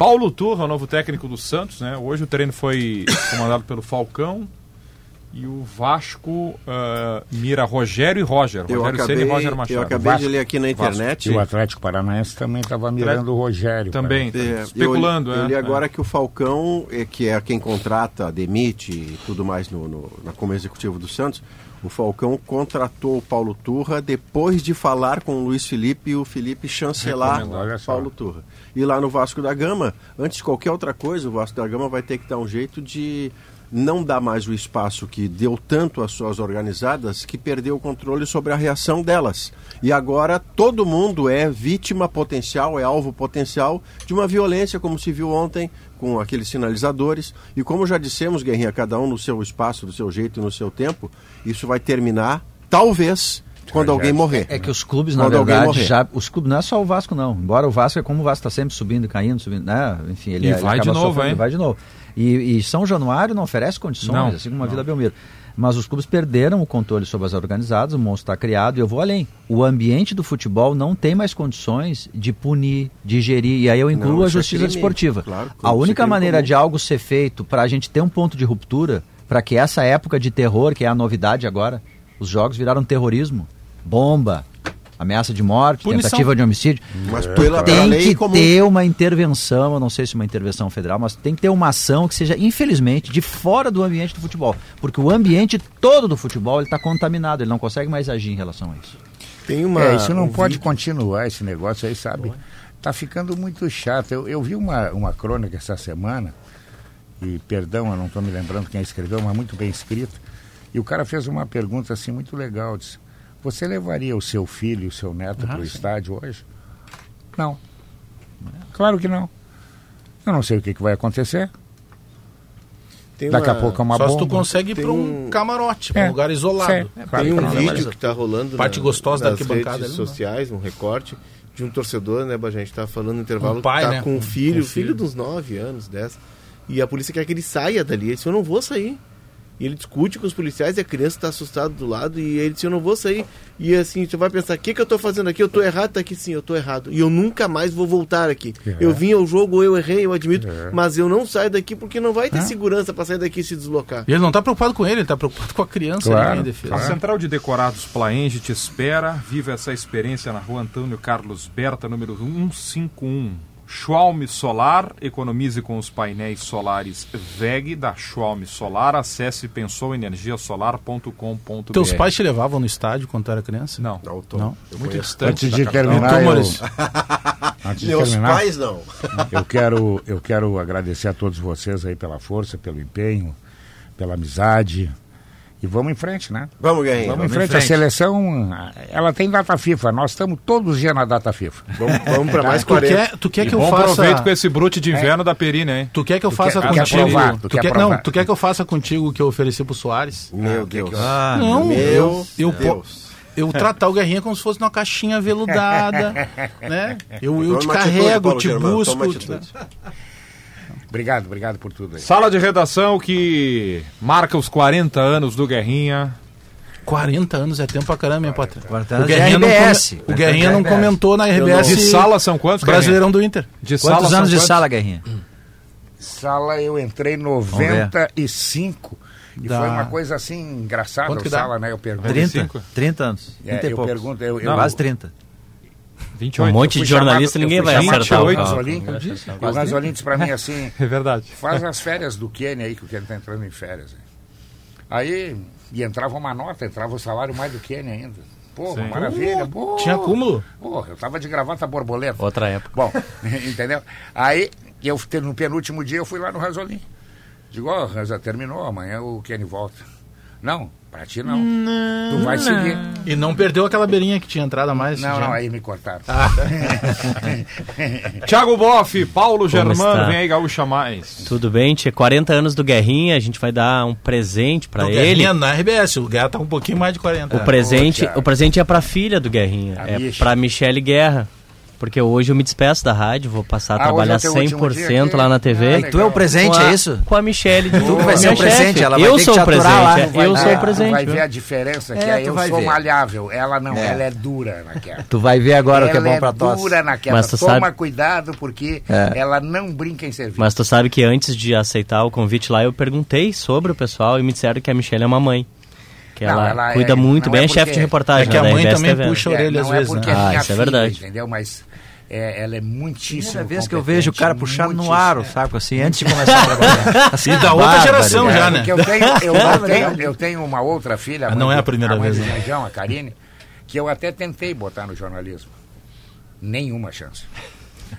Paulo Turra, o novo técnico do Santos, né? Hoje o treino foi comandado pelo Falcão e o Vasco ah, mira Rogério e Roger. Eu Rogério Ceni acabei, e Roger Machado. eu acabei de ler aqui na Vasco. internet. E o Atlético Paranaense também estava mirando o Rogério. Também. É, especulando, eu, eu é, li é. agora que o Falcão, é, que é quem contrata, demite e tudo mais no, no, na como executivo do Santos, o Falcão contratou o Paulo Turra depois de falar com o Luiz Felipe e o Felipe chancelar. Paulo Turra. E lá no Vasco da Gama, antes de qualquer outra coisa, o Vasco da Gama vai ter que dar um jeito de não dar mais o espaço que deu tanto às suas organizadas que perdeu o controle sobre a reação delas. E agora todo mundo é vítima potencial, é alvo potencial de uma violência, como se viu ontem com aqueles sinalizadores. E como já dissemos, Guerrinha, cada um no seu espaço, do seu jeito e no seu tempo, isso vai terminar, talvez, quando alguém morrer. É que os clubes, na Quando verdade, já. Os clubes não é só o Vasco, não. Embora o Vasco é como o Vasco está sempre subindo e caindo, subindo, né? Enfim, ele E ele vai de novo, sofrendo, hein? Vai de novo. E, e São Januário não oferece condições, Não, assim como a Vila Belmiro. Mas os clubes perderam o controle sobre as organizadas, o monstro está criado e eu vou além. O ambiente do futebol não tem mais condições de punir, de gerir, e aí eu incluo Não, a é justiça desportiva. claro, a é única maneira comum. de algo ser feito para a gente ter um ponto de ruptura, para que essa época de terror, que é a novidade agora, os jogos viraram terrorismo, bomba, ameaça de morte, Punição. tentativa de homicídio. Mas pela, pela Tem lei que comum. ter uma intervenção, eu não sei se uma intervenção federal, mas tem que ter uma ação que seja, infelizmente, de fora do ambiente do futebol. Porque o ambiente todo do futebol está contaminado, ele não consegue mais agir em relação a isso. Tem uma. É, isso não um pode vídeo- continuar, esse negócio aí, sabe? Tá ficando muito chato. Eu, eu vi uma, uma crônica essa semana, e perdão, eu não estou me lembrando quem escreveu, mas muito bem escrita. E o cara fez uma pergunta assim muito legal. Disse, você levaria o seu filho e o seu neto para o estádio hoje? Não. Claro que não. Eu não sei o que, que vai acontecer. tem Daqui a uma- pouco é uma Só se bomba. tu consegue ir Tem pra um um- camarote, pra um É, lugar isolado. sei. Claro Tem que um não, vídeo que está rolando Parte na- gostosa nas arquibancada redes ali, não sociais, um recorte de um torcedor, né, a gente tá falando no intervalo, Um pai, tá né, com um filho, com filho filho. dos 9 anos, 10, e a polícia quer que ele saia dali. Ele disse, eu não vou sair. E ele discute com os policiais e a criança está assustada do lado e ele disse, eu não vou sair. E assim, você vai pensar, o que, que eu tô fazendo aqui? Eu tô errado, tá aqui sim, eu tô errado. E eu nunca mais vou voltar aqui. É. Eu vim ao jogo, eu errei, eu admito, mas eu não saio daqui porque não vai ter segurança para sair daqui e se deslocar. E ele não tá preocupado com ele, ele tá preocupado com a criança Claro, ali em defesa. A Central de Decorados Plaenge te espera. Viva essa experiência na rua Antônio Carlos Berta, número 151. Schwalm Solar, economize com os painéis solares VEG da Schwalm Solar. Acesse pensouenergiasolar.com.br. Teus pais te levavam no estádio quando tu era criança? Não, Não, tô, Não. eu muito distante. Antes de terminar, Então, eu, <laughs> antes de Meus terminar, pais não. <laughs> eu quero, eu quero agradecer a todos vocês aí pela força, pelo empenho, pela amizade. E vamos em frente, né? Vamos, Guerrinha. Vamos, em frente. A seleção, ela tem data FIFA. Nós estamos todos os dias na data FIFA. Vamos, vamos para <laughs> mais Tu 40. quer, tu quer que eu bom faça... proveito com esse brute de inverno da Perina, hein? Tu quer que eu faça quer- tu quer contigo... provar, tu tu quer não, tu quer que eu faça contigo o que eu ofereci pro Soares? Meu Deus. Ah, não, meu eu, eu, po- Deus. eu <laughs> tratar o Guerrinha como se fosse uma caixinha veludada, <laughs> né? Eu, eu te atitude, carrego, Paulo te busco. atitude. Obrigado, obrigado por tudo aí. Sala de redação que marca os 40 anos do Guerrinha. 40 anos é tempo pra caramba, hein, patrão? 40 O anos de Guerrinha, não, RBS. come- o Guerrinha não comentou na RBS De sala são quantos? Brasileirão do Inter. De Quantos sala anos de quantos? sala, Guerrinha? Sala eu entrei em 95. E Dá. foi uma coisa assim engraçada o que dá? sala, né? Eu pergunto. 30? 25? 30 anos. É, 30 e eu poucos. pergunto, eu- eu- Quase 30. 28. Um monte de jornalista, chamado- ninguém vai acertar o pelo cálculo. Ranzolin, E o Ranzolin disse pra mim assim, <laughs> É verdade. faz as férias do Kenny aí, que o Kenny tá entrando em férias. hein. Aí, e entrava uma nota, entrava o salário mais do Kenny ainda. Pô, Sim. maravilha. pô. Tinha acúmulo. Pô, eu tava de gravata borboleta. Outra época. Bom, <laughs> entendeu? Aí, eu no penúltimo dia eu fui lá no Ranzolin. Digo, ó, Ranza, terminou, amanhã o Kenny volta. Não, pra ti não. tu vai seguir. E não perdeu aquela beirinha que tinha entrado a mais. Não, já. não, aí me cortaram. <laughs> Thiago Boff, Paulo Germano, está? vem aí, Gaúcha Mais. Tudo bem, tia? 40 anos do Guerrinha, a gente vai dar um presente pra O ele. Guerrinha na RBS, o Guerra tá um pouquinho mais de 40. O presente, o presente é pra filha do Guerrinha, A é Misha. pra Michele Guerra. Porque hoje eu me despeço da rádio, vou passar a Ah, trabalhar é último dia 100% aqui? lá na Ah, TV. legal. Tu é o presente, com a, é isso? Com a Michele. Tu que vai ser o presente, ela vai Eu ter sou que o te presente, lá. é, Vai eu sou o tu presente. vai ver a diferença, que É, aí tu eu vai sou ver. malhável. Ela não, É. ela é dura naquela. Tu vai ver agora o que é ela bom pra tosse. dura naquela. Mas tu Toma sabe- cuidado, porque É. ela não brinca em serviço. Mas tu sabe que antes de aceitar o convite lá, eu perguntei sobre o pessoal e me disseram que a Michelle é uma mãe. Que Não, ela, ela cuida é- muito bem, é é chefe de reportagem. é que a mãe também TV. puxa a orelha às não é vezes, porque né? é Ah, minha isso é filha, verdade. entendeu? Mas é, ela é muitíssimo Primeira vez que eu vejo o cara puxar no muitíssimo- ar o saco assim, antes de começar a trabalhar. Assim, <laughs> E da outra barbaridade. geração já, né? Porque eu tenho, eu, eu tenho, eu tenho uma outra filha, não mãe é a primeira mãe vez, do né? Janjão, a Karine, que eu até tentei botar no jornalismo. Nenhuma chance.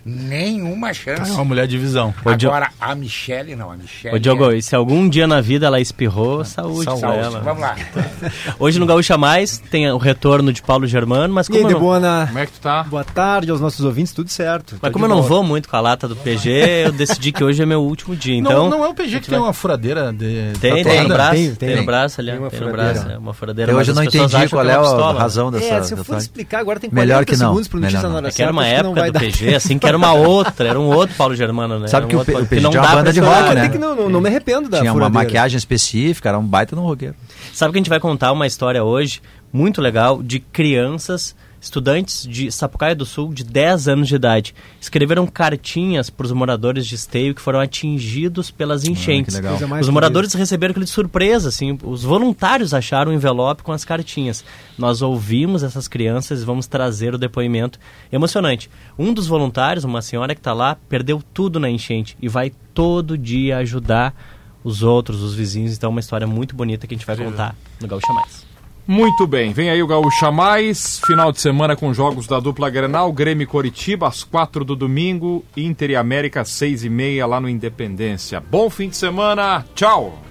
Nenhuma chance. É uma mulher de visão. Agora, a Michelle não, a Michelle. Ô Diogo, é- e se algum dia na vida ela espirrou, saúde, pra Saúde. ela. Vamos lá. <laughs> Hoje no Gaúcha Mais tem o retorno de Paulo Germano, mas E aí, como, não, Debona? Como é que tu tá? Boa tarde aos nossos ouvintes, tudo certo. mas Tô como eu não volta. vou muito com a lata do PG, eu decidi que hoje é meu último dia. Então, não, não é o PG que tem uma furadeira de. tem, tem, no braço, Tem, tem, tem. no braço ali, Tem tem no braço, é uma furadeira. Hoje eu as não entendi acham qual que é a razão dessa. É, se eu for explicar agora tem Melhor 40 que não, segundos pro melhor notícia não. na hora É que era uma que época vai do. PG, <laughs> assim que era uma outra, era um outro Paulo Germano, né? Sabe Era que um o Pe- Paulo- o Peixe não tinha uma dá banda de rock, né? Tem que não, não, não me arrependo da Tinha uma maquiagem específica, era um baita no roqueiro. Sabe que a gente vai contar uma história hoje muito legal de crianças, estudantes de Sapucaia do Sul de 10 anos de idade. Escreveram cartinhas para os moradores de Esteio que foram atingidos pelas enchentes. legal. Coisa mais Os moradores receberam aquilo de surpresa, assim, os voluntários acharam um envelope com as cartinhas. Nós ouvimos essas crianças e vamos trazer o depoimento emocionante. Um dos voluntários, uma senhora que está lá, perdeu tudo na enchente e vai todo dia ajudar os outros, os vizinhos. Então, é uma história muito bonita que a gente vai contar no Gaúcha Mais. Muito bem, vem aí o Gaúcha Mais, final de semana com jogos da dupla Grenal, Grêmio Coritiba, às quatro do domingo, Inter e América, às seis e meia, lá no Independência. Bom fim de semana, tchau!